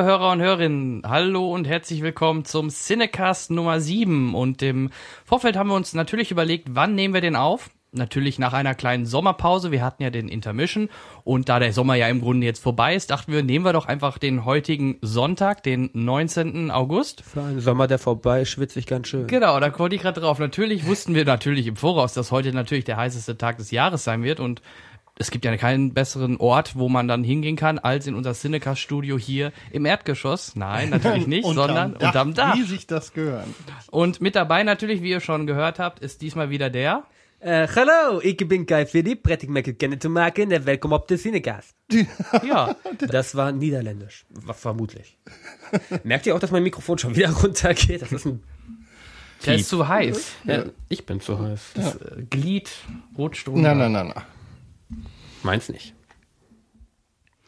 liebe Hörer und Hörerinnen, hallo und herzlich willkommen zum Cinecast Nummer 7. Und im Vorfeld haben wir uns natürlich überlegt, wann nehmen wir den auf? Natürlich nach einer kleinen Sommerpause. Wir hatten ja den Intermission. Und da der Sommer ja im Grunde jetzt vorbei ist, dachten wir, nehmen wir doch einfach den heutigen Sonntag, den 19. August. Für einen Sommer, der vorbei ist, schwitze ich ganz schön. Genau, da konnte ich gerade drauf. Natürlich wussten wir natürlich im Voraus, dass heute natürlich der heißeste Tag des Jahres sein wird. Und es gibt ja keinen besseren Ort, wo man dann hingehen kann, als in unser Cinecast-Studio hier im Erdgeschoss. Nein, natürlich nicht, sondern Dach, unterm Dach. Wie sich das gehört. Und mit dabei natürlich, wie ihr schon gehört habt, ist diesmal wieder der. Äh, hallo, ik ben Kai Philipp, prettig me kennen te maken en welkom op de Cinecast. Ja, Das war niederländisch, vermutlich. Merkt ihr auch, dass mein Mikrofon schon wieder runtergeht? Das ist ein... der ist zu heiß. Ja, ich bin zu heiß. Das äh, Glied runter. Nein, nein, nein, nein. Meins nicht.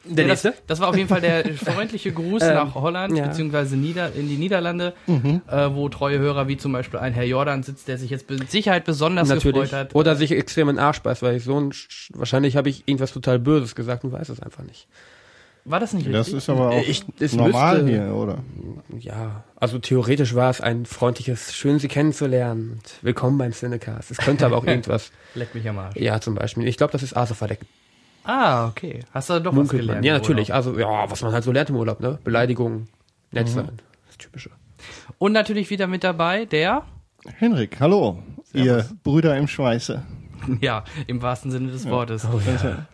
Der Ja, das, nächste? das war auf jeden Fall der freundliche Gruß Ähm, nach Holland, ja. beziehungsweise Nieder in die Niederlande, äh, wo treue Hörer wie zum Beispiel ein Herr Jordan sitzt, der sich jetzt mit Sicherheit besonders Natürlich. gefreut hat. Oder sich extrem in den Arsch beißt, weil ich so ein... Sch wahrscheinlich habe ich irgendwas total Böses gesagt und weiß es einfach nicht. War das nicht richtig? Das ist aber auch Ich- es normal müsste- hier, oder? Ja, also theoretisch war es ein freundliches, schön Sie kennenzulernen und willkommen beim Cinecast. Es könnte aber auch irgendwas... Leck mich am Arsch. Ja, zum Beispiel. Ich glaube, das ist Aso-Verdeck. Ah, okay. Hast du doch was Munkelt gelernt? man. Ja, natürlich. Also, ja, was man halt so lernt im Urlaub, ne? Beleidigungen, nett Mhm. sein. Das Typische. Und natürlich wieder mit dabei der, Henrik, hallo, ihr Brüder im Schweiße. ja, im wahrsten Sinne des Wortes. Also,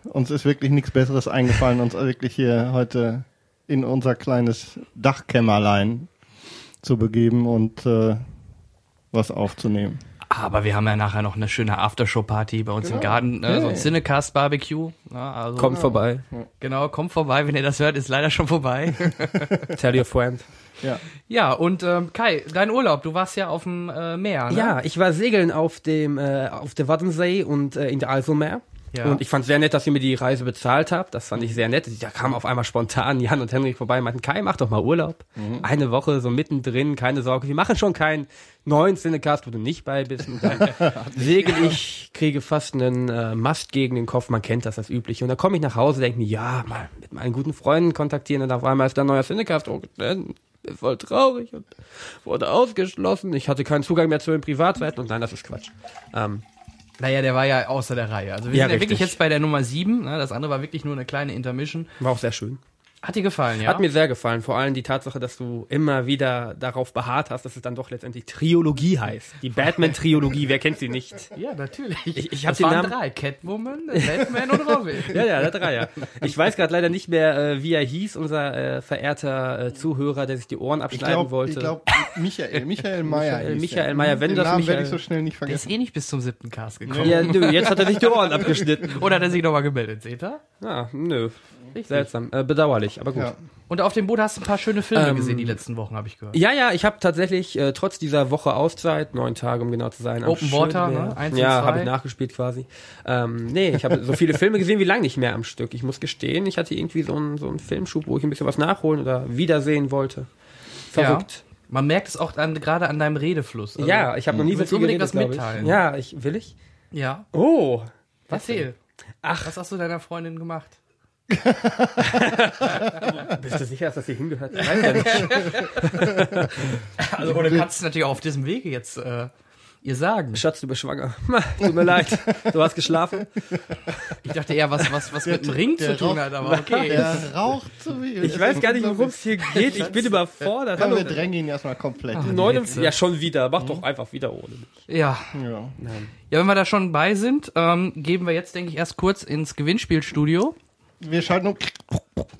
uns ist wirklich nichts Besseres eingefallen, uns wirklich hier heute in unser kleines Dachkämmerlein zu begeben und äh, was aufzunehmen. Aber wir haben ja nachher noch eine schöne Aftershow-Party bei uns im Garten, ne? so ein Cinecast-Barbecue. Ja, also, Kommt vorbei. Genau, kommt vorbei, wenn ihr das hört, ist leider schon vorbei. Tell your friend. Ja, ja, und ähm, Kai, dein Urlaub, du warst ja auf dem äh, Meer, ne? Ja, ich war segeln auf dem, äh, auf der Waddensee und äh, in der Eiselmeer. Ja. Und ich fand sehr nett, dass ihr mir die Reise bezahlt habt. Das fand ich sehr nett. Da kam auf einmal spontan Jan und Henrik vorbei und meinten, Kai, mach doch mal Urlaub. Eine Woche so mittendrin, keine Sorge. Wir machen schon keinen neuen Cinecast, wo du nicht bei bist. Und dann segel ich, kriege fast einen äh, Mast gegen den Kopf. Man kennt das, das Übliche. Und dann komme ich nach Hause, denke mir, ja, mal mit meinen guten Freunden kontaktieren. Und auf einmal ist da ein neuer Cinecast. Oh, voll traurig und wurde ausgeschlossen. Ich hatte keinen Zugang mehr zu den Privatseiten. Und nein, das ist Quatsch. Ähm, Naja, der war ja außer der Reihe. Also wir Ja, sind ja wirklich richtig. jetzt bei der Nummer 7. Ne? Das andere war wirklich nur eine kleine Intermission. war auch sehr schön. Hat dir gefallen, ja? Hat mir sehr gefallen. Vor allem die Tatsache, dass du immer wieder darauf beharrt hast, dass es dann doch letztendlich Triologie heißt. Die Batman-Triologie, wer kennt sie nicht? ja, natürlich. Ich- ich hab das den waren Namen- drei. Catwoman, Batman und Robin. Ja, ja, der Dreier. Ich weiß gerade leider nicht mehr, äh, wie er hieß, unser äh, verehrter äh, Zuhörer, der sich die Ohren ich abschneiden glaube, wollte. ich glaub, Michael, Michael Meyer. Michael- Michael. Meyer, wenn Den das Namen Michael- werde ich so schnell nicht Der ist vergessen. eh nicht bis zum siebten Cast gekommen. ja, nö, jetzt hat er sich die Ohren abgeschnitten. Oder hat er sich nochmal gemeldet, seht ihr? Ah, nö. Seltsam. Äh, bedauerlich, aber gut. Ja. Und auf dem Boot hast du ein paar schöne Filme Ähm, gesehen die letzten Wochen, habe ich gehört. Ja, ja, ich habe tatsächlich äh, trotz dieser Woche Auszeit, neun Tage um genau zu sein, am Open Water, Schönmeer- ne? Eins ja, habe ich nachgespielt quasi. Ähm, nee, ich habe so viele Filme gesehen wie lang nicht mehr am Stück. Ich muss gestehen, ich hatte irgendwie so einen so einen Filmschub, wo ich ein bisschen was nachholen oder wiedersehen wollte. Verrückt. Man merkt es auch dann gerade an deinem Redefluss. Also, Ja, ich habe noch nie so viel geredet, was glaub ich. mitteilen. Ja, ich will ich. Ja. Oh, Erzähl. Ach. Was hast du deiner Freundin gemacht? bist du sicher, dass das hier hingehört? Weiß ja nicht. Also, oder kannst du natürlich auch auf diesem Wege jetzt äh, ihr sagen. Schatz, du bist schwanger. Tut mir leid. Du hast geschlafen. Ich dachte eher, was, was, was mit dem Ring zu tun raucht- hat, aber okay. Der raucht zu viel. Ich weiß gar nicht, worum es hier geht. Ich bin überfordert. Komm, wir drängen ihn erstmal komplett. hin. 49, ja, schon wieder. Mach doch einfach wieder ohne mich. Ja. Ja. Ja, wenn wir da schon bei sind, ähm, geben wir jetzt, denke ich, erst kurz ins Gewinnspielstudio. Wir schalten um.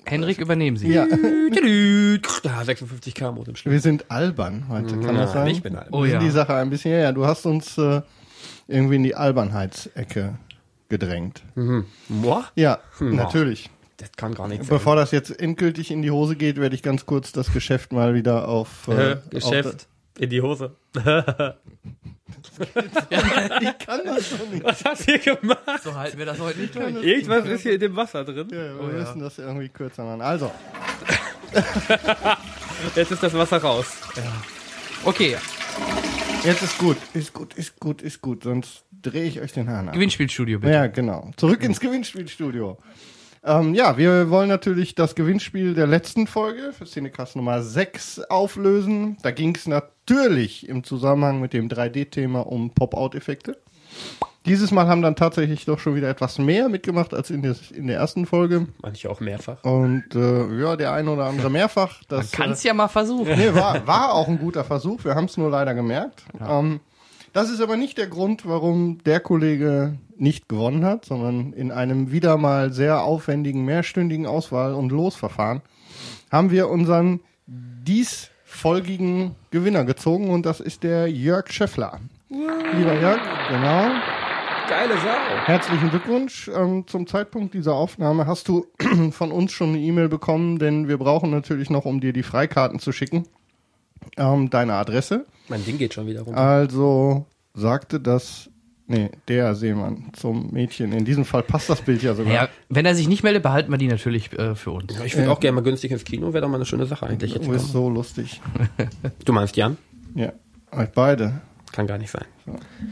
Henrik, übernehmen Sie. Ja, Ja, 56 km im Schnitt. wir sind albern heute, kann das sein? Ich bin albern. Oh wir ja. sind die Sache ein bisschen, ja, ja, du hast uns äh, irgendwie in die Albernheitsecke gedrängt. Moi? Ja, Hm. natürlich. Das kann gar nichts sein. Bevor das jetzt endgültig in die Hose geht, werde ich ganz kurz das Geschäft mal wieder auf äh, Äh, Geschäft in die Hose. Auf, ich kann das doch nicht. Was hast du hier gemacht? So halten wir das heute nicht durch. Irgendwas ist hier in dem Wasser drin. Ja, ja, wir müssen das irgendwie kürzer machen. Also, Jetzt ist das Wasser raus. Okay, jetzt ist gut, ist gut, ist gut, ist gut, sonst drehe ich euch den Hahn ab. Gewinnspielstudio bitte. Ja, genau. Zurück ins Gewinnspielstudio. Ähm, ja, wir wollen natürlich das Gewinnspiel der letzten Folge für Cinecast Nummer 6 auflösen. Da ging es natürlich im Zusammenhang mit dem 3D-Thema um Pop-Out-Effekte. Dieses Mal haben dann tatsächlich doch schon wieder etwas mehr mitgemacht als in der, in der ersten Folge. Manche auch mehrfach. Und äh, ja, der eine oder andere mehrfach. Das, Kann es ja mal versuchen. Nee, war, war auch ein guter Versuch. Wir haben es nur leider gemerkt. Ähm, das ist aber nicht der Grund, warum der Kollege nicht gewonnen hat, sondern in einem wieder mal sehr aufwendigen, mehrstündigen Auswahl- und Losverfahren haben wir unseren diesfolgigen Gewinner gezogen und das ist der Jörg Scheffler. Lieber Jörg, genau. Geile Sau. Herzlichen Glückwunsch. Ähm, zum Zeitpunkt dieser Aufnahme hast du von uns schon eine E-Mail bekommen, denn wir brauchen natürlich noch, um dir die Freikarten zu schicken, ähm, deine Adresse. Mein Ding geht schon wieder runter. Also sagte das, nee, der Seemann zum Mädchen. In diesem Fall passt das Bild ja sogar. Ja, wenn er sich nicht meldet, behalten wir die natürlich äh, für uns. ich würde auch gerne mal günstig ins Kino, wäre doch mal eine schöne Sache eigentlich jetzt. Du bist so lustig. Du meinst Jan? Ja, euch beide. Kann gar nicht sein.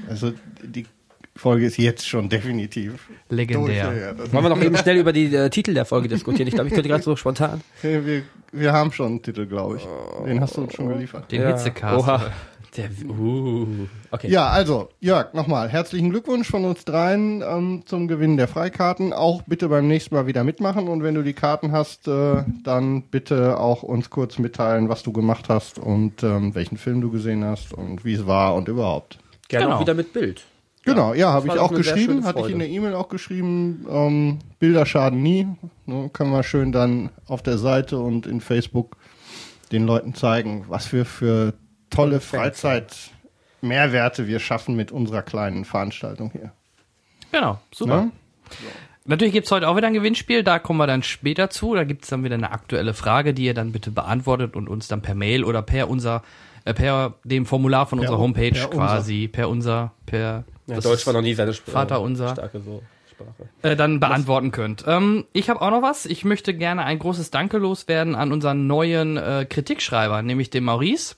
Also die Folge ist jetzt schon definitiv Legendär. durch. Ja, Wollen wir noch eben schnell über die äh, Titel der Folge diskutieren? Ich glaube, ich könnte gerade so spontan. Okay, wir, wir haben schon einen Titel, glaube ich. Den hast du uns schon geliefert. Den Hitzecast. Oha. Der, uh, okay. Ja, also, Jörg, nochmal herzlichen Glückwunsch von uns dreien ähm, zum Gewinn der Freikarten. Auch bitte beim nächsten Mal wieder mitmachen und wenn du die Karten hast, äh, dann bitte auch uns kurz mitteilen, was du gemacht hast und ähm, welchen Film du gesehen hast und wie es war und überhaupt. Gerne Genau. auch wieder mit Bild. Genau, ja, habe war ich auch geschrieben, hatte ich in der E-Mail auch geschrieben. Ähm, Bilder schaden nie. Ne, können wir schön dann auf der Seite und in Facebook den Leuten zeigen, was wir für tolle Freizeit-Mehrwerte wir schaffen mit unserer kleinen Veranstaltung hier. Genau, super. Ne? Natürlich gibt's heute auch wieder ein Gewinnspiel, da kommen wir dann später zu. Da gibt's dann wieder eine aktuelle Frage, die ihr dann bitte beantwortet und uns dann per Mail oder per unser, äh, per dem Formular von Per unserer un- Homepage per quasi, per unser, per Ja, das Deutsch war noch nie seine Sprache. Vater unser. Starke so Sprache. äh, dann beantworten könnt. Ähm, ich habe auch noch was. Ich möchte gerne ein großes Danke loswerden an unseren neuen äh, Kritikschreiber, nämlich den Maurice,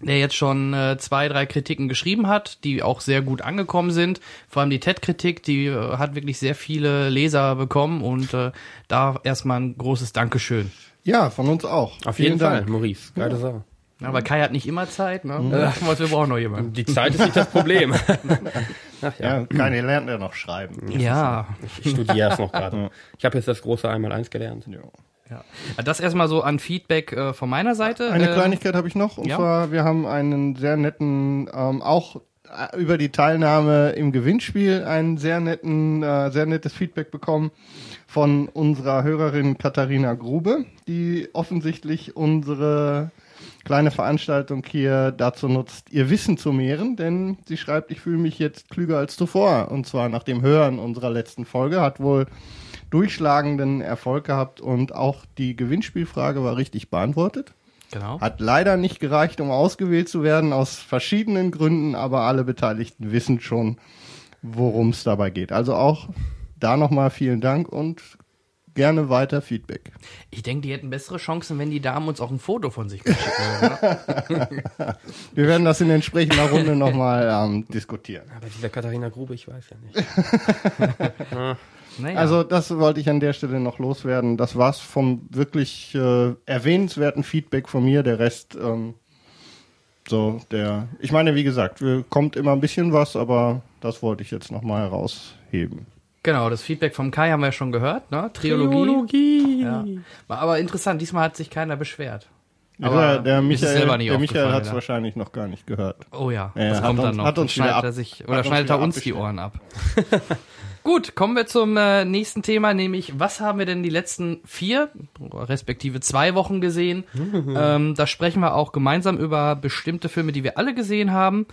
der jetzt schon äh, zwei, drei Kritiken geschrieben hat, die auch sehr gut angekommen sind. Vor allem die TED-Kritik, die äh, hat wirklich sehr viele Leser bekommen und äh, da erstmal ein großes Dankeschön. Ja, von uns auch. Auf Vielen jeden Fall, Dank. Maurice. Geile. Ja, weil Kai hat nicht immer Zeit, ne? Ja. Wir brauchen noch jemanden. Die Zeit ist nicht das Problem. Ach ja, Ja, keine lernt ja noch schreiben. Ja. ich studiere es noch gerade. Ich habe jetzt das große Einmal-Eins gelernt. Ja. Ja. Das erstmal so an Feedback äh, von meiner Seite. Eine Ähm, Kleinigkeit habe ich noch, und ja. zwar, wir haben einen sehr netten, ähm, auch äh, über die Teilnahme im Gewinnspiel einen sehr netten, äh, sehr nettes Feedback bekommen von unserer Hörerin Katharina Grube, die offensichtlich unsere kleine Veranstaltung hier dazu nutzt, ihr Wissen zu mehren, denn sie schreibt, ich fühle mich jetzt klüger als zuvor. Und zwar nach dem Hören unserer letzten Folge, hat wohl durchschlagenden Erfolg gehabt und auch die Gewinnspielfrage war richtig beantwortet. Genau. Hat leider nicht gereicht, um ausgewählt zu werden, aus verschiedenen Gründen, aber alle Beteiligten wissen schon, worum es dabei geht. Also auch da nochmal vielen Dank und gerne weiter Feedback. Ich denke, die hätten bessere Chancen, wenn die Damen uns auch ein Foto von sich würden. Ne? Wir werden das in entsprechender Runde nochmal ähm, diskutieren. Aber dieser Katharina Grube, ich weiß ja nicht. Naja. Also das wollte ich an der Stelle noch loswerden. Das war's vom wirklich äh, erwähnenswerten Feedback von mir. Der Rest, ähm, so der, ich meine, wie gesagt, kommt immer ein bisschen was, aber das wollte ich jetzt nochmal herausheben. Genau, das Feedback vom Kai haben wir ja schon gehört, ne? Triologie. Ja. War aber interessant, diesmal hat sich keiner beschwert. Aber der, der Michael, der Michael hat es ja. wahrscheinlich noch gar nicht gehört. Oh ja, Ja, das hat kommt uns- dann noch. hat uns schneidet er sich oder uns schneidet er wieder uns die. Ohren ab. Gut, kommen wir zum äh, nächsten Thema, nämlich was haben wir denn die letzten vier, respektive zwei Wochen gesehen? ähm, da sprechen wir auch gemeinsam über bestimmte Filme, die wir alle gesehen haben.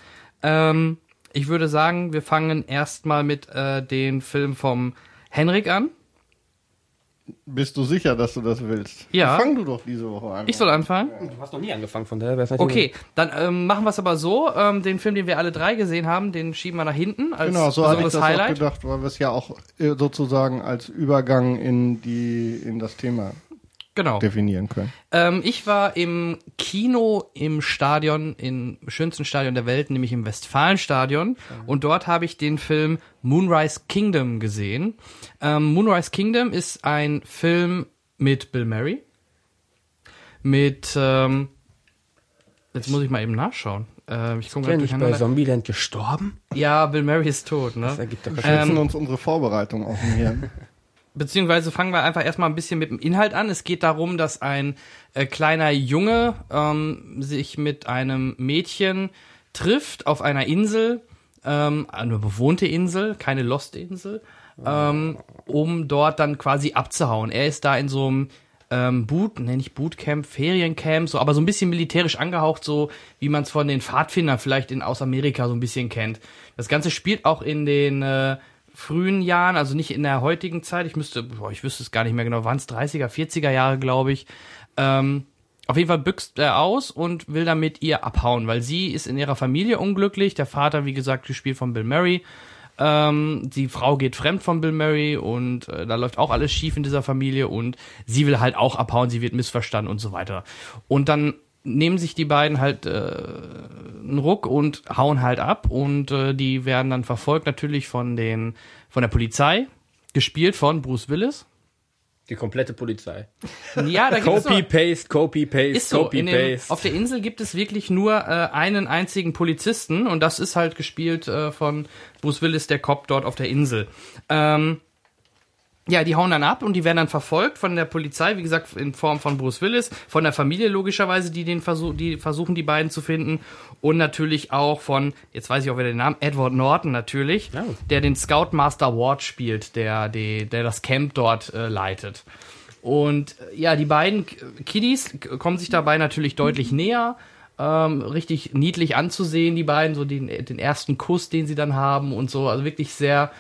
Ähm, ich würde sagen, wir fangen erstmal mit äh, den Film vom Henrik an. Bist du sicher, dass du das willst? Ja. Fang du doch diese Woche an. Ich soll anfangen. Du hast noch nie angefangen, von daher wäre es. Okay, dann ähm, machen wir es aber so. Ähm, den Film, den wir alle drei gesehen haben, den schieben wir nach hinten als Genau, so hatte ich das auch Highlight. gedacht, weil wir es ja auch äh, sozusagen als Übergang in die in das Thema Genau. definieren können. Ähm, ich war im Kino im Stadion, im schönsten Stadion der Welt, nämlich im Westfalenstadion. Und dort habe ich den Film Moonrise Kingdom gesehen. Ähm, Moonrise Kingdom ist ein Film mit Bill Murray. Mit, ähm, jetzt muss ich mal eben nachschauen. Ähm, ich komme nicht bei. Zombieland gestorben? Ja, Bill Murray ist tot, ne? Das ergibt doch Wir keinen schätzen Ähm, uns unsere Vorbereitung auf dem Hirn. Beziehungsweise fangen wir einfach erstmal ein bisschen mit dem Inhalt an. Es geht darum, dass ein äh, kleiner Junge ähm, sich mit einem Mädchen trifft auf einer Insel, ähm, eine bewohnte Insel, keine Lost-Insel, ähm, um dort dann quasi abzuhauen. Er ist da in so einem ähm, Boot, nenne ich Bootcamp, Feriencamp, so, aber so ein bisschen militärisch angehaucht, so wie man es von den Pfadfindern vielleicht in aus Amerika so ein bisschen kennt. Das Ganze spielt auch in den äh, frühen Jahren, also nicht in der heutigen Zeit. Ich müsste, boah, ich wüsste es gar nicht mehr genau, waren es 30er, 40er Jahre, glaube ich. Ähm, auf jeden Fall büxt er aus und will dann mit ihr abhauen, weil sie ist in ihrer Familie unglücklich. Der Vater, wie gesagt, gespielt von Bill Murray. Ähm, die Frau geht fremd von Bill Murray und äh, da läuft auch alles schief in dieser Familie und sie will halt auch abhauen, sie wird missverstanden und so weiter. Und dann nehmen sich die beiden halt äh, einen Ruck und hauen halt ab und äh, die werden dann verfolgt natürlich von den von der Polizei, gespielt von Bruce Willis. Die komplette Polizei. Ja, da gibt's noch- Copy-Paste, Copy-Paste, ist so, in dem, Copy-Paste. auf der Insel gibt es wirklich nur äh, einen einzigen Polizisten und das ist halt gespielt äh, von Bruce Willis, der Cop dort auf der Insel. Ähm, ja, die hauen dann ab und die werden dann verfolgt von der Polizei, wie gesagt, in Form von Bruce Willis, von der Familie logischerweise, die den versuch, die versuchen, die beiden zu finden und natürlich auch von, jetzt weiß ich auch wieder den Namen, Edward Norton natürlich, Ja. der den Scoutmaster Ward spielt, der, der, der das Camp dort äh, leitet. Und äh, ja, die beiden Kiddies kommen sich dabei natürlich deutlich näher. Ähm, richtig niedlich anzusehen, die beiden, so den, den ersten Kuss, den sie dann haben und so. Also wirklich sehr,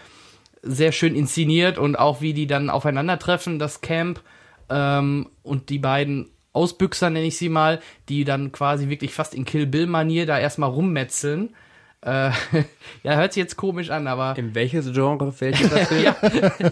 sehr schön inszeniert und auch wie die dann aufeinandertreffen, das Camp ähm, und die beiden Ausbüchser, nenne ich sie mal, die dann quasi wirklich fast in Kill Bill-Manier da erstmal rummetzeln. Äh, ja, hört sich jetzt komisch an, aber In welches Genre fällt dieser Film? ja,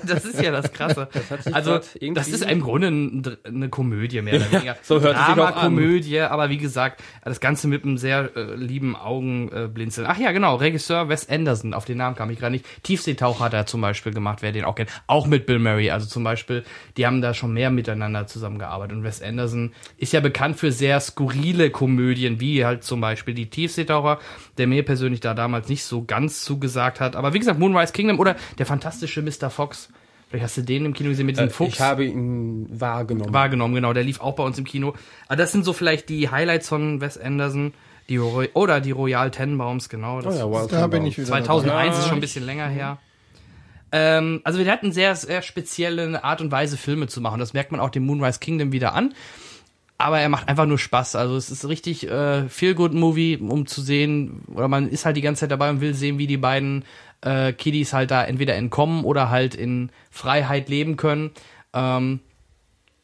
das ist ja das Krasse. sich also, das ist im Grunde ein, eine Komödie mehr oder weniger. so hört es sich auch an. Komödie, aber wie gesagt, das Ganze mit einem sehr äh, lieben Augenblinzeln. Äh. Ach ja, genau, Regisseur Wes Anderson, auf den Namen kam ich gerade nicht. Tiefseetaucher hat er zum Beispiel gemacht, wer den auch kennt. Auch mit Bill Murray, also zum Beispiel, die haben da schon mehr miteinander zusammengearbeitet. Und Wes Anderson ist ja bekannt für sehr skurrile Komödien, wie halt zum Beispiel die Tiefseetaucher, der mir persönlich da damals nicht so ganz zugesagt hat. Aber wie gesagt, Moonrise Kingdom oder der fantastische Mr. Fox. Vielleicht hast du den im Kino gesehen mit diesem Fuchs Äh, Ich habe ihn wahrgenommen. wahrgenommen, genau. Der lief auch bei uns im Kino. Aber das sind so vielleicht die Highlights von Wes Anderson. Die Roy oder die Royal Tenenbaums, genau. Das oh ja, Wild Da bin ich wieder 2001 Ja, ist schon ein bisschen länger her. Ähm, also wir hatten sehr, sehr spezielle Art und Weise, Filme zu machen. Das merkt man auch dem Moonrise Kingdom wieder an. Aber er macht einfach nur Spaß. Also es ist richtig äh, Feel-Good-Movie, um zu sehen, oder man ist halt die ganze Zeit dabei und will sehen, wie die beiden äh, Kiddies halt da entweder entkommen oder halt in Freiheit leben können. Ähm,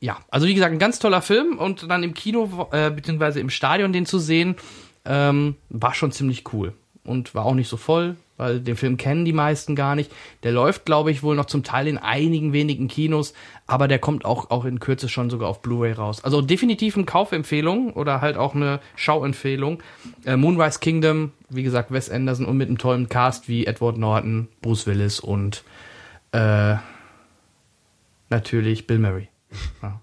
ja, also wie gesagt, ein ganz toller Film und dann im Kino, äh, beziehungsweise im Stadion den zu sehen, ähm, war schon ziemlich cool. Und war auch nicht so voll, weil den Film kennen die meisten gar nicht. Der läuft, glaube ich, wohl noch zum Teil in einigen wenigen Kinos, aber der kommt auch, auch in Kürze schon sogar auf Blu-ray raus. Also definitiv eine Kaufempfehlung oder halt auch eine Schauempfehlung. Äh, Moonrise Kingdom, wie gesagt, Wes Anderson und mit einem tollen Cast wie Edward Norton, Bruce Willis und äh, natürlich Bill Murray. Ja.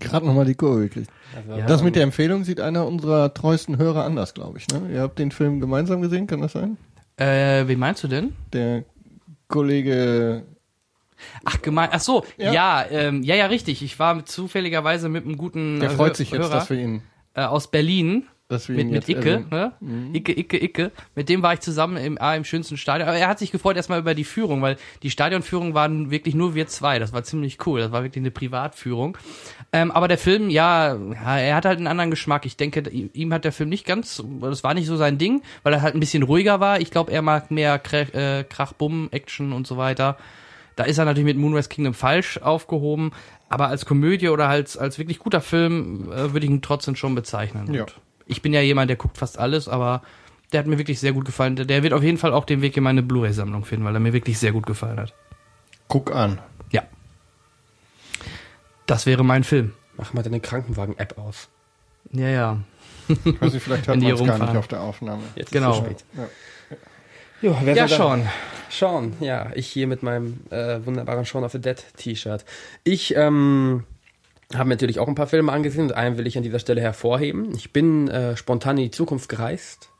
Gerade nochmal die Kurve gekriegt. Ja. Das mit der Empfehlung sieht einer unserer treuesten Hörer anders, glaube ich. Ne? Ihr habt den Film gemeinsam gesehen, kann das sein? Äh, wen meinst du denn? Der Kollege Ach, gemein. Ach so, Ja. ja, ähm, ja, ja, richtig. Ich war zufälligerweise mit einem guten Der freut sich jetzt, Hörer dass wir ihn, äh, aus Berlin dass wir mit, ihn mit Icke, erwähnen. ne? Mhm. Icke, Icke, Icke. Mit dem war ich zusammen im, ah, im schönsten Stadion. Aber er hat sich gefreut erstmal über die Führung, weil die Stadionführung waren wirklich nur wir zwei. Das war ziemlich cool. Das war wirklich eine Privatführung. Ähm, aber der Film, ja, er hat halt einen anderen Geschmack. Ich denke, ihm ihm hat der Film nicht ganz, das war nicht so sein Ding, weil er halt ein bisschen ruhiger war. Ich glaube, er mag mehr Krach, äh, Krach, Bumm, Action und so weiter. Da ist er natürlich mit Moonrise Kingdom falsch aufgehoben, aber als Komödie oder als, als wirklich guter Film äh, würde ich ihn trotzdem schon bezeichnen. Ja. Und ich bin ja jemand, der guckt fast alles, aber der hat mir wirklich sehr gut gefallen. Der- Der wird auf jeden Fall auch den Weg in meine Blu-ray-Sammlung finden, weil er mir wirklich sehr gut gefallen hat. Guck an. Ja. Das wäre mein Film. Mach mal deine Krankenwagen-App aus. Ja, ja. Also vielleicht hört Wenn die man es gar nicht auf der Aufnahme. Jetzt Genau. Ja. Jo, wer Ja, schon. Sean, ja, ich hier mit meinem äh, wunderbaren Shaun of the Dead T-Shirt. Ich ähm, habe mir natürlich auch ein paar Filme angesehen und einen will ich an dieser Stelle hervorheben. Ich bin äh, spontan in die Zukunft gereist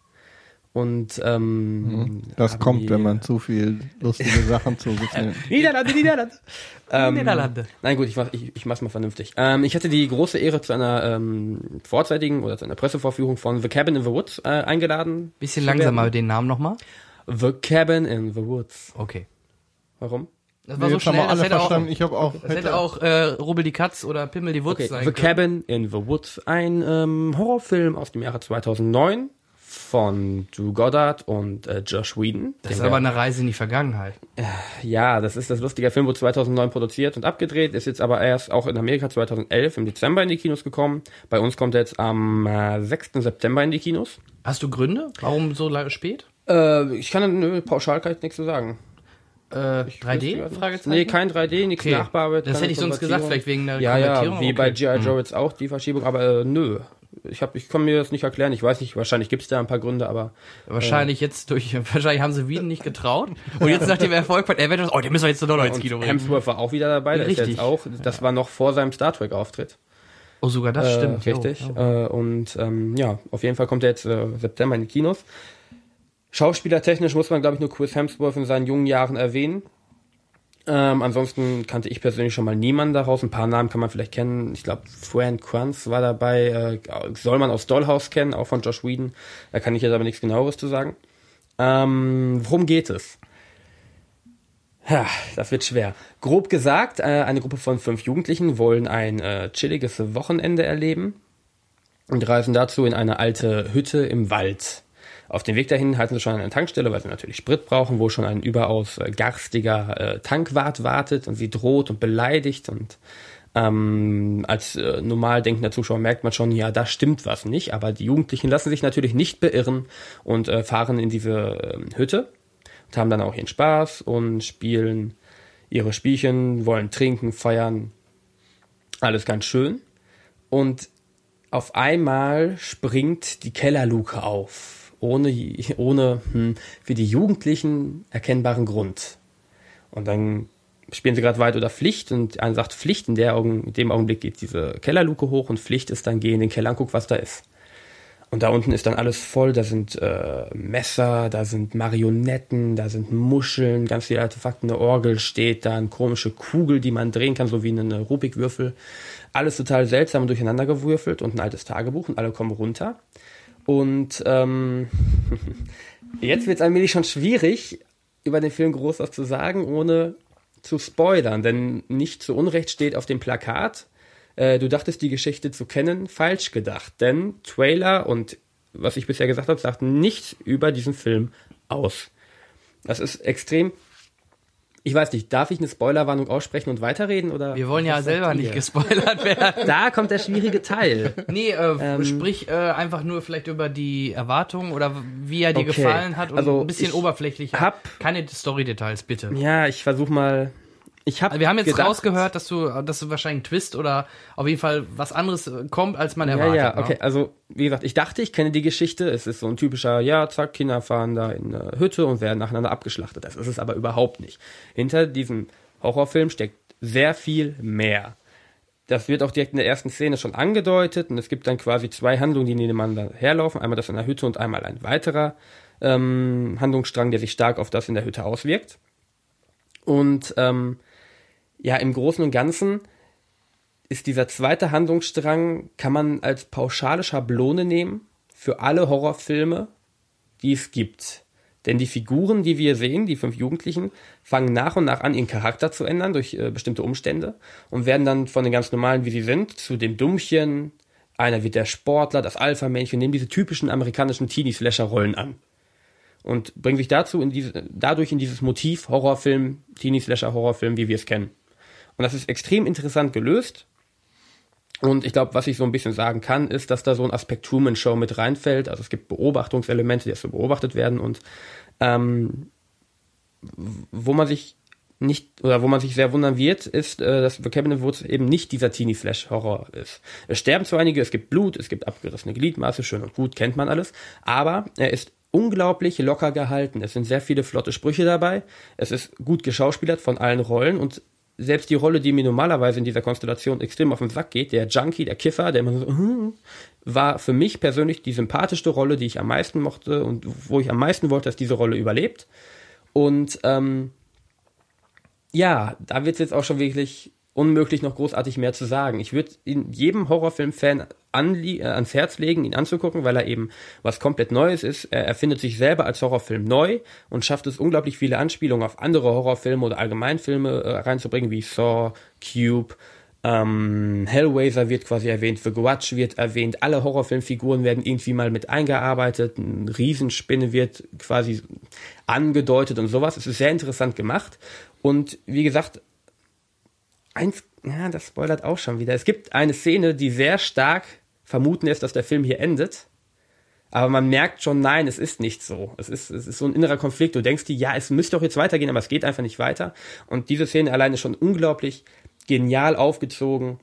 und ähm, Das habe kommt, die- wenn man zu viel lustige Sachen zu sich nimmt. Niederlande, Niederlande. ähm, Niederlande. Nein, gut, ich, mach- ich, ich mach's mal vernünftig. Ähm, ich hatte die große Ehre, zu einer ähm, vorzeitigen oder zu einer Pressevorführung von The Cabin in the Woods äh, eingeladen. Bisschen langsamer den Namen nochmal. The Cabin in the Woods. Okay. Warum? Das war so Jetzt haben schnell, wir das alle hätte auch, verstanden. Ich habe auch, das hätte auch äh, Rubbel die Katz oder Pimmel die Wutz Okay, sein The können. Cabin in the Woods, ein ähm, Horrorfilm aus dem Jahre 2009 von Drew Goddard und äh, Josh Whedon. Das ist aber eine Reise in die Vergangenheit. ja, das ist das lustige Film, wurde 2009 produziert und abgedreht, ist jetzt aber erst auch in Amerika 2011 im Dezember in die Kinos gekommen. Bei uns kommt er jetzt am äh, 6. September in die Kinos. Hast du Gründe? Warum so spät? Äh, ich kann, pauschal kann ich nichts zu sagen. Äh, 3D? Fragezeichen? Nee, kein 3D, nichts Okay. Nachbearbeitet. Das hätte ich sonst gesagt, vielleicht wegen der Ja, ja, wie bei Okay. G.I. Joe jetzt auch die Verschiebung, aber äh, nö. Ich, hab, ich kann mir das nicht erklären. Ich weiß nicht, wahrscheinlich gibt's da ein paar Gründe, aber Wahrscheinlich jetzt durch, wahrscheinlich haben sie Wien nicht getraut. Und jetzt nach dem Erfolg von Avengers, oh, den müssen wir jetzt doch noch ins Kino bringen. Hemsworth war auch wieder dabei. Der ist Richtig. jetzt auch. Das war noch vor seinem Star Trek Auftritt. Oh, sogar das Äh, stimmt. Richtig. Oh, oh. Äh, und ähm, ja, auf jeden Fall kommt er jetzt äh, September in die Kinos. Schauspielertechnisch muss man, glaube ich, nur Chris Hemsworth in seinen jungen Jahren erwähnen. Ähm, ansonsten kannte ich persönlich schon mal niemanden daraus. Ein paar Namen kann man vielleicht kennen. Ich glaube, Fran Kranz war dabei. Äh, soll man aus Dollhouse kennen, auch von Josh Whedon. Da kann ich jetzt aber nichts genaueres zu sagen. Ähm, worum geht es? Ja, das wird schwer. Grob gesagt, äh, eine Gruppe von fünf Jugendlichen wollen ein äh, chilliges Wochenende erleben und reisen dazu in eine alte Hütte im Wald. Auf dem Weg dahin halten sie schon an einer Tankstelle, weil sie natürlich Sprit brauchen, wo schon ein überaus äh, garstiger äh, Tankwart wartet und sie droht und beleidigt und ähm, als äh, normal denkender Zuschauer merkt man schon, ja, da stimmt was nicht, aber die Jugendlichen lassen sich natürlich nicht beirren und äh, fahren in diese ähm, Hütte und haben dann auch ihren Spaß und spielen ihre Spielchen, wollen trinken, feiern, alles ganz schön. Und auf einmal springt die Kellerluke auf, ohne, ohne hm, für die Jugendlichen erkennbaren Grund. Und dann spielen sie gerade Weit oder Pflicht und einer sagt Pflicht, in, der Augen, in dem Augenblick geht diese Kellerluke hoch und Pflicht ist dann, geh in den Keller und guck, was da ist. Und da unten ist dann alles voll, da sind äh, Messer, da sind Marionetten, da sind Muscheln, ganz viele Artefakte, eine Orgel steht da, eine komische Kugel, die man drehen kann, so wie eine Rubikwürfel. Alles total seltsam und durcheinander gewürfelt und ein altes Tagebuch und alle kommen runter. Und ähm, jetzt wird es allmählich schon schwierig, über den Film groß was zu sagen, ohne zu spoilern, denn nicht zu Unrecht steht auf dem Plakat, äh, du dachtest die Geschichte zu kennen, falsch gedacht, denn Trailer und was ich bisher gesagt habe, sagt nichts über diesen Film aus. Das ist extrem. Ich weiß nicht, darf ich eine Spoilerwarnung aussprechen und weiterreden oder? Wir wollen ja selber nicht gespoilert werden. Da kommt der schwierige Teil. Nee, äh, Ähm, sprich äh, einfach nur vielleicht über die Erwartungen oder wie er dir Okay, gefallen hat und also ein bisschen ich oberflächlich. hab- Keine Story-Details, bitte. Ja, ich versuche mal. Ich habe. Also wir haben jetzt rausgehört, dass du, dass du wahrscheinlich einen Twist oder auf jeden Fall was anderes äh, kommt, als man Ja, erwartet. ja, ne? okay. Also, wie gesagt, ich dachte, ich kenne die Geschichte. Es ist so ein typischer, ja, zack, Kinder fahren da in eine Hütte und werden nacheinander abgeschlachtet. Das ist es aber überhaupt nicht. Hinter diesem Horrorfilm steckt sehr viel mehr. Das wird auch direkt in der ersten Szene schon angedeutet und es gibt dann quasi zwei Handlungen, die nebeneinander herlaufen. Einmal das in der Hütte und einmal ein weiterer ähm, Handlungsstrang, der sich stark auf das in der Hütte auswirkt. Und ähm, ja, im Großen und Ganzen ist dieser zweite Handlungsstrang, kann man als pauschale Schablone nehmen für alle Horrorfilme, die es gibt. Denn die Figuren, die wir sehen, die fünf Jugendlichen, fangen nach und nach an, ihren Charakter zu ändern durch äh, bestimmte Umstände und werden dann von den ganz normalen, wie sie sind, zu dem Dummchen. Einer wird der Sportler, das Alpha-Männchen, nehmen diese typischen amerikanischen Teenie-Slasher-Rollen an und bringen sich dazu in diese, dadurch in dieses Motiv Horrorfilm, Teenie-Slasher-Horrorfilm, wie wir es kennen. Und das ist extrem interessant gelöst. Und ich glaube, was ich so ein bisschen sagen kann, ist, dass da so ein Aspekt Truman Show mit reinfällt. Also es gibt Beobachtungselemente, die erst so beobachtet werden und ähm, wo man sich nicht, oder wo man sich sehr wundern wird, ist, äh, dass The Cabin in the Woods eben nicht dieser Teenie-Flash-Horror ist. Es sterben zwar einige, es gibt Blut, es gibt abgerissene Gliedmaße, schön und gut, kennt man alles, aber er ist unglaublich locker gehalten. Es sind sehr viele flotte Sprüche dabei. Es ist gut geschauspielert von allen Rollen und selbst die Rolle, die mir normalerweise in dieser Konstellation extrem auf den Sack geht, der Junkie, der Kiffer, der immer so, hm, war für mich persönlich die sympathischste Rolle, die ich am meisten mochte und wo ich am meisten wollte, dass diese Rolle überlebt. Und ähm, ja, da wird es jetzt auch schon wirklich unmöglich, noch großartig mehr zu sagen. Ich würde jedem Horrorfilm-Fan äh, ans Herz legen, ihn anzugucken, weil er eben was komplett Neues ist. Er erfindet sich selber als Horrorfilm neu und schafft es unglaublich viele Anspielungen auf andere Horrorfilme oder Allgemeinfilme äh, reinzubringen, wie Saw, Cube, ähm, Hellraiser wird quasi erwähnt, The Grudge wird erwähnt, alle Horrorfilmfiguren werden irgendwie mal mit eingearbeitet, eine Riesenspinne wird quasi angedeutet und sowas. Es ist sehr interessant gemacht und wie gesagt, eins, ja, das spoilert auch schon wieder. Es gibt eine Szene, die sehr stark vermuten lässt, dass der Film hier endet. Aber man merkt schon, nein, es ist nicht so. Es ist, es ist so ein innerer Konflikt. Du denkst dir, ja, es müsste doch jetzt weitergehen, aber es geht einfach nicht weiter. Und diese Szene alleine schon unglaublich genial aufgezogen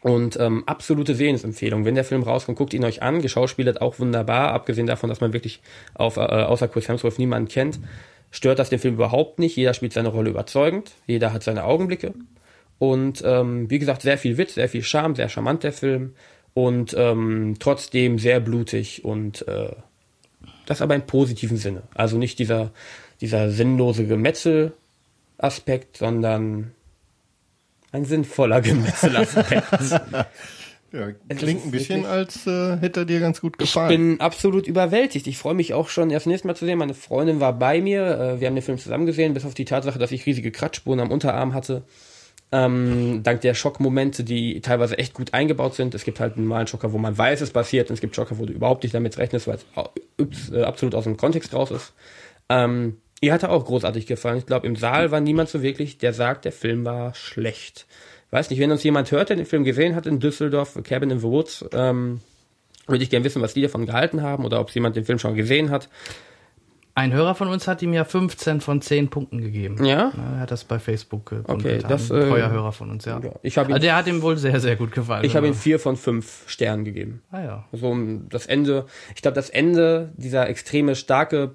und ähm, absolute Sehensempfehlung. Wenn der Film rauskommt, guckt ihn euch an. Geschauspielert auch wunderbar, abgesehen davon, dass man wirklich auf, äh, außer Chris Hemsworth niemanden kennt. Stört das den Film überhaupt nicht. Jeder spielt seine Rolle überzeugend. Jeder hat seine Augenblicke. Und ähm, wie gesagt, sehr viel Witz, sehr viel Charme, sehr charmant der Film und ähm, trotzdem sehr blutig und äh, das aber im positiven Sinne. Also nicht dieser, dieser sinnlose Gemetzel-Aspekt, sondern ein sinnvoller Gemetzelaspekt. ja, klingt ein bisschen, als äh, hätte er dir ganz gut gefallen. Ich bin absolut überwältigt. Ich freue mich auch schon, erst nächstes Mal zu sehen. Meine Freundin war bei mir. Äh, wir haben den Film zusammen gesehen, bis auf die Tatsache, dass ich riesige Kratzspuren am Unterarm hatte. Ähm, dank der Schockmomente, die teilweise echt gut eingebaut sind. Es gibt halt einen normalen Schocker, wo man weiß, es passiert, und es gibt Schocker, wo du überhaupt nicht damit rechnest, weil es äh, absolut aus dem Kontext raus ist. Ähm, ihr hatte auch großartig gefallen. Ich glaube, im Saal war niemand so wirklich, der sagt, der Film war schlecht. Weiß nicht, wenn uns jemand hört, der den Film gesehen hat in Düsseldorf, Cabin in the Woods, ähm, würde ich gerne wissen, was die davon gehalten haben oder ob jemand den Film schon gesehen hat. Ein Hörer von uns hat ihm ja 15 von 10 Punkten gegeben. Ja? Er hat das bei Facebook äh, Okay, das, ein treuer äh, Hörer von uns, ja. ja ich ihm, also der hat ihm wohl sehr, sehr gut gefallen. Ich habe ihm 4 von 5 Sternen gegeben. Ah ja. Also das Ende, ich glaube, das Ende, dieser extreme, starke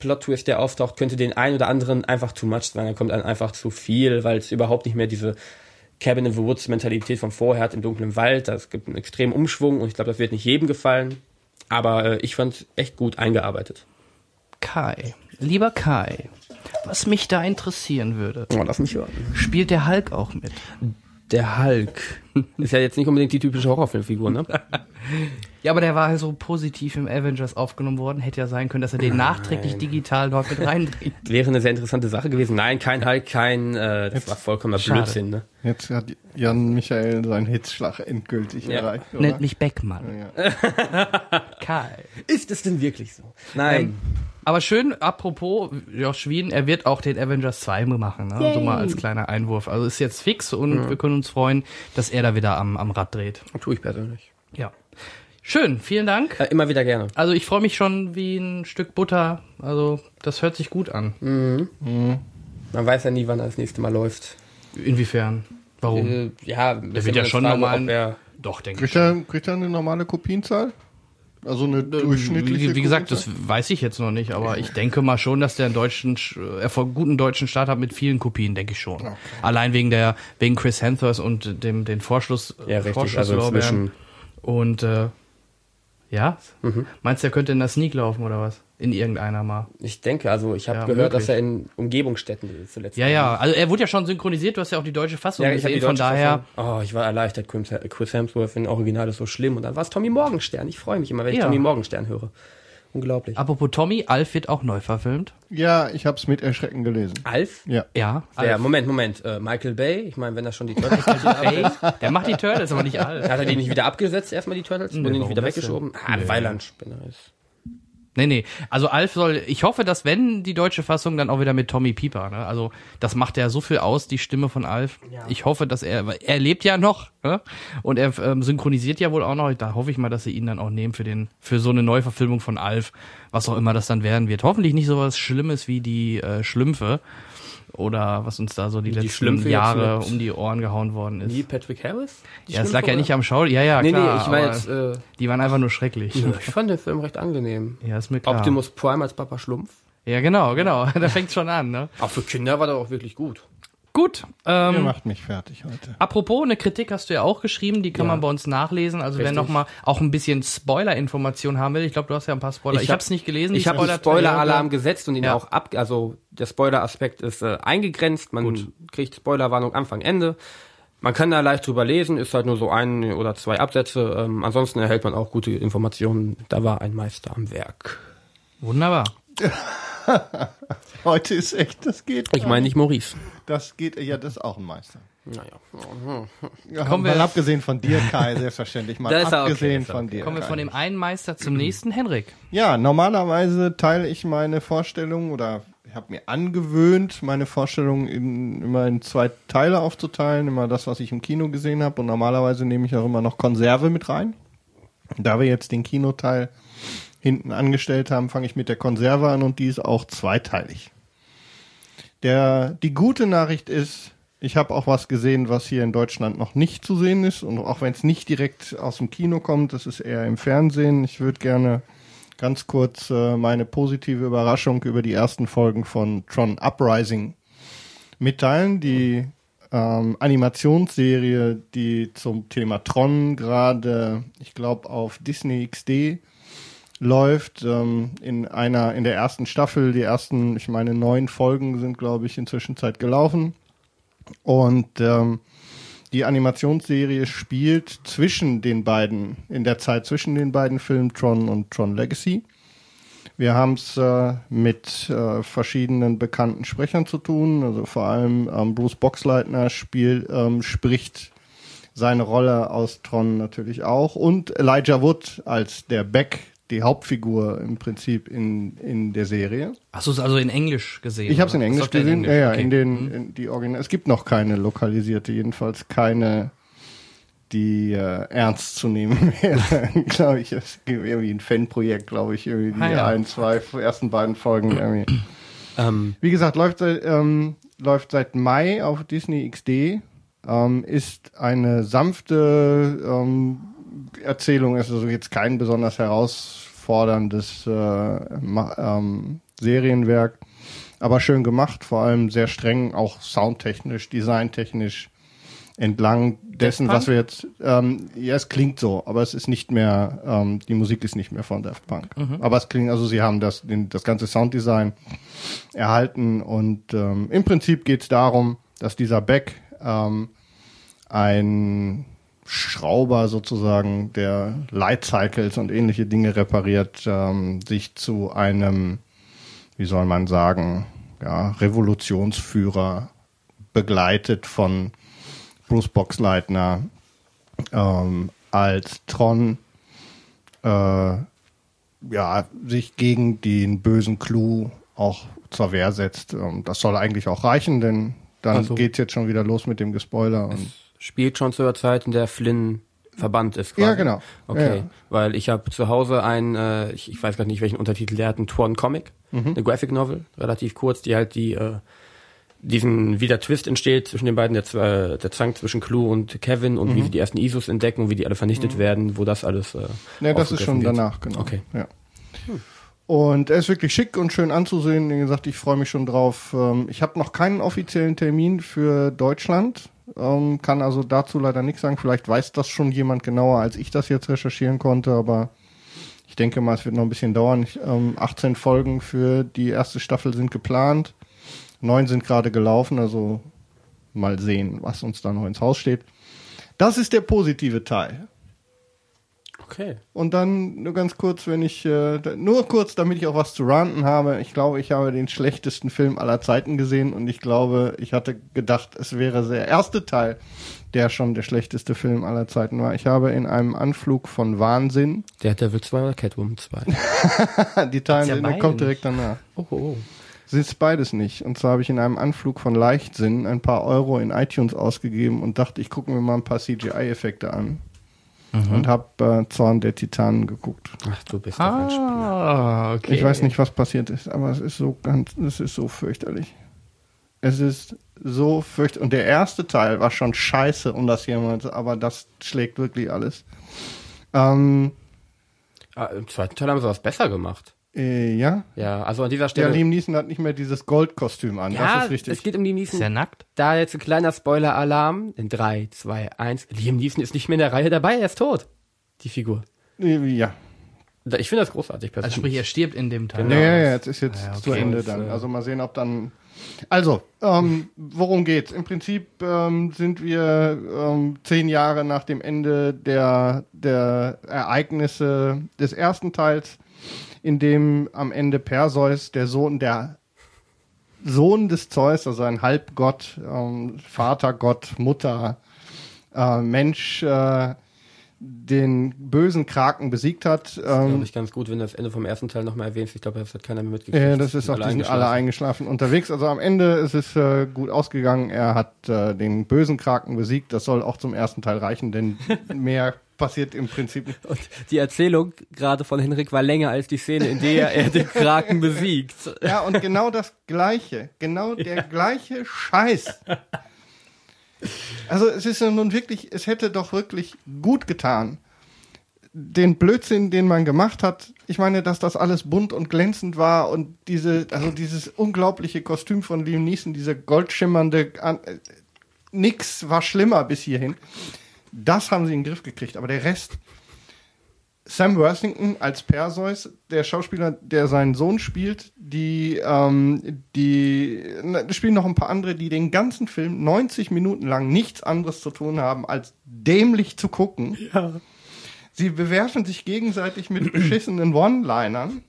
Plot-Twist, der auftaucht, könnte den einen oder anderen einfach too much sein. Da kommt dann einfach zu viel, weil es überhaupt nicht mehr diese Cabin in the Woods Mentalität von vorher hat, im dunklen Wald. Es gibt einen extremen Umschwung und ich glaube, das wird nicht jedem gefallen. Aber äh, ich fand es echt gut eingearbeitet. Kai, lieber Kai, was mich da interessieren würde. Oh, lass mich hören. Spielt der Hulk auch mit? Der Hulk. Ist ja jetzt nicht unbedingt die typische Horrorfilmfigur, ne? ja, aber der war halt so positiv im Avengers aufgenommen worden. Hätte ja sein können, dass er den Nein. nachträglich digital dort mit reindreht. Wäre eine sehr interessante Sache gewesen. Nein, kein Hulk, kein, äh, das jetzt, war vollkommener Blödsinn, ne? Jetzt hat Jan Michael seinen Hitzschlag endgültig ja. erreicht, oder? Nennt mich Beckmann. Ja. Kai. Ist es denn wirklich so? Nein. Ähm, aber schön, apropos Josh Wien, er wird auch den Avengers 2 machen, ne? so mal als kleiner Einwurf. Also ist jetzt fix und ja. wir können uns freuen, dass er da wieder am, am Rad dreht. Tue ich persönlich. Ja. Schön, vielen Dank. Äh, immer wieder gerne. Also ich freue mich schon wie ein Stück Butter. Also das hört sich gut an. Mhm. Mhm. Man weiß ja nie, wann er das nächste Mal läuft. Inwiefern? Warum? Äh, ja, der wird ja schon normal. Doch, denke ich. Kriegt er eine normale Kopienzahl? Also eine durchschnittliche. Wie, wie gesagt, das weiß ich jetzt noch nicht, aber ich denke mal schon, dass der einen deutschen, äh, guten deutschen Start hat mit vielen Kopien, denke ich schon. Okay. Allein wegen der, wegen Chris Hemsworth und dem, den Vorschluss. Ja, richtig. Also inzwischen. Und äh, ja? Mhm. Meinst du, er könnte in der Sneak laufen oder was? In irgendeiner mal. Ich denke, also ich habe ja, gehört, möglich. dass er in Umgebungsstätten zuletzt Ja, ja, also er wurde ja schon synchronisiert, du hast ja auch die deutsche Fassung ja, ich gesehen, die von daher. Fassung. Oh, ich war erleichtert, Chris Hemsworth in Original ist so schlimm und dann war es Tommy Morgenstern. Ich freue mich immer, wenn ich ja. Tommy Morgenstern höre. Unglaublich. Apropos Tommy, Alf wird auch neu verfilmt. Ja, ich habe es mit Erschrecken gelesen. Alf? Ja. Ja. Alf. Moment, Moment. Äh, Michael Bay? Ich meine, wenn er schon die Turtles Bay? Der macht die Turtles, aber nicht Alf. Hat er die nicht wieder abgesetzt, erstmal die Turtles? Nee, und die nicht wieder weggeschoben? Ah, nee. weil er ein Spinner ist. Nee, nee. Also Alf soll, ich hoffe, dass wenn die deutsche Fassung, dann auch wieder mit Tommy Pieper. Ne? Also das macht ja so viel aus, die Stimme von Alf. Ja. Ich hoffe, dass er, er lebt ja noch ne? und er ähm, synchronisiert ja wohl auch noch. Da hoffe ich mal, dass sie ihn dann auch nehmen für den, für so eine Neuverfilmung von Alf, was auch immer das dann werden wird. Hoffentlich nicht so was Schlimmes wie die äh, Schlümpfe. Oder was uns da so die, Die letzten Jahre um die Ohren gehauen worden ist. Wie Patrick Harris? Die ja, es lag ja nicht am Schau. Ja, ja, Nee, klar. nee, ich meine jetzt, äh, die waren einfach nur schrecklich. ja, ich fand den Film recht angenehm. Ja, ist mir klar. Optimus Prime als Papa Schlumpf. Ja, genau, genau. Da fängt schon an, ne? Auch für Kinder war der auch wirklich gut. Gut. Ihr Ähm, macht mich fertig heute. apropos, eine Kritik hast du ja auch geschrieben, die kann Ja. man bei uns nachlesen. Also wer Richtig. noch mal auch ein bisschen Spoiler-Information haben will, ich glaube, du hast ja ein paar Spoiler. Ich, hab- hab's nicht gelesen. Ich habe einen. Spoiler-Alarm gesetzt und ihn Ja. auch ab, also der Spoiler-Aspekt ist äh, eingegrenzt. Man Gut. kriegt Spoilerwarnung Anfang, Ende. Man kann da leicht drüber lesen, ist halt nur so ein oder zwei Absätze. Ähm, ansonsten erhält man auch gute Informationen. Da war ein Meister am Werk. Wunderbar. Heute ist echt, das geht. Ich meine nicht Maurice. Das geht, ja, das ist auch ein Meister. Naja. Ja, Kommen mal wir- abgesehen von dir, Kai, selbstverständlich. Mal Da ist er okay, abgesehen ist er von okay. dir. Kommen wir Kai. von dem einen Meister zum nächsten, Henrik. Ja, normalerweise teile ich meine Vorstellung oder ich habe mir angewöhnt, meine Vorstellung in, immer in zwei Teile aufzuteilen. Immer das, was ich im Kino gesehen habe. Und normalerweise nehme ich auch immer noch Konserve mit rein. Da wir jetzt den Kinoteil hinten angestellt haben, fange ich mit der Konserve an und die ist auch zweiteilig. Der, die gute Nachricht ist, ich habe auch was gesehen, was hier in Deutschland noch nicht zu sehen ist. Und auch wenn es nicht direkt aus dem Kino kommt, das ist eher im Fernsehen. Ich würde gerne ganz kurz äh, meine positive Überraschung über die ersten Folgen von Tron Uprising mitteilen. Die ähm, Animationsserie, die zum Thema Tron gerade, ich glaube, auf Disney XD läuft ähm, in einer in der ersten Staffel. Die ersten, ich meine, neun Folgen sind, glaube ich, inzwischen Zeit gelaufen. Und ähm, die Animationsserie spielt zwischen den beiden, in der Zeit zwischen den beiden Filmen Tron und Tron Legacy. Wir haben es äh, mit äh, verschiedenen bekannten Sprechern zu tun. Also vor allem ähm, Bruce Boxleitner spielt, ähm, spricht seine Rolle aus Tron natürlich auch. Und Elijah Wood als der Beck, die Hauptfigur im Prinzip in, in der Serie. Hast du es also in Englisch gesehen? Ich habe es in? Englisch gesehen. Ja, ja, okay. in den in die Original. Es gibt noch keine lokalisierte, jedenfalls keine, die äh, ernst zu nehmen wäre. glaube ich, es gibt irgendwie ein Fanprojekt, glaube ich, irgendwie die Ah, ja. ein, zwei ersten beiden Folgen. Irgendwie. Ähm, Wie gesagt, läuft seit, ähm, läuft seit Mai auf Disney XD. Ähm, ist eine sanfte ähm, Erzählung, ist also jetzt kein besonders herausforderndes äh, ähm, Serienwerk, aber schön gemacht, vor allem sehr streng, auch soundtechnisch, designtechnisch entlang dessen, was wir jetzt, ähm, ja, es klingt so, aber es ist nicht mehr, ähm, die Musik ist nicht mehr von Daft Punk. Aber es klingt, also sie haben das, den, das ganze Sounddesign erhalten und ähm, im Prinzip geht es darum, dass dieser Beck ähm, ein Schrauber sozusagen, der Light Cycles und ähnliche Dinge repariert, ähm, sich zu einem, wie soll man sagen, ja, Revolutionsführer begleitet von Bruce Boxleitner ähm, als Tron äh, ja, sich gegen den bösen Clou auch zur Wehr setzt. Das soll eigentlich auch reichen, denn dann so. geht's jetzt schon wieder los mit dem Gespoiler. Und spielt schon zu der Zeit, in der Flynn verbannt ist. Quasi. Ja, genau. Okay, Ja, ja. weil ich habe zu Hause ein, äh, ich, ich weiß gar nicht welchen Untertitel der hat, ein Tron Comic, Mhm. eine Graphic Novel, relativ kurz, die halt die äh, diesen wie der Twist entsteht zwischen den beiden, der, Zw- der Zwang zwischen Clue und Kevin und wie Mhm. sie die ersten ISOs entdecken und wie die alle vernichtet werden, wo das alles. Äh, Ne, das ist schon wird. danach, genau. Okay. Ja. Und er ist wirklich schick und schön anzusehen. Wie gesagt, ich freue mich schon drauf. Ähm, Ich habe noch keinen offiziellen Termin für Deutschland, ähm, kann also dazu leider nichts sagen. Vielleicht weiß das schon jemand genauer, als ich das jetzt recherchieren konnte, aber ich denke mal, es wird noch ein bisschen dauern. Ich, ähm, 18 Folgen für die erste Staffel sind geplant. Neun sind gerade gelaufen, also mal sehen, was uns da noch ins Haus steht. Das ist der positive Teil. Okay. Und dann nur ganz kurz, wenn ich, äh, nur kurz, damit ich auch was zu ranten habe. Ich glaube, ich habe den schlechtesten Film aller Zeiten gesehen und ich glaube, ich hatte gedacht, es wäre der erste Teil, der schon der schlechteste Film aller Zeiten war. Ich habe in einem Anflug von Wahnsinn, Der Devil 2 oder Catwoman 2? die Teilen ja sind, der beide kommt direkt danach. oh, oh, oh. Ist beides nicht. Und zwar habe ich in einem Anflug von Leichtsinn ein paar Euro in iTunes ausgegeben und dachte, ich gucke mir mal ein paar CGI-Effekte an. Und habe äh, Zorn der Titanen geguckt. Ach, du bist doch ein Spieler. Ah, okay. Ich weiß nicht, was passiert ist, aber es ist so ganz, es ist so fürchterlich. Es ist so fürchterlich. Und der erste Teil war schon scheiße, um das jemals, aber das schlägt wirklich alles. Ähm, Ah, Im zweiten Teil haben sie was besser gemacht. Äh, ja. Ja, also an dieser Der Stelle. Liam Neeson hat nicht mehr dieses Goldkostüm an. ja, das ist richtig. es geht um Liam Ist Neeson. er nackt? Da jetzt ein kleiner Spoiler-Alarm. In 3, 2, 1. Liam Neeson ist nicht mehr in der Reihe dabei, er ist tot. Die Figur. Äh, ja. Ich finde das großartig Also persönlich. sprich, er stirbt in dem Teil. Genau. Ja, ja, ja, jetzt ist jetzt Ja, okay. zu Ende dann. Also mal sehen, ob dann. Also, ähm, worum geht's? Im Prinzip ähm, sind wir ähm, zehn Jahre nach dem Ende der, der Ereignisse des ersten Teils, in dem am Ende Perseus, der Sohn, der Sohn des Zeus, also ein Halbgott, ähm, Vatergott, Mutter, äh, Mensch, äh, den bösen Kraken besiegt hat. glaube Ähm, ich ganz gut, wenn du das Ende vom ersten Teil nochmal erwähnst. Ich glaube, das hat keiner mehr mitgekriegt. ja, das ist auch, die sind alle eingeschlafen unterwegs. Also am Ende ist es äh, gut ausgegangen. Er hat äh, den bösen Kraken besiegt. Das soll auch zum ersten Teil reichen, denn mehr passiert im Prinzip nicht. Und die Erzählung gerade von Henrik war länger als die Szene, in der er den Kraken besiegt. Ja, und genau das Gleiche, genau der gleiche Scheiß. Also es ist ja nun wirklich, es hätte doch wirklich gut getan, den Blödsinn, den man gemacht hat. Ich meine, dass das alles bunt und glänzend war und diese, also dieses unglaubliche Kostüm von Liam Neeson, diese goldschimmernde, äh, nix war schlimmer bis hierhin. Das haben sie in den Griff gekriegt, aber der Rest, Sam Worthington als Perseus, der Schauspieler, der seinen Sohn spielt, die, ähm, die na, spielen noch ein paar andere, die den ganzen Film 90 Minuten lang nichts anderes zu tun haben, als dämlich zu gucken. Sie bewerfen sich gegenseitig mit beschissenen One-Linern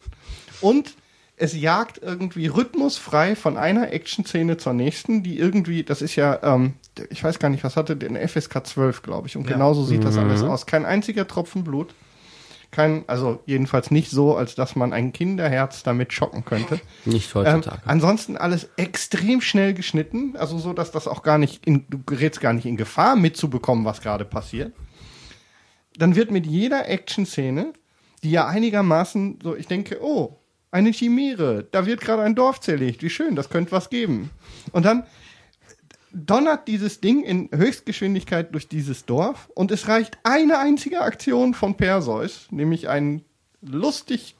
und es jagt irgendwie rhythmusfrei von einer Action-Szene zur nächsten, die irgendwie, das ist ja, ähm, ich weiß gar nicht, was hatte der FSK 12, glaube ich, und Ja. genauso sieht das alles aus. Kein einziger Tropfen Blut. Kein, also jedenfalls nicht so, als dass man ein Kinderherz damit schocken könnte. Nicht Ähm, heutzutage. ansonsten alles extrem schnell geschnitten, also so, dass das auch gar nicht, in, du gerätst gar nicht in Gefahr mitzubekommen, was gerade passiert. Dann wird mit jeder Action-Szene, die ja einigermaßen so, ich denke, oh, eine Chimäre, da wird gerade ein Dorf zerlegt, wie schön, das könnte was geben. Und dann donnert dieses Ding in Höchstgeschwindigkeit durch dieses Dorf und es reicht eine einzige Aktion von Perseus, nämlich ein lustig,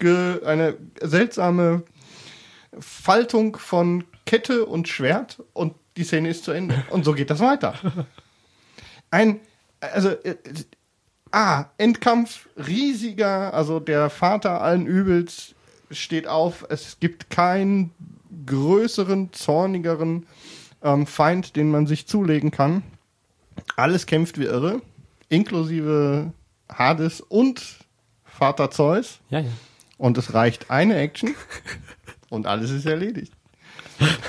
ge, eine seltsame Faltung von Kette und Schwert und die Szene ist zu Ende. Und so geht das weiter. Ein, also, äh, ah, Endkampf, riesiger, also der Vater allen Übels steht auf. Es gibt keinen größeren, zornigeren ähm, Feind, den man sich zulegen kann. Alles kämpft wie irre, inklusive Hades und Vater Zeus. Ja, ja. Und es reicht eine Action und alles ist erledigt.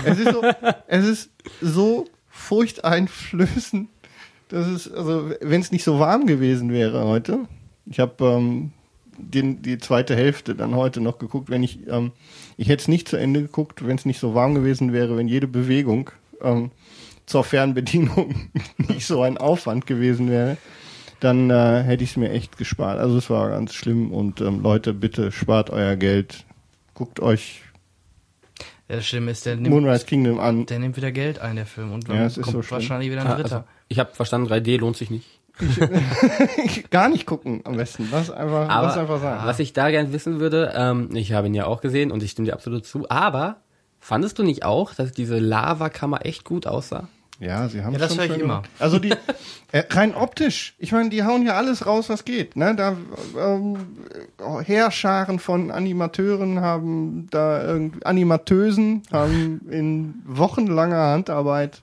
Es ist so, es ist so furchteinflößend, dass es, also wenn es nicht so warm gewesen wäre heute, ich habe ähm, den, die zweite Hälfte dann heute noch geguckt, wenn ich, ähm, ich hätte es nicht zu Ende geguckt, wenn es nicht so warm gewesen wäre, wenn jede Bewegung ähm, zur Fernbedienung nicht so ein Aufwand gewesen wäre, dann äh, hätte ich es mir echt gespart. Also es war ganz schlimm und ähm, Leute, bitte spart euer Geld, guckt euch Ja, das Schlimme ist, der nimmt, Moonrise Kingdom an. der nimmt wieder Geld ein, der Film. Und dann Ja, es ist kommt so schlimm. wahrscheinlich wieder ein Ah, Dritter. also, ich habe verstanden, 3D lohnt sich nicht. Gar nicht gucken am besten. Lass einfach, Aber lass einfach sein. was ich da gern wissen würde, ähm, ich habe ihn ja auch gesehen und ich stimme dir absolut zu, aber fandest du nicht auch, dass diese Lavakammer echt gut aussah? Ja, sie haben Ja, das schon höre ich immer. Also die äh, rein optisch. Ich meine, die hauen ja alles raus, was geht. Ne, da ähm, Heerscharen von Animateuren haben da irgendwie Animateusen haben in wochenlanger Handarbeit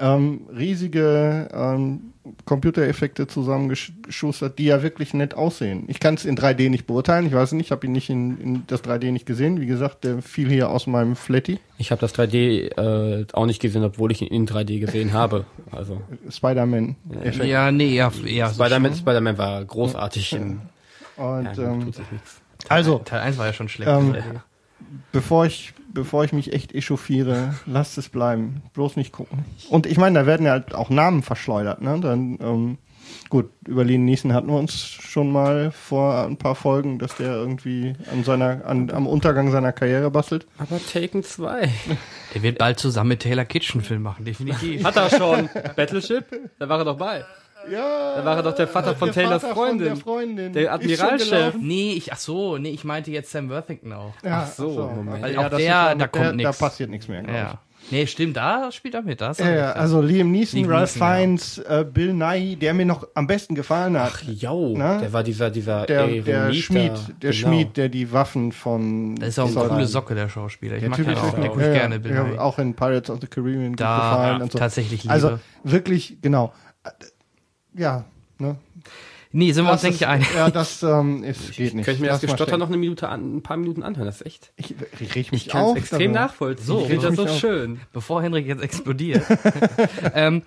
ähm, riesige ähm, Computereffekte zusammengeschustert, die ja wirklich nett aussehen. Ich kann es in 3D nicht beurteilen. Ich weiß nicht, ich habe ihn nicht in, in das 3D nicht gesehen. Wie gesagt, der fiel hier aus meinem Flatty. Ich habe das 3D äh, auch nicht gesehen, obwohl ich ihn in 3D gesehen habe. Also Spider-Man. Ja, nee, eher so Spider-Man. Spider war großartig. In, Und ja, ähm, also Teil 1 war ja schon schlecht. Ähm, bevor ich, bevor ich mich echt echauffiere, lasst es bleiben. Bloß nicht gucken. Und ich meine, da werden ja halt auch Namen verschleudert, ne? Dann, ähm, Gut, über Liam Neeson hatten wir uns schon mal vor ein paar Folgen, dass der irgendwie an seiner, an, am Untergang seiner Karriere bastelt. Aber Taken 2. Der wird bald zusammen mit Taylor Kitsch einen Film machen, definitiv. Hat er schon. Battleship? Da war er doch bei. Ja, Da war er doch der Vater von der Taylors Vater Freundin. Von der Freundin. Der gelaufen. nee, ich, ach so, nee, ich meinte jetzt Sam Worthington auch. Ja, Ach so, Moment. Weil Ja, auch das der, da kommt der, nix. Da passiert nichts mehr. ich. Ja. Nee, stimmt, da spielt er mit, da hast du Ja, ja, also Liam Neeson, Liam Ralph Neeson, ja. Fiennes, äh, Bill Nye, der mir noch am besten gefallen hat. Ach, jau. Na? Der war dieser, dieser der, der Eremiter. Schmied, der Genau. Schmied, der die Waffen von. Das ist auch eine coole Socke, der Schauspieler. Ich Der mag Typ den auch, wirklich- der guckt ja, gerne Bill ja, Nye. auch in Pirates of the Caribbean gut Da, gefallen ja, und so. tatsächlich Liebe. Also wirklich, genau. Ja, ne? Nee, sind wir uns, Das denke ich, einig. Ja, das ähm, ist, geht nicht. Könnte ich mir das mal Gestotter noch eine Minute an, ein paar Minuten anhören, das ist echt. Ich, ich reg mich Ich kann auf. es extrem nachvollziehen. So, ich finde das so auf. schön. Bevor Henrik jetzt explodiert. ähm,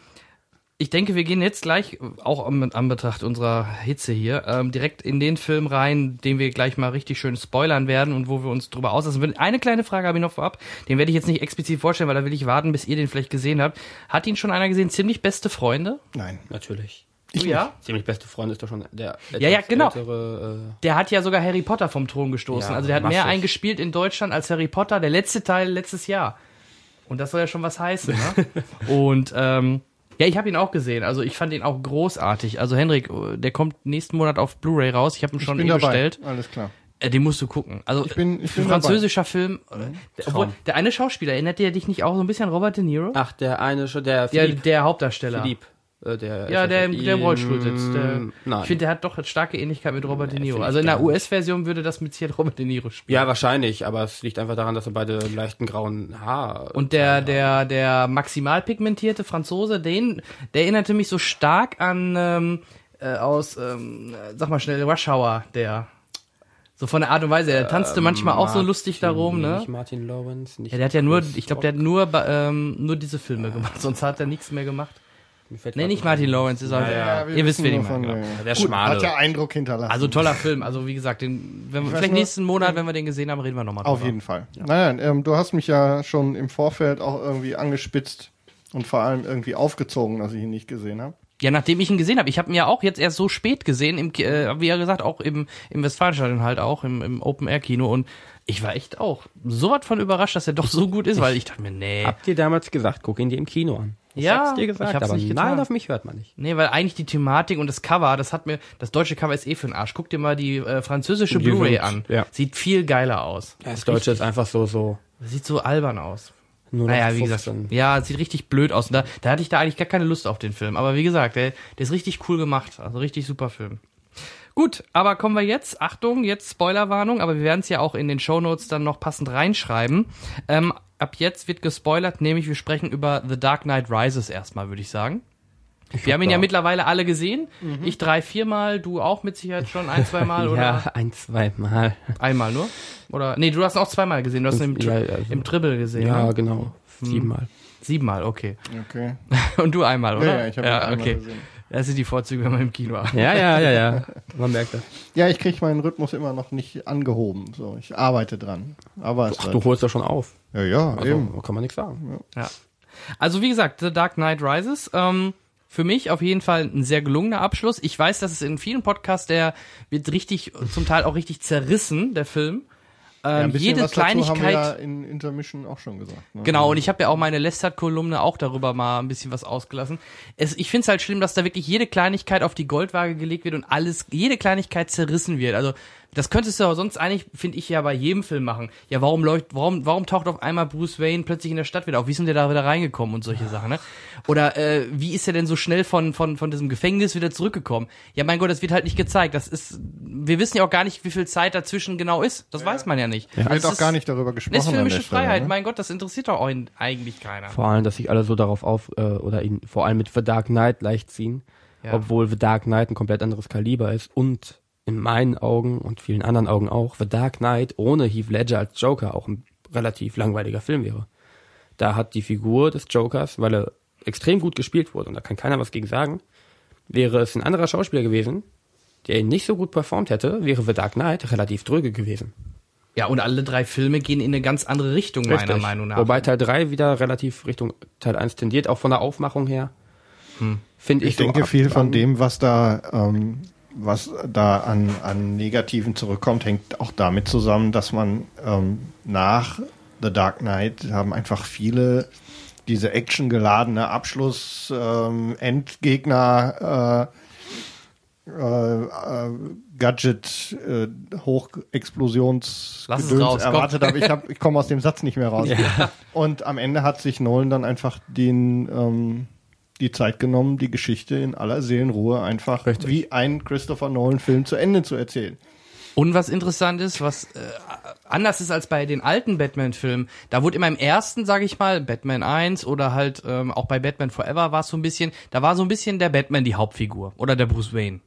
ich denke, wir gehen jetzt gleich, auch am Anbetracht unserer Hitze hier, ähm, direkt in den Film rein, den wir gleich mal richtig schön spoilern werden und wo wir uns drüber auslassen würden. Eine kleine Frage habe ich noch vorab, den werde ich jetzt nicht explizit vorstellen, weil da will ich warten, bis ihr den vielleicht gesehen habt. Hat ihn schon einer gesehen? Ziemlich beste Freunde? Nein. Natürlich. Du ja? Ziemlich beste Freund ist doch schon der Ja, ja, genau. ältere, Der hat ja sogar Harry Potter vom Thron gestoßen. Ja, also der hat mehr massig. eingespielt in Deutschland als Harry Potter, der letzte Teil letztes Jahr. Und das soll ja schon was heißen, ne? Und ähm, ja, ich habe ihn auch gesehen. Also ich fand ihn auch großartig. Also Henrik, der kommt nächsten Monat auf Blu-ray raus. Ich habe ihn schon bin eh dabei. bestellt. Alles klar. Äh, den musst du gucken. Also Ich bin- ich für bin französischer Film. äh, Obwohl, der eine Schauspieler, erinnert der dich nicht auch so ein bisschen an Robert De Niro? äh, Ach, der eine schon, der der, Philipp. der Hauptdarsteller. Philipp. Äh, der Ja, der, im- der im Ähm, Rollstuhl sitzt. Der. Ich finde, der hat doch eine starke Ähnlichkeit mit Robert De Niro. Also in der. US-Version würde das mit Sicherheit Robert De Niro spielen. ja, wahrscheinlich, aber es liegt einfach daran, dass er beide leichten grauen Haar. Und der, der, der maximal pigmentierte Franzose, den, der erinnerte mich so stark an, ähm, äh, aus, ähm, äh, sag mal schnell, Rush Hour, der. So von der Art und Weise, der tanzte manchmal auch so lustig darum, ne? Nicht Martin Lawrence, nicht Ja, der hat ja nur, ich glaube, der hat nur, ähm, nur diese Filme gemacht, sonst hat er nichts mehr gemacht. Nee, nicht Martin Lawrence, ist auch, ja, wir ihr wisst, wen ich meine. genau. Der Gut, Schmale. Hat ja Eindruck hinterlassen. Also toller Film, also wie gesagt, den, wenn vielleicht nur- nächsten Monat, wenn wir den gesehen haben, reden wir nochmal Auf jeden Fall. Naja, ähm, du hast mich ja schon im Vorfeld auch irgendwie angespitzt und vor allem irgendwie aufgezogen, dass ich ihn nicht gesehen habe. Ja, nachdem ich ihn gesehen habe. Ich habe ihn ja auch jetzt erst so spät gesehen, im, äh, wie ja gesagt, auch im, im Westfalenstadion halt auch, im, im Open-Air-Kino. Und ich war echt auch so was von überrascht, dass er doch so gut ist, weil ich dachte mir, nee. Habt ihr damals gesagt, guck ihn dir im Kino an? Ich Ja, hab's dir gesagt, ich hab's aber nicht getan. nein, auf mich hört man nicht. Nee, weil eigentlich die Thematik und das Cover, das hat mir, das deutsche Cover ist eh für den Arsch. Guck dir mal die äh, französische Blu-ray an. ja. Sieht viel geiler aus. Das Deutsche ist einfach so, so. Sieht so albern aus. Nur Naja, wie gesagt, 15. ja, sieht richtig blöd aus. Und da, da hatte ich da eigentlich gar keine Lust auf den Film. Aber wie gesagt, der, der ist richtig cool gemacht. Also richtig super Film. Gut, aber kommen wir jetzt, Achtung, jetzt Spoilerwarnung, aber wir werden es ja auch in den Shownotes dann noch passend reinschreiben. Ähm, ab jetzt wird gespoilert, nämlich wir sprechen über The Dark Knight Rises erstmal, würde ich sagen. Wir haben ihn ja mittlerweile alle gesehen. Ich drei, viermal, du auch mit Sicherheit schon ein, zwei Mal oder Ja, ein, zwei Mal. einmal nur? Oder nee, du hast ihn auch zweimal gesehen. Du hast ihn im, Ja, also- im Dribble gesehen. Ja, ne? genau. Siebenmal. Siebenmal, okay. Okay. Und du einmal, oder? Ja, ja, ich habe ihn einmal okay. gesehen. Das sind die Vorzüge, wenn man im Kino arbeitet. Ja, ja, ja, ja. Man merkt das. Ja, ich kriege meinen Rhythmus immer noch nicht angehoben. So, ich arbeite dran. Aber es Ach, du holst das schon auf. Ja, ja, Also, eben. kann man nichts sagen. Ja. Also wie gesagt, The Dark Knight Rises. Ähm, für mich auf jeden Fall ein sehr gelungener Abschluss. Ich weiß, dass es in vielen Podcasts, der wird richtig, zum Teil auch richtig zerrissen, der Film. Ja, Ähm, bisschen jede dazu haben wir Kleinigkeit. ja in Intermission auch schon gesagt. Ne? Genau, und ich habe ja auch meine Lestert-Kolumne auch darüber mal ein bisschen was ausgelassen. Es, ich finde es halt schlimm, dass da wirklich jede Kleinigkeit auf die Goldwaage gelegt wird und alles, jede Kleinigkeit zerrissen wird. Also das könntest du aber sonst eigentlich, finde ich, ja bei jedem Film machen. Ja, warum läuft, warum, warum taucht auf einmal Bruce Wayne plötzlich in der Stadt wieder auf? Wie ist denn der da wieder reingekommen und solche Sachen, ne? Oder äh, wie ist er denn so schnell von, von, von diesem Gefängnis wieder zurückgekommen? Ja, mein Gott, das wird halt nicht gezeigt. Das ist, wir wissen ja auch gar nicht, wie viel Zeit dazwischen genau ist. Das weiß man ja nicht. Wird Also auch es gar nicht darüber gesprochen. das ist filmische Stelle, Freiheit, ne? mein Gott, das interessiert doch auch eigentlich keiner. Vor allem, dass sich alle so darauf auf, äh, oder ihn vor allem mit The Dark Knight leicht ziehen, Ja. obwohl The Dark Knight ein komplett anderes Kaliber ist und in meinen Augen und vielen anderen Augen auch, The Dark Knight ohne Heath Ledger als Joker auch ein relativ langweiliger Film wäre. Da hat die Figur des Jokers, weil er extrem gut gespielt wurde, und da kann keiner was gegen sagen, wäre es ein anderer Schauspieler gewesen, der ihn nicht so gut performt hätte, wäre The Dark Knight relativ dröge gewesen. Ja, und alle drei Filme gehen in eine ganz andere Richtung, meiner Richtig. Meinung nach. Wobei Teil 3 wieder relativ Richtung Teil 1 tendiert, auch von der Aufmachung her. Finde ich, Ich so denke, ab- viel von dem, was da, ähm, was da an, an Negativen zurückkommt, hängt auch damit zusammen, dass man ähm, nach The Dark Knight haben einfach viele diese actiongeladene Abschluss ähm, Endgegner äh, äh, äh, Gadget äh, Hochexplosions erwartet habe. Ich, hab, ich komme aus dem Satz nicht mehr raus. Und am Ende hat sich Nolan dann einfach den ähm, die Zeit genommen, die Geschichte in aller Seelenruhe einfach Richtig. wie ein Christopher Nolan-Film zu Ende zu erzählen. Und was interessant ist, was äh, anders ist als bei den alten Batman-Filmen, da wurde immer im ersten, sage ich mal, Batman 1 oder halt ähm, auch bei Batman Forever war es so ein bisschen, da war so ein bisschen der Batman die Hauptfigur oder der Bruce Wayne.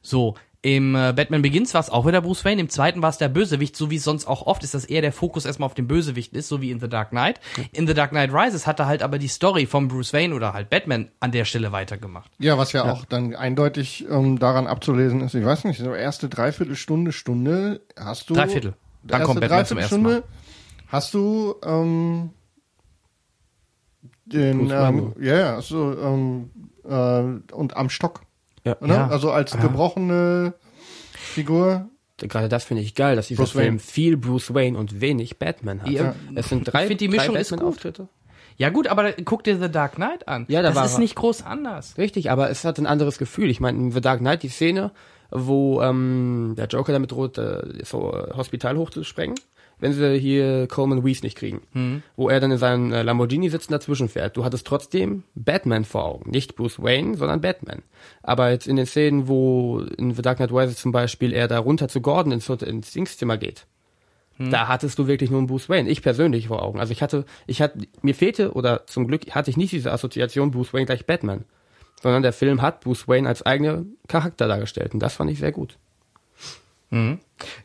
So, im äh, Batman Begins war es auch wieder Bruce Wayne, im zweiten war es der Bösewicht, so wie es sonst auch oft ist, dass eher der Fokus erstmal auf dem Bösewicht ist, so wie in The Dark Knight. In The Dark Knight Rises hat er halt aber die Story von Bruce Wayne oder halt Batman an der Stelle weitergemacht. Ja, was ja, auch dann eindeutig ähm, daran abzulesen ist, ich weiß nicht, so erste Dreiviertelstunde, Stunde hast du. Dreiviertel. Dann erste kommt Batman zum ersten Dreiviertelstunde Hast du ähm, den, ähm, ja, ja, so, ähm, äh, und am Stock. Ja. Oder? Ja. Also als gebrochene Figur. Gerade das finde ich geil, dass dieser Bruce Film Wayne. viel Bruce Wayne und wenig Batman hat. Ja. Es sind drei, Ich find, die Mischung drei ist gut. Batman-Auftritte. Ja gut, aber guck dir The Dark Knight an. Ja, da das war ist er. nicht groß anders. Richtig, aber es hat ein anderes Gefühl. Ich meine, in The Dark Knight die Szene, wo ähm, der Joker damit droht, äh, so äh, Hospital hochzusprengen, wenn sie hier Coleman Reese nicht kriegen. Mhm. Wo er dann in seinem äh, Lamborghini sitzt und dazwischen fährt. Du hattest trotzdem Batman vor Augen. Nicht Bruce Wayne, sondern Batman. Aber jetzt in den Szenen, wo in The Dark Knight Rises zum Beispiel er da runter zu Gordon ins, ins Dingszimmer geht, da hattest du wirklich nur einen Bruce Wayne. Ich persönlich vor Augen. Also ich hatte, ich hatte, mir fehlte, oder zum Glück hatte ich nicht diese Assoziation Bruce Wayne gleich Batman. Sondern der Film hat Bruce Wayne als eigene Charakter dargestellt. Und das fand ich sehr gut.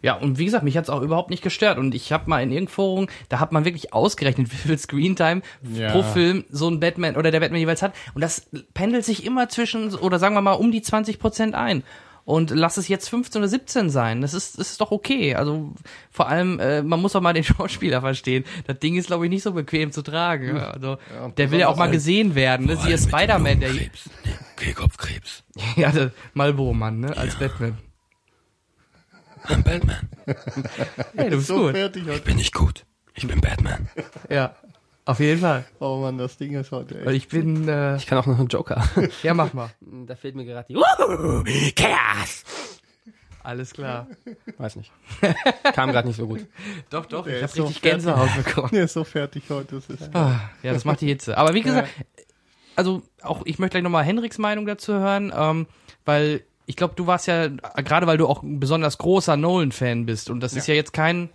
Ja, und wie gesagt, mich hat's auch überhaupt nicht gestört. Und ich habe mal in irgendeinem Forum, da hat man wirklich ausgerechnet, wie viel Screentime Ja. pro Film so ein Batman oder der Batman jeweils hat. Und das pendelt sich immer zwischen, oder sagen wir mal, um die 20 Prozent ein. Und lass es jetzt 15 oder 17 sein. Das ist, das ist doch okay. Also vor allem, äh, man muss auch mal den Schauspieler verstehen. Das Ding ist, glaube ich, nicht so bequem zu tragen. Ja, Also, der will ja auch mal gesehen werden. Ne? Siehe Spider-Man, der Kehlkopfkrebs. ja, der Marlboro-Mann, ne? Als Batman. I'm Batman. Hey, du bist So gut. fertig heute. Bin ich gut. Ich bin Batman. Ja. Auf jeden Fall. Oh Mann, das Ding ist heute Weil echt. ich bin, äh, Ich kann auch noch einen Joker. ja, mach mal. da fehlt mir gerade die. Wuhu, Chaos! Alles klar. Weiß nicht. Kam gerade nicht so gut. Doch, doch, Der ich habe so richtig Gänsehaut bekommen. Der ist so fertig heute. Das ist Ah, ja, das macht die Hitze. Aber wie gesagt, also auch ich möchte gleich nochmal Henriks Meinung dazu hören, ähm, weil ich glaube, du warst ja, gerade weil du auch ein besonders großer Nolan-Fan bist und das ist ja jetzt kein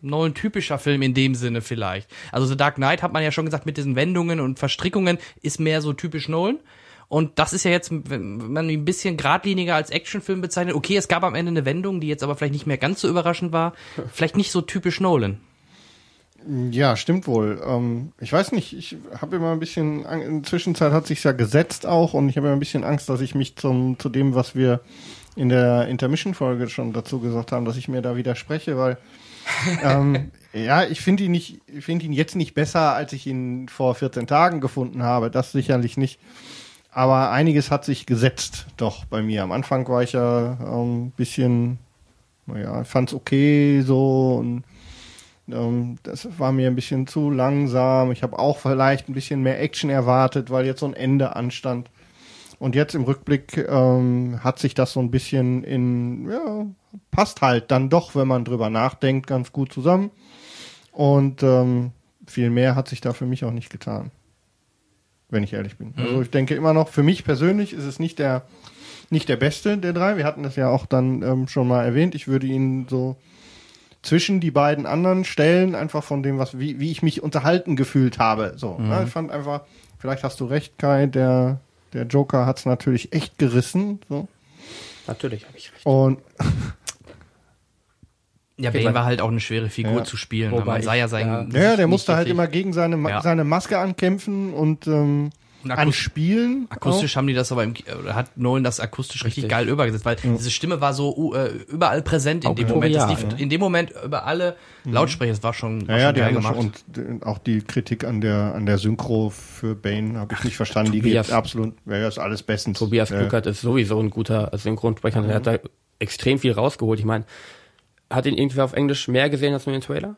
Nolan-typischer Film in dem Sinne vielleicht. Also The Dark Knight hat man ja schon gesagt, mit diesen Wendungen und Verstrickungen ist mehr so typisch Nolan. Und das ist ja jetzt, wenn man ihn ein bisschen geradliniger als Actionfilm bezeichnet, okay, es gab am Ende eine Wendung, die jetzt aber vielleicht nicht mehr ganz so überraschend war, vielleicht nicht so typisch Nolan. Ja, stimmt wohl. Ähm, ich weiß nicht, ich habe immer ein bisschen, Ang- in der Zwischenzeit hat sich ja gesetzt auch und ich habe immer ein bisschen Angst, dass ich mich zum, zu dem, was wir in der Intermission-Folge schon dazu gesagt haben, dass ich mir da widerspreche, weil ähm, ja, ich finde ihn nicht, ich finde ihn jetzt nicht besser, als ich ihn vor 14 Tagen gefunden habe. Das sicherlich nicht. Aber einiges hat sich gesetzt, doch bei mir. Am Anfang war ich ja ähm, ein bisschen, naja, ich fand's okay so und ähm, das war mir ein bisschen zu langsam. Ich habe auch vielleicht ein bisschen mehr Action erwartet, weil jetzt so ein Ende anstand. Und jetzt im Rückblick ähm, hat sich das so ein bisschen in, ja, passt halt dann doch, wenn man drüber nachdenkt, ganz gut zusammen. Und ähm, viel mehr hat sich da für mich auch nicht getan. Wenn ich ehrlich bin. Also ich denke immer noch, für mich persönlich ist es nicht der, nicht der beste der drei. Wir hatten das ja auch dann ähm, schon mal erwähnt. Ich würde ihn so zwischen die beiden anderen stellen, einfach von dem, was, wie, wie ich mich unterhalten gefühlt habe. So, ne? Ich fand einfach, vielleicht hast du recht, Kai, der, der Joker hat es natürlich echt gerissen. So. Natürlich habe ich recht. Und Ja, Bane war halt auch eine schwere Figur Ja. zu spielen. Wobei man sah ich- ja sein. ja. Ja, der musste halt immer gegen seine, Ja. seine Maske ankämpfen und ähm, Und an Spielen. Akustisch haben die das aber im, hat Nolan das akustisch richtig, Richtig. geil übergesetzt, weil diese Stimme war so uh, äh, überall präsent in dem Auktorial, Moment. Das lief in dem Moment über alle Lautsprecher. Das war schon, war Ja, ja, schon die geil gemacht. schon, und äh, auch die Kritik an der an der Synchro für Bane habe ich nicht verstanden. Die Tobias- geht absolut, ja, das alles bestens. Tobias ja. Kluckert ist sowieso ein guter Synchronsprecher. Der hat da extrem viel rausgeholt. Ich meine, hat ihn irgendwie auf Englisch mehr gesehen als nur den Trailer?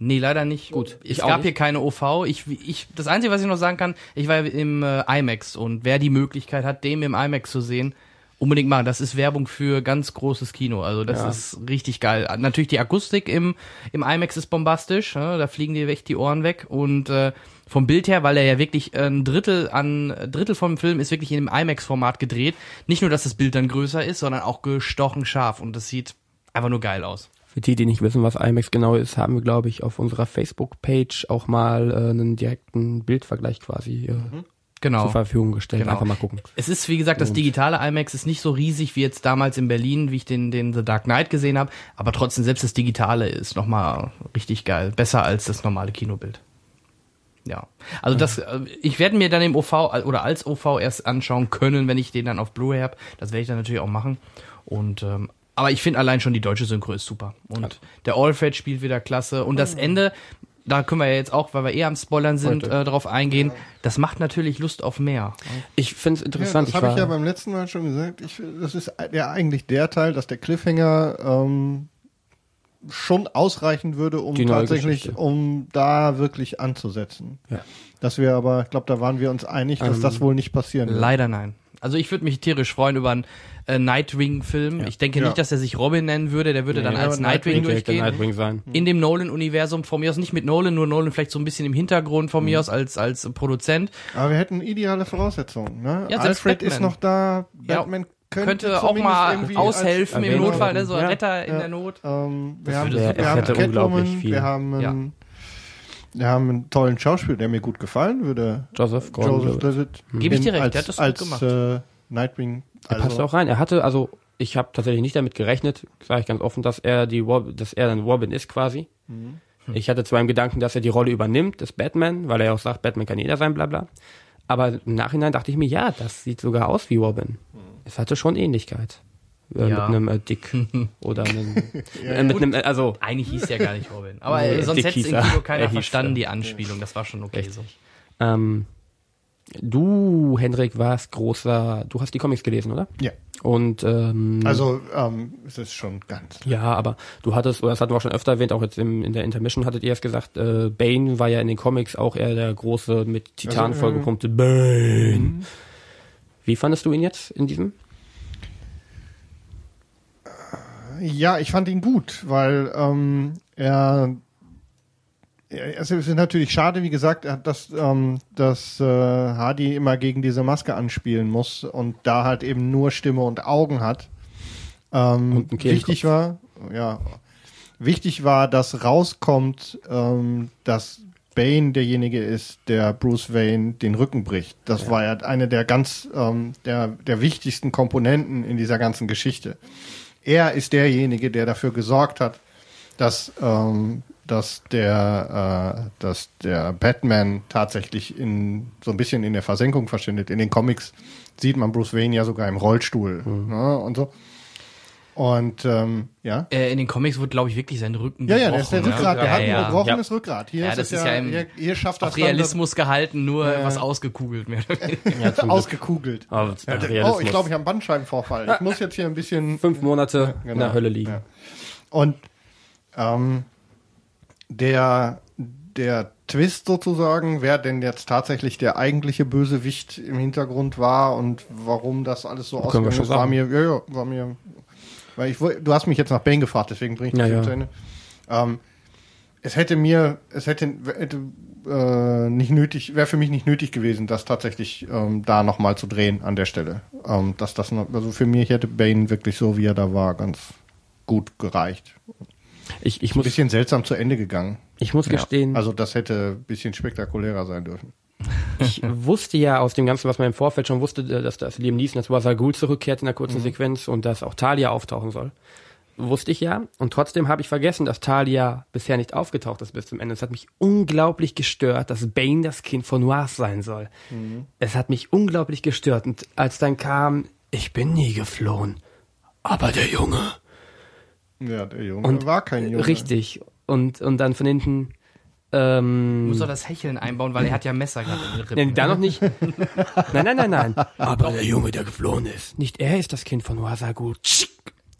Nee, leider nicht. Gut, es ich auch gab nicht. hier keine OV. Ich, ich, das Einzige, was ich noch sagen kann, ich war im äh, IMAX und wer die Möglichkeit hat, dem im IMAX zu sehen, unbedingt machen. Das ist Werbung für ganz großes Kino. Also das Ja. ist richtig geil. Natürlich die Akustik im, im IMAX ist bombastisch. Ne? Da fliegen dir echt die Ohren weg. Und äh, vom Bild her, weil er ja wirklich ein Drittel an Drittel vom Film ist wirklich in dem IMAX-Format gedreht. Nicht nur, dass das Bild dann größer ist, sondern auch gestochen scharf. Und das sieht einfach nur geil aus. Für die, die nicht wissen, was IMAX genau ist, haben wir, glaube ich, auf unserer Facebook-Page auch mal äh, einen direkten Bildvergleich quasi äh, Genau. zur Verfügung gestellt. Genau. Einfach mal gucken. Es ist, wie gesagt, das digitale IMAX ist nicht so riesig wie jetzt damals in Berlin, wie ich den, den The Dark Knight gesehen habe, aber trotzdem selbst das digitale ist nochmal richtig geil. Besser als das normale Kinobild. Ja. Also das, äh, ich werde mir dann im OV al- oder als OV erst anschauen können, wenn ich den dann auf Blu-ray habe. Das werde ich dann natürlich auch machen. Und ähm, aber ich finde allein schon die deutsche Synchro ist super. Und der Alfred spielt wieder klasse. Und das Ende, da können wir ja jetzt auch, weil wir eh am Spoilern sind, äh, drauf eingehen. Das macht natürlich Lust auf mehr. Ich finde es Ja, interessant. das habe ich ja beim letzten Mal schon gesagt. Ich, das ist ja eigentlich der Teil, dass der Cliffhanger ähm, schon ausreichen würde, um tatsächlich, Geschichte. um da wirklich anzusetzen. Ja. Dass wir aber, ich glaube, da waren wir uns einig, dass Ähm, das wohl nicht passieren wird. Leider nein. Also ich würde mich tierisch freuen über einen äh, Nightwing-Film. Ich denke Ja. nicht, dass er sich Robin nennen würde. Der würde dann Nee, als aber Nightwing, Nightwing durchgehen. Nightwing sein. In dem Nolan-Universum, von mir aus nicht mit Nolan, nur Nolan vielleicht so ein bisschen im Hintergrund von Mhm. mir aus als, als Produzent. Aber wir hätten ideale Voraussetzungen. Ne? Ja, Alfred Batman. ist noch da. Ja. Batman könnte, Könnte auch mal irgendwie aushelfen als im Notfall, ne? so ein Ja. Retter in Ja. der Not. Ähm, wir Das haben, wir super haben sein. hätte unglaublich Catwoman, viel. wir haben, Ja. einen, wir haben einen tollen Schauspieler, der mir gut gefallen würde. Joseph Joseph Gordon-Levitt. Levitt. Gebe ich dir recht, als, der hat das gut als, gemacht. Äh, Nightwing. Er passt Also, auch rein. Er hatte, also ich habe tatsächlich nicht damit gerechnet, sage ich ganz offen, dass er die dass er dann Robin ist quasi. Mhm. Ich hatte zwar im Gedanken, dass er die Rolle übernimmt des Batman, weil er ja auch sagt, Batman kann jeder sein, bla bla. Aber im Nachhinein dachte ich mir, ja, das sieht sogar aus wie Robin. Es hatte schon Ähnlichkeit. Äh, Mhm. Ja. Mit einem äh, Dick oder einem, äh, mit einem, äh, also Eigentlich hieß der gar nicht Robin. Aber sonst hätte es im er. Kino keiner Er verstanden, er. die Anspielung. Das war schon okay so. ähm, du, Hendrik, warst großer, du hast die Comics gelesen, oder? ja. Und ähm, Also, ähm, es ist schon ganz. Ja, aber du hattest, oder das hatten wir auch schon öfter erwähnt, auch jetzt im, in der Intermission hattet ihr es gesagt, äh, Bane war ja in den Comics auch eher der große, mit Titan Also, äh, vollgepumpte Bane. Wie fandest du ihn jetzt in diesem? Ja, ich fand ihn gut, weil ähm, er also es ist natürlich schade, wie gesagt, dass, ähm, dass äh, Hardy immer gegen diese Maske anspielen muss und da halt eben nur Stimme und Augen hat. Ähm, Und wichtig war, ja, wichtig war, dass rauskommt, ähm, dass Bane derjenige ist, der Bruce Wayne den Rücken bricht. Das war ja eine der ganz ähm, der der wichtigsten Komponenten in dieser ganzen Geschichte. Er ist derjenige, der dafür gesorgt hat, dass ähm, dass der äh, dass der Batman tatsächlich in so ein bisschen in der Versenkung verschwindet. In den Comics sieht man Bruce Wayne ja sogar im Rollstuhl ne, und so. Und ähm, ja. Äh, in den Comics wurde, glaube ich, wirklich sein Rücken Ja, ja, der ist der gebrochen, Rückgrat, ne? der hat ja, ein ja. gebrochenes Rückgrat. Hier Ja, ist das ist ja, ja im- hier, hier schafft das Realismus gehalten, nur Ja, ja. was ausgekugelt mehr. oder weniger. Ja, dann ausgekugelt. Aber Ja, äh, der- oh, ich glaube, ich habe einen Bandscheibenvorfall. Ich muss jetzt hier ein bisschen Fünf Monate in genau. der Hölle liegen. Ja. Und ähm, der, der Twist sozusagen, wer denn jetzt tatsächlich der eigentliche Bösewicht im Hintergrund war und warum das alles so wir ausgegangen ist, war mir, ja, ja, war mir, weil ich, du hast mich jetzt nach Bane gefragt, deswegen bringe ich Ja, das ja. jetzt zu Ende. Ähm, es hätte mir, es hätte, hätte äh, nicht nötig, wäre für mich nicht nötig gewesen, das tatsächlich ähm, da nochmal zu drehen an der Stelle. Ähm, dass das noch, also für mich hätte Bane wirklich so, wie er da war, ganz gut gereicht. Ich, ich Ein muss, bisschen seltsam zu Ende gegangen. ich muss gestehen, Also das hätte ein bisschen spektakulärer sein dürfen. ich wusste ja aus dem Ganzen, was man im Vorfeld schon wusste, äh, dass das Liam Neeson als Wazar Ghul zurückkehrt in der kurzen Sequenz und dass auch Talia auftauchen soll. wusste ich ja. Und trotzdem habe ich vergessen, dass Talia bisher nicht aufgetaucht ist bis zum Ende. Es hat mich unglaublich gestört, dass Bane das Kind von Noir sein soll. Es hat mich unglaublich gestört. Und als dann kam, ich bin nie geflohen. Aber der Junge. Ja, der Junge Und war kein Junge. Richtig. Und, und dann von hinten, ähm, Muss doch das Hecheln einbauen, weil er hat ja Messer gerade in den Rippen. Nein, da noch nicht. Nein, nein, nein, nein. Aber der Junge, der geflohen ist. Nicht er ist das Kind von Wasagu,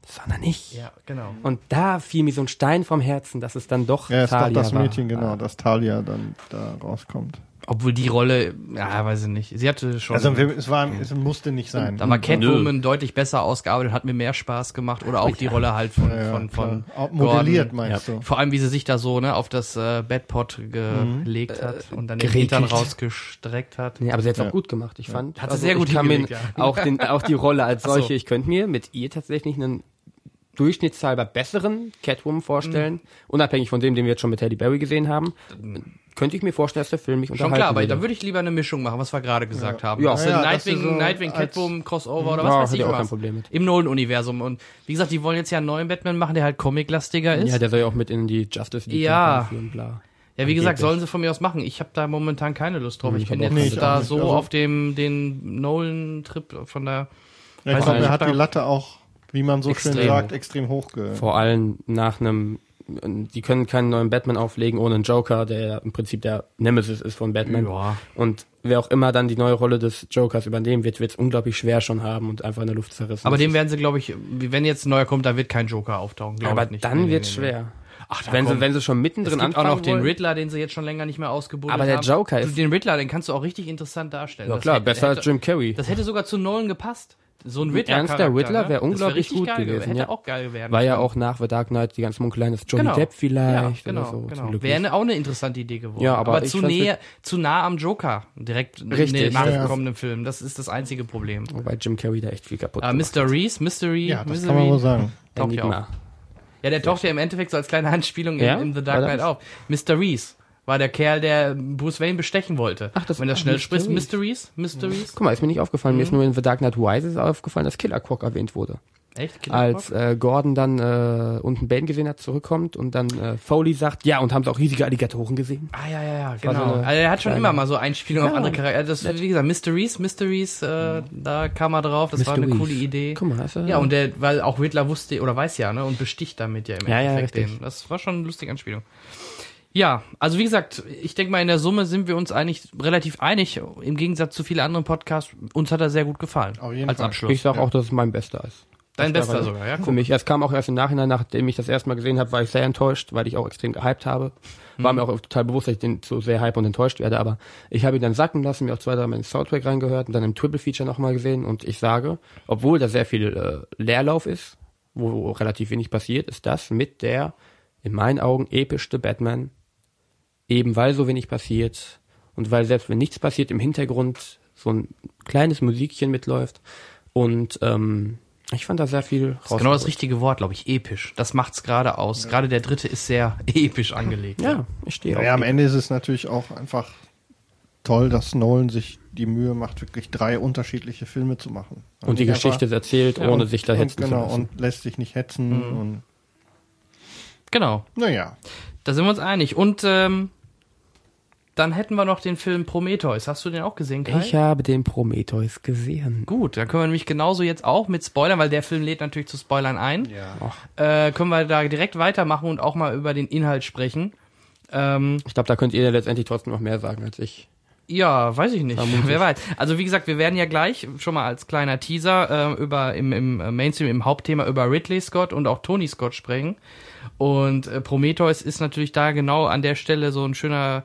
sondern ich. Ja, genau. Und da fiel mir so ein Stein vom Herzen, dass es dann doch Ja, ist doch Talia das war. Mädchen, genau, dass Talia dann da rauskommt. Obwohl die Rolle, ja, weiß ich nicht. Sie hatte schon. Also es war, es musste nicht sein. da war Catwoman deutlich besser ausgearbeitet, hat mir mehr Spaß gemacht. Oder auch die Rolle halt von, Ja, von, von. Auch modelliert, Gordon. meinst du? Vor allem, wie sie sich da so ne, auf das äh, Bedpot gelegt hat und dann den. Hintern rausgestreckt hat. Nee, aber sie hat es Ja. auch gut gemacht. Ich fand, also Hat sie sehr gut ja. auch, den, auch die Rolle als Ach so. solche. Ich könnte mir mit ihr tatsächlich einen durchschnittshalber besseren Catwoman vorstellen, Mhm. unabhängig von dem, den wir jetzt schon mit Halle Berry gesehen haben. Könnte ich mir vorstellen, dass der Film mich Schon unterhalten klar, aber würde. da würde ich lieber eine Mischung machen, was wir gerade gesagt haben. Ja. Du Ja, dass du Nightwing, so Nightwing, Catwoman, Crossover oder Ja, was weiß ich auch was. kein Problem mit. Im Nolan-Universum. Und wie gesagt, die wollen jetzt ja einen neuen Batman machen, der halt comic-lastiger ist. ja, der soll ja auch mit in die Justice League Ja. einführen, bla. Ja, wie gesagt, sollen sie von mir aus machen. Ich habe da momentan keine Lust drauf. Hm, Ich ich bin jetzt keine da so Also- auf dem den Nolan-Trip von der. Ja, ich glaube, nicht. er hat die Latte auch, wie man so schön Extrem. sagt, extrem hoch Vor allem nach einem, die können keinen neuen Batman auflegen ohne einen Joker, der im Prinzip der Nemesis ist von Batman. Ja. Und wer auch immer dann die neue Rolle des Jokers übernehmen wird, wird es unglaublich schwer schon haben und einfach in der Luft zerrissen. Aber dem werden sie, glaube ich, wenn jetzt ein neuer kommt, da wird kein Joker auftauchen. aber ich nicht. dann Nee, nee, wird's nee, schwer. Ach, wenn sie, wenn sie schon Es mittendrin gibt auch anfangen noch den wollen. Riddler, den sie jetzt schon länger nicht mehr ausgebuddelt Aber der haben. Joker Du, ist- Den Riddler, den kannst du auch richtig interessant darstellen. Ja klar, hätte- besser als hätte- Jim Carrey. Das hätte sogar zu Nolan gepasst. So ein Riddler. Ernst, der Riddler ne? wäre wär unglaublich richtig gut geil gewesen, Hätte ja. auch geil werden War ja auch nach The Dark Knight die ganzen Munkeleien, ist Johnny Genau. Depp vielleicht Ja, genau, oder so. Genau. Wäre eine, auch eine interessante Idee geworden. Ja, aber ich zu, näher, zu nah am Joker. Direkt Richtig, in den ja. nachkommenden Film. Das ist das einzige Problem. Wobei Jim Carrey da echt viel kaputt Uh, Mr. Reese, Mystery, Ja, das Misery, kann man wohl sagen. taucht ja Enigma. Ja, der taucht ja im Endeffekt so als kleine Anspielung Ja? in, in The Dark Knight auf. Mr. Reese war der Kerl, der Bruce Wayne bestechen wollte. Ach, das- Wenn das schnell sprichst, Mr. Reese. Guck mal, ist mir nicht aufgefallen. Mhm. Mir ist nur in The Dark Knight Rises aufgefallen, dass Killer Croc erwähnt wurde. Echt? Killer Als äh, Gordon dann äh, unten Bane gesehen hat, zurückkommt und dann äh, Foley sagt, ja, und haben sie auch riesige Alligatoren gesehen? Ah, ja, ja, ja, genau. so also er hat schon kleine- immer mal so Einspielungen auf Ja. andere Charaktere. Das, wie gesagt, Mysteries, Mysteries, äh, da kam er drauf. Das war eine Mysteries. coole Idee. Guck mal, er, Ja, und der, weil auch Riddler wusste oder weiß ja, ne, und besticht damit ja im Ja, ja, Endeffekt richtig. den. Das war schon eine lustige Anspielung. Ja, also wie gesagt, ich denke mal, in der Summe sind wir uns eigentlich relativ einig, im Gegensatz zu vielen anderen Podcasts. Uns hat er sehr gut gefallen. Auf jeden als Fall. Abschluss. ich sag auch, dass es mein bester ist. Dein Das bester sogar, ja? Für Guck. mich. Es kam auch erst im Nachhinein, nachdem ich das erste Mal gesehen habe, war ich sehr enttäuscht, weil ich auch extrem gehypt habe. War mir auch total bewusst, dass ich den so sehr hype und enttäuscht werde, aber ich habe ihn dann sacken lassen, mir auch zwei, dreimal ins Soundtrack reingehört und dann im Triple Feature nochmal gesehen und ich sage, obwohl da sehr viel äh, Leerlauf ist, wo relativ wenig passiert, ist das mit der, in meinen Augen, epischste Batman, eben weil so wenig passiert und weil selbst wenn nichts passiert, im Hintergrund so ein kleines Musikchen mitläuft und ähm, ich fand da sehr viel Das ist genau das richtige Wort, glaube ich, episch. Das macht's gerade aus. Gerade der dritte ist sehr episch angelegt. Ja, ich stehe Ja, am. Ende ist es natürlich auch einfach toll, dass Nolan sich die Mühe macht, wirklich drei unterschiedliche Filme zu machen. Und die Nicht Geschichte einfach- erzählt, Ja, ohne und- sich da und hetzen Genau, zu lassen. und lässt sich nicht hetzen Mhm. und Genau. naja. Da sind wir uns einig. Und ähm, dann hätten wir noch den Film Prometheus. Hast du den auch gesehen, Kai? Ich habe den Prometheus gesehen. Gut, dann können wir nämlich genauso jetzt auch mit Spoilern, weil der Film lädt natürlich zu Spoilern ein. Ja. Äh, können wir da direkt weitermachen und auch mal über den Inhalt sprechen. Ähm, Ich glaube, da könnt ihr letztendlich trotzdem noch mehr sagen als ich. ja, weiß ich nicht. Vermutlich. Wer weiß. Also wie gesagt, wir werden ja gleich schon mal als kleiner Teaser äh, über im, im Mainstream, im Hauptthema über Ridley Scott und auch Tony Scott sprechen. Und äh, Prometheus ist natürlich da genau an der Stelle so ein schöner,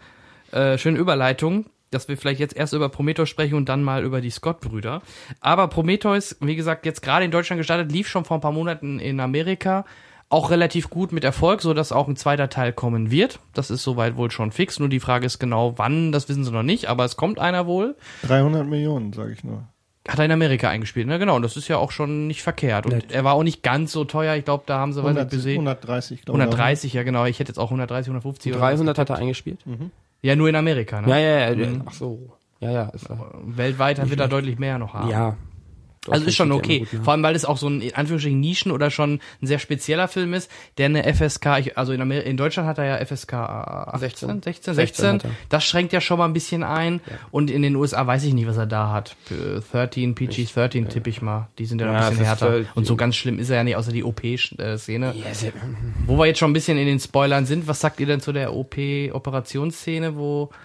äh, schöne Überleitung, dass wir vielleicht jetzt erst über Prometheus sprechen und dann mal über die Scott-Brüder. Aber Prometheus, wie gesagt, jetzt gerade in Deutschland gestartet, lief schon vor ein paar Monaten in Amerika. Auch relativ gut mit Erfolg, so dass auch ein zweiter Teil kommen wird. Das ist soweit wohl schon fix. Nur die Frage ist genau, wann, das wissen sie noch nicht, aber es kommt einer wohl. 300 Millionen, sage ich nur. Hat er in Amerika eingespielt, ne? Genau, und das ist ja auch schon nicht verkehrt. Und Nett. er war auch nicht ganz so teuer. Ich glaube, da haben sie, weiß 100, nicht, gesehen. 130, glaube ich. 130, ja genau. Ich hätte jetzt auch 130, 150 oder 300 hat er eingespielt. was. Ja, nur in Amerika, ne? Ja, ja, ja. Ach so. Ja, ja. Ist. Weltweit wird er deutlich mehr noch haben. ja. Also ist schon okay. ja gut, ne? Vor allem, weil es auch so ein in Anführungsstrichen Nischen oder schon ein sehr spezieller Film ist, der eine FSK, ich- also in, Amer in Deutschland hat er ja FSK 18, 16, 16, 16 hat er. Das schränkt ja schon mal ein bisschen ein. Und in den USA weiß ich nicht, was er da hat. Äh, 13, PG-13 tippe ich mal. Die sind ja, Ja, ein bisschen härter. äh, Und so ganz schlimm ist er ja nicht, außer die OP-Szene. Ja, sehr- Wo wir jetzt schon ein bisschen in den Spoilern sind, was sagt ihr denn zu der OP-Operationsszene, wo äh,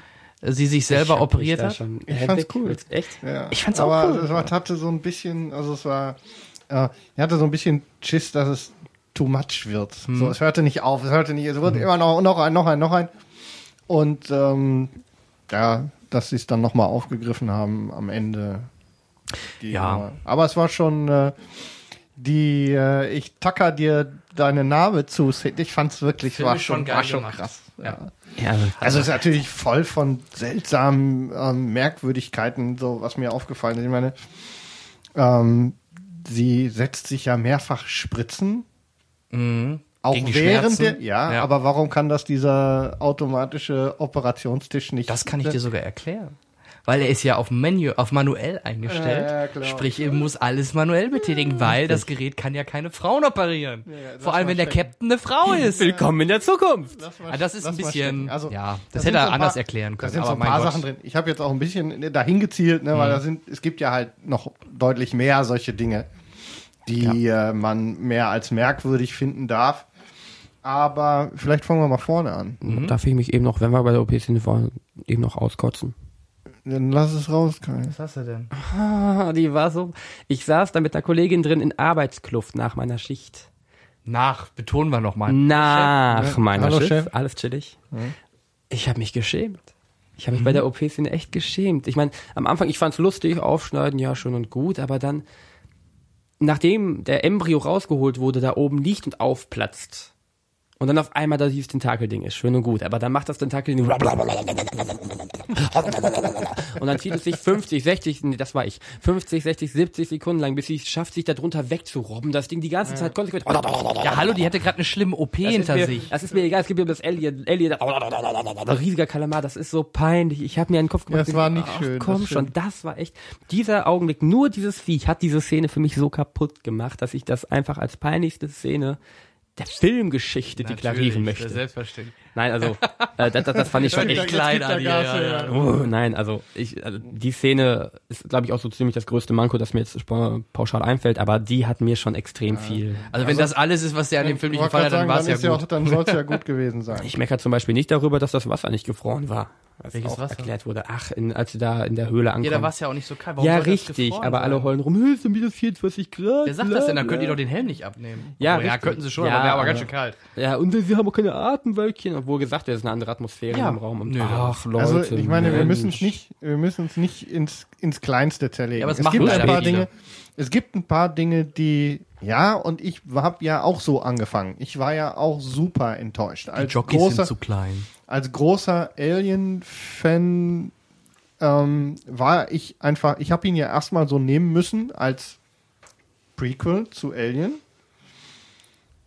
sie sich selber mich operiert hat? schon- Ich Hendrik, fand's cool. Echt? Ja. Ich fand's auch Aber cool. es war- hatte so ein bisschen, also es war, äh, er hatte so ein bisschen Schiss, dass es too much wird. Hm. So, es hörte nicht auf, es hörte nicht, es wurde immer noch, noch ein, noch ein, noch ein. Und ähm, ja, dass sie es dann nochmal aufgegriffen haben am Ende. Die Ja. Nummer. Aber es war schon äh, die, äh, ich tacker dir deine Narbe zu. Ich fand's wirklich, Film war schon schon, geil war schon gemacht. krass. Ja. Ja, Also es ist natürlich voll von seltsamen ähm, Merkwürdigkeiten, so was mir aufgefallen ist. Ich meine, ähm, sie setzt sich ja mehrfach Spritzen, Mhm. auch Gegen die während Schmerzen. der, ja, Ja. aber warum kann das dieser automatische Operationstisch nicht? Das kann ich dir sogar erklären. Weil er ist ja auf Menü, auf manuell eingestellt. Ja, ja, klar. Sprich, er muss alles manuell betätigen, weil das Gerät kann ja keine Frauen operieren. Vor allem, wenn der. Captain eine Frau ist. Willkommen in der Zukunft. Ah, das ist ein bisschen. Also, ja, das, sind hätte er anders paar- erklären Da können. sind so ein paar. Sachen drin. Ich habe jetzt auch ein bisschen dahin gezielt, ne, Mhm. weil da sind, es gibt ja halt noch deutlich mehr solche Dinge, die äh, man mehr als merkwürdig finden darf. Aber vielleicht fangen wir mal vorne an. Mhm. Darf ich mich eben noch, wenn wir bei der OP-Szene waren, eben noch auskotzen? Dann lass es raus, Kai. Was hast du denn? Ah, die war so. Ich saß da mit einer Kollegin drin in Arbeitskluft nach meiner Schicht. Nach, betonen wir nochmal. Nach Chef? meiner Hallo. Chef. Alles chillig. Ich habe mich geschämt. Ich habe mich bei der OP-Szene echt geschämt. Ich meine, am Anfang, ich fand's lustig, aufschneiden, ja, schön und gut, aber dann, nachdem der Embryo rausgeholt wurde, da oben liegt und aufplatzt. Und dann auf einmal da dieses Tentakelding ist, schön und gut, aber dann macht das Tentakelding und dann zieht es sich 50, 60, nee, das war ich, 50, 60, 70 Sekunden lang, bis sie es schafft, sich darunter wegzurobben, das Ding die ganze Zeit konsequent. Ja, hallo, die hätte gerade eine schlimme OP hinter mir, sich. das ist mir egal, es gibt mir das Alien, Alien, ein riesiger Kalamar, das ist so peinlich. Ich habe mir einen Kopf gemacht. Das war nicht schön, Komm schon, das war echt. Dieser Augenblick, nur dieses Viech hat diese Szene für mich so kaputt gemacht, dass ich das einfach als peinlichste Szene der Filmgeschichte deklarieren möchte. Selbstverständlich. Nein, also äh, das, das, das fand ich schon Echt klein, Gas, ja, ja. ja. Oh, nein, also ich, also die Szene ist, glaube ich, auch so ziemlich das größte Manko, das mir jetzt pauschal einfällt, aber die hat mir schon extrem viel. Also wenn das alles ist, was dir an dem Film nicht gefallen hat, dann war es ja gut. auch, dann soll es ja gut gewesen sein. Ich meckere zum Beispiel nicht darüber, dass das Wasser nicht gefroren war. Was Welches auch Wasser? erklärt wurde. Ach, in, als sie da in der Höhle Ja, ankommen. da war es ja auch nicht so kalt. Warum ja, richtig, aber alle sein? heulen rum, "Hä, ist denn wieder 24 Grad? Wer sagt das denn? Dann könnt ihr doch den Helm nicht abnehmen. Ja, oh, ja richtig. könnten sie schon, Ja, aber wäre aber aber- ganz schön kalt. Ja, und sie haben auch keine Atemwölkchen, obwohl gesagt es ist eine andere Atmosphäre Ja. im Raum. Und, Nö, ach, Leute. Also ich meine, wir müssen es nicht, wir müssen es nicht ins, ins Kleinste zerlegen. Ja, aber es es gibt ein paar. Dinge. Es gibt ein paar Dinge, die ja, und ich habe ja auch so angefangen. Ich war ja auch super enttäuscht. Die Als Jockeys großer, sind zu klein. als großer Alien-Fan ähm, war ich einfach, ich habe ihn ja erstmal so nehmen müssen als Prequel zu Alien.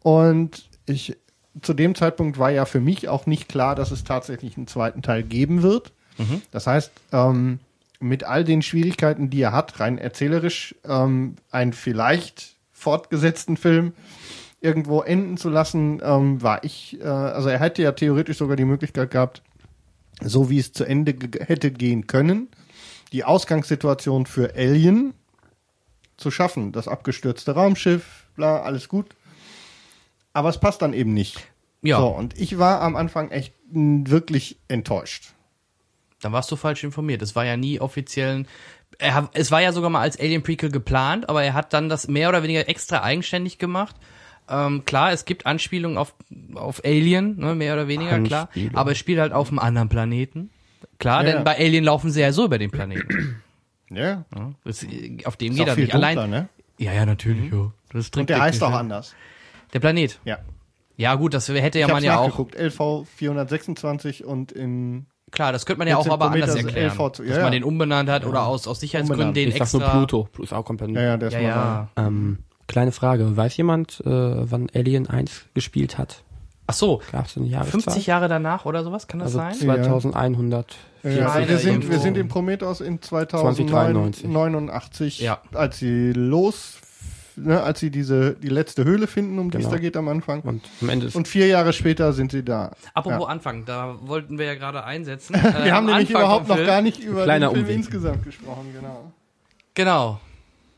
Und ich zu dem Zeitpunkt war ja für mich auch nicht klar, dass es tatsächlich einen zweiten Teil geben wird. Das heißt, ähm, mit all den Schwierigkeiten, die er hat, rein erzählerisch, ähm, einen vielleicht fortgesetzten Film irgendwo enden zu lassen, ähm, war ich, äh, also er hätte ja theoretisch sogar die Möglichkeit gehabt, so wie es zu Ende ge- hätte gehen können, die Ausgangssituation für Alien zu schaffen. Das abgestürzte Raumschiff, bla, alles gut. Aber es passt dann eben nicht. Ja. So, und ich war am Anfang echt wirklich enttäuscht. Dann warst du falsch informiert. Es war ja nie offiziell. Er, es war ja sogar mal als Alien Prequel geplant, aber er hat dann das mehr oder weniger extra eigenständig gemacht. Ähm, klar, es gibt Anspielungen auf, auf Alien, ne, mehr oder weniger, klar. Aber es spielt halt auf einem anderen Planeten. Klar, Ja, denn ja. bei Alien laufen sie ja so über den Planeten. Ja. Ja, das, auf dem Ist geht er nicht. dunkler, Allein. ne? Ja, ja, natürlich. Ja. Das Und der heißt auch ja. anders. Der Planet. Ja. Ja, gut, das hätte ja ich man ja auch. nachgeguckt. LV 426 und in Klar, das könnte man ja auch 14 aber anders erklären. LV ja, dass ja. man den umbenannt hat oder aus, aus Sicherheitsgründen Umbenannt. den Ich sag extra. nur Pluto. Pluto ist auch komplett. ja, ja, der ist Ja, mal ja. Ähm, kleine Frage. Weiß jemand, äh, wann Alien 1 gespielt hat? Ach so, Gab es eine Jahreszahl? 50 Jahre danach oder sowas, kann das also sein? 2100. Ja, wir, sind, wir sind in Prometheus in 2093. 2089, Ja. als sie los, ne, als sie diese die letzte Höhle finden, um die es Genau. da geht am Anfang. Und am Ende Und vier Jahre später sind sie da. Apropos Ja. Anfang, da wollten wir ja gerade einsetzen. Wir haben nämlich überhaupt noch gar nicht. über den Film Umweg. insgesamt gesprochen, genau. Genau,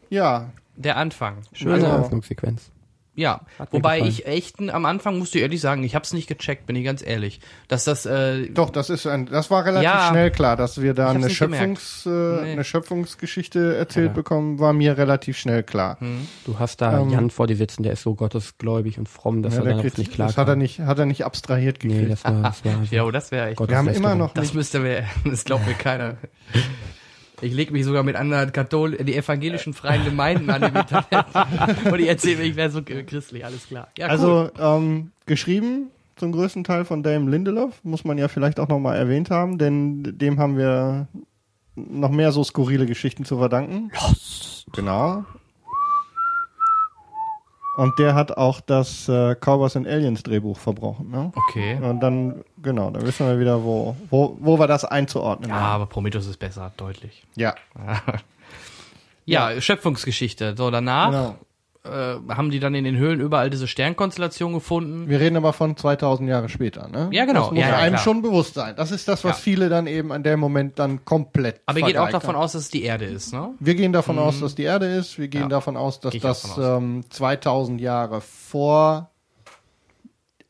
Ja, der Anfang. schöne Also- Eröffnungssequenz. Ja, Hat wobei gefallen. ich echt am Anfang musste ich ehrlich sagen, ich habe es nicht gecheckt, bin ich ganz ehrlich, dass das äh, doch, das ist ein, das war relativ Ja. schnell klar, dass wir da eine Schöpfungs, äh, Nee. eine Schöpfungsgeschichte erzählt Ja. bekommen, war mir relativ schnell klar. Du hast da Ähm, Jan vor dir sitzen, der ist so gottesgläubig und fromm, dass Ja, er der dann kriegt, nicht klar das hat er nicht, hat er nicht abstrahiert gekriegt. Nee, das war, das war ja, oh, das wäre echt. Wir haben immer noch Das nicht, müsste mir, das glaubt mir keiner. Ich lege mich sogar mit anderen Kathol die evangelischen freien Gemeinden an im Internet und die erzählen mir, ich wäre so christlich, alles klar. Ja, cool. Also ähm, geschrieben zum größten Teil von Dame Lindelof, muss man ja vielleicht auch nochmal erwähnt haben, denn dem haben wir noch mehr so skurrile Geschichten zu verdanken. Genau. Und der hat auch das äh, Cowboys and Aliens Drehbuch verbrochen. Ne? okay. Und dann, genau, dann wissen wir wieder, wo, wo, wo wir das einzuordnen Ja, haben. aber Prometheus ist besser, deutlich. Ja, Ja, Schöpfungsgeschichte. So, danach genau. Äh, haben die dann in den Höhlen überall diese Sternkonstellation gefunden. Wir reden aber von 2000 Jahre später, ne? Ja, genau. Das muss Ja, ja, einem klar. schon bewusst sein. Das ist das, was Ja. viele dann eben an dem Moment dann komplett Aber ihr geht auch davon haben. aus, dass es die Erde ist, ne? Wir gehen davon aus, dass die Erde ist. Wir gehen davon aus, dass auch das aus. ähm, 2000 Jahre vor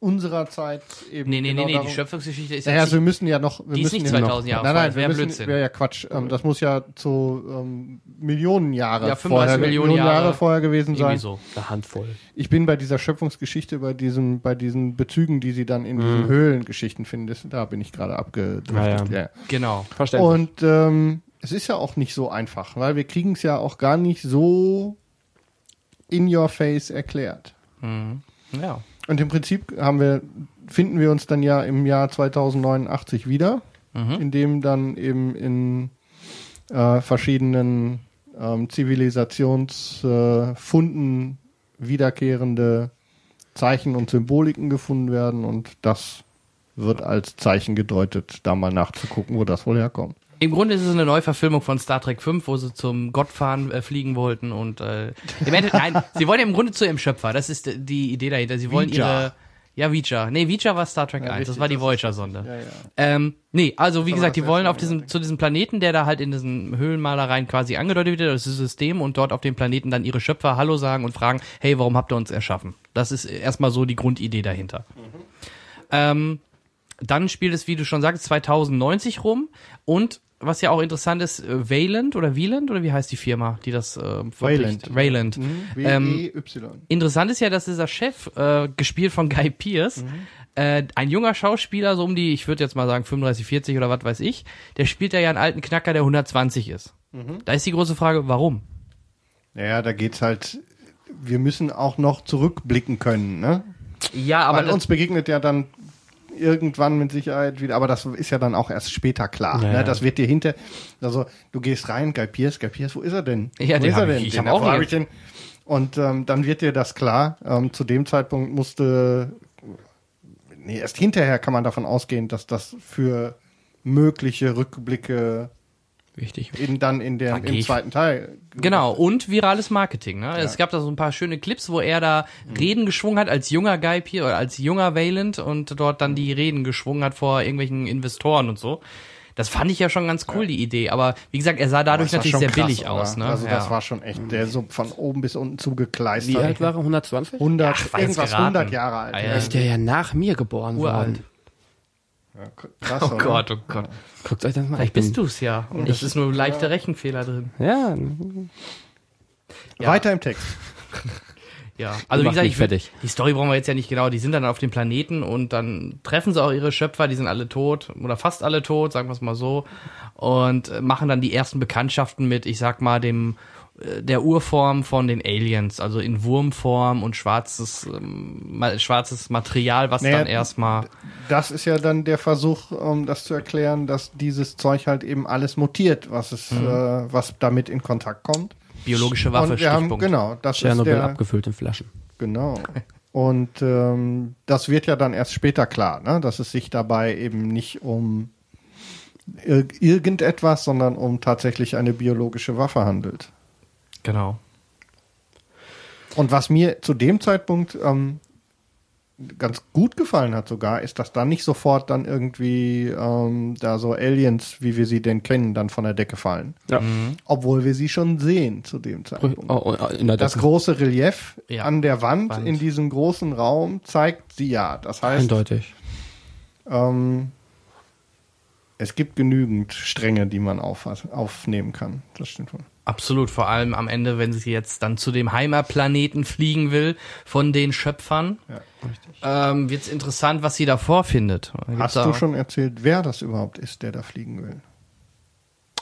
unserer Zeit eben. Nee, nee, genau nee, nee, darum- die Schöpfungsgeschichte ist Naja, jetzt also wir nicht, müssen ja noch. Wir die ist müssen nicht ja 2000 noch, Jahre Nein, nein, das wir wär müssen, Blödsinn. wäre ja Quatsch. Ähm, das muss ja zu ähm, Millionen Jahre Ja, 35 vorher, Millionen Jahre. vorher gewesen sein. so. eine Handvoll. Ich bin bei dieser Schöpfungsgeschichte, bei diesen, bei diesen Bezügen, die sie dann in Mhm. diesen Höhlengeschichten finden, da bin ich gerade abgedriftet. Ja, ja. Ja. Genau. Verständlich. Und ähm, es ist ja auch nicht so einfach, weil wir kriegen es ja auch gar nicht so in your face erklärt. Ja. Und im Prinzip haben wir, finden wir uns dann ja im Jahr 2089 wieder, in dem dann eben in äh, verschiedenen ähm, Zivilisationsfunden äh, wiederkehrende Zeichen und Symboliken gefunden werden und das wird als Zeichen gedeutet, da mal nachzugucken, wo das wohl herkommt. Im Grunde ist es eine Neuverfilmung von Star Trek 5, wo sie zum Gottfahren äh, fliegen wollten und äh, im Endeffekt, nein, sie wollen ja im Grunde zu ihrem Schöpfer. Das ist äh, die Idee dahinter. Sie wollen Vija. ihre ja, Vija. Nee, Vija war Star Trek Ja, 1. Das richtig, war die das Voyager-Sonde. Ja, ja. Ähm, nee, also wie gesagt, das die wollen auf diesem, zu diesem Planeten, der da halt in diesen Höhlenmalereien quasi angedeutet wird, das ist das System, und dort auf dem Planeten dann ihre Schöpfer Hallo sagen und fragen, hey, warum habt ihr uns erschaffen? Das ist erstmal so die Grundidee dahinter. Ähm, dann spielt es, wie du schon sagst, 2090 rum und was ja auch interessant ist, äh, Wayland oder Wieland oder wie heißt die Firma, die das äh, verbricht? Wayland. Mhm. Ähm, W-E-Y. Interessant ist ja, dass dieser Chef, äh, gespielt von Guy Pearce, äh, ein junger Schauspieler, so um die, ich würde jetzt mal sagen 35, 40 oder was weiß ich, der spielt ja einen alten Knacker, der 120 ist. Da ist die große Frage, warum? Ja, da geht's halt, wir müssen auch noch zurückblicken können, ne? Ja, aber Weil uns begegnet ja dann irgendwann mit Sicherheit wieder, aber das ist ja dann auch erst später klar. Ja, ne? ja. Das wird dir hinter, also du gehst rein, Guy Pierce, wo ist er denn? Ja, wo ist er denn? ich- ich Den, hab auch hab ich den? Und ähm, dann wird dir das klar. Ähm, zu dem Zeitpunkt musste, nee, erst hinterher kann man davon ausgehen, dass das für mögliche Rückblicke Wichtig. in, dann in der, im Vergeht. zweiten Teil. genau, und virales Marketing. Ne? Es gab da so ein paar schöne Clips, wo er da Reden geschwungen hat als junger Guy Pearce oder als junger Wayland und dort dann die Reden geschwungen hat vor irgendwelchen Investoren und so. Das fand ich ja schon ganz cool, die Idee. Aber wie gesagt, er sah dadurch natürlich sehr krass, billig oder? aus. Ne? Also ja. das war schon echt, der so von oben bis unten zugekleistert. Wie alt war er? 120? 100, Ach, irgendwas geraten. 100 Jahre alt. Ah, ja. Ja, Ist der ja nach mir geboren Uralt. Worden. krass, Oh oder? Gott, oh Gott. Guckt euch das mal an. Vielleicht bist du's ja. Und es ist nur leichte Rechenfehler drin. Ja, Ja. Weiter im Text. Ja, also wie gesagt, ich fertig. die Story brauchen wir jetzt ja nicht genau. Die sind dann auf dem Planeten und dann treffen sie auch ihre Schöpfer, die sind alle tot oder fast alle tot, sagen wir es mal so, und äh, machen dann die ersten Bekanntschaften mit, ich sag mal, dem äh, der Urform von den Aliens, also in Wurmform und schwarzes ähm, ma- schwarzes Material, was Naja, dann erstmal Das ist ja dann der Versuch, um das zu erklären, dass dieses Zeug halt eben alles mutiert, was es, Mhm. äh, was damit in Kontakt kommt. biologische Waffe Und wir haben, Stichpunkt. genau, das Tschernobyl ist der, abgefüllt in Flaschen. genau. Und ähm, das wird ja dann erst später klar, ne? dass es sich dabei eben nicht um ir irgendetwas, sondern um tatsächlich eine biologische Waffe handelt. Genau. Und was mir zu dem Zeitpunkt ähm, ganz gut gefallen hat sogar, ist, dass dann nicht sofort dann irgendwie ähm, da so Aliens, wie wir sie denn kennen, dann von der Decke fallen. Ja. Obwohl wir sie schon sehen zu dem Zeitpunkt. Oh, oh, Das große Relief Ja. an der Wand, Wand. in diesem großen Raum zeigt sie ja. Das heißt, Eindeutig. ähm, es gibt genügend Stränge, die man auf, aufnehmen kann. Das stimmt schon. Absolut, vor allem am Ende, wenn sie jetzt dann zu dem Heimatplaneten fliegen will von den Schöpfern, Ja, richtig. ähm, wird es interessant, was sie da vorfindet. Gibt's Hast du schon erzählt, wer das überhaupt ist, der da fliegen will?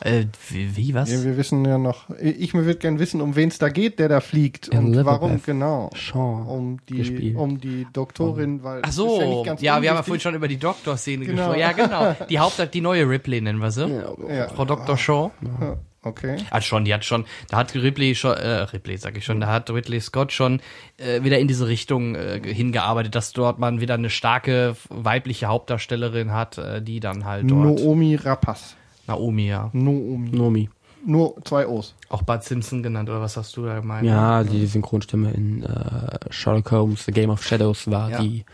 Äh, wie, wie was? Ja, wir wissen ja noch, ich würde gerne wissen, um wen es da geht, der da fliegt und Elizabeth warum genau. Shaw Um die, gespielt. um die Doktorin, weil Ach so, ist ja, nicht ganz wir haben ja vorhin schon über die Doktor-Szene Genau. gesprochen. Ja, genau. Die Haupt, die neue Ripley nennen wir sie. Ja. Frau Dr. Shaw. Okay. Hat schon, die hat schon, da hat Ripley schon, äh, Ripley sag ich schon, da hat Ridley Scott schon äh, wieder in diese Richtung äh, hingearbeitet, dass dort man wieder eine starke weibliche Hauptdarstellerin hat, äh, die dann halt dort Noomi Rapace. Naomi, ja. Noomi. Nomi. Nur zwei O's. Auch Bud Simpson genannt, oder was hast du da gemeint? Ja, die Synchronstimme in äh, Sherlock Holmes, The Game of Shadows war Ja. die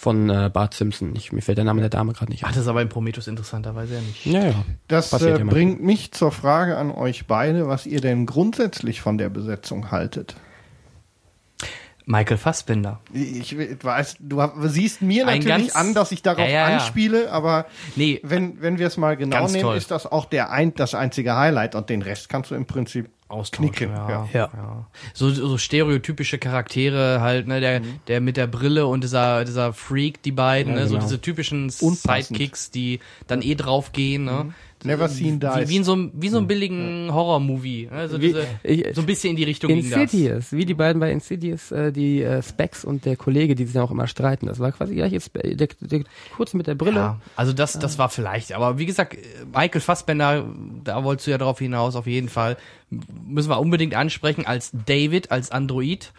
von äh, Bart Simpson. Ich, mir fällt der Name der Dame gerade nicht Ach, ein. das ist aber in Prometheus interessanterweise ja nicht. Ja, ja. Das äh, bringt mich zur Frage an euch beide, was ihr denn grundsätzlich von der Besetzung haltet. Michael Fassbender. Ich weiß, du siehst mir Ein natürlich ganz- an, dass ich darauf Ja, ja, ja. anspiele, aber Nee, wenn, wenn wir es mal genau nehmen, toll. ist das auch der ein, das einzige Highlight und den Rest kannst du im Prinzip austauschen. knicken. Ja, Ja. ja. So, so stereotypische Charaktere halt, ne, der, Mhm. der mit der Brille und dieser, dieser Freak, die beiden, Ja, ne, so genau. diese typischen Unpassend. Sidekicks, die dann eh draufgehen, ne. Never seen Wie, dies. wie in so einem, wie so einem billigen Horror-Movie. Also Wie- diese, so ein bisschen in die Richtung ging das. Insidious, wie die beiden bei Insidious, äh, die äh, Specs und der Kollege, die sich dann auch immer streiten. Das war quasi gleich jetzt der, der, der kurze mit der Brille. Ja, also das, das war vielleicht, aber wie gesagt, Michael Fassbender, da wolltest du ja drauf hinaus, auf jeden Fall, müssen wir unbedingt ansprechen, als David, als Android,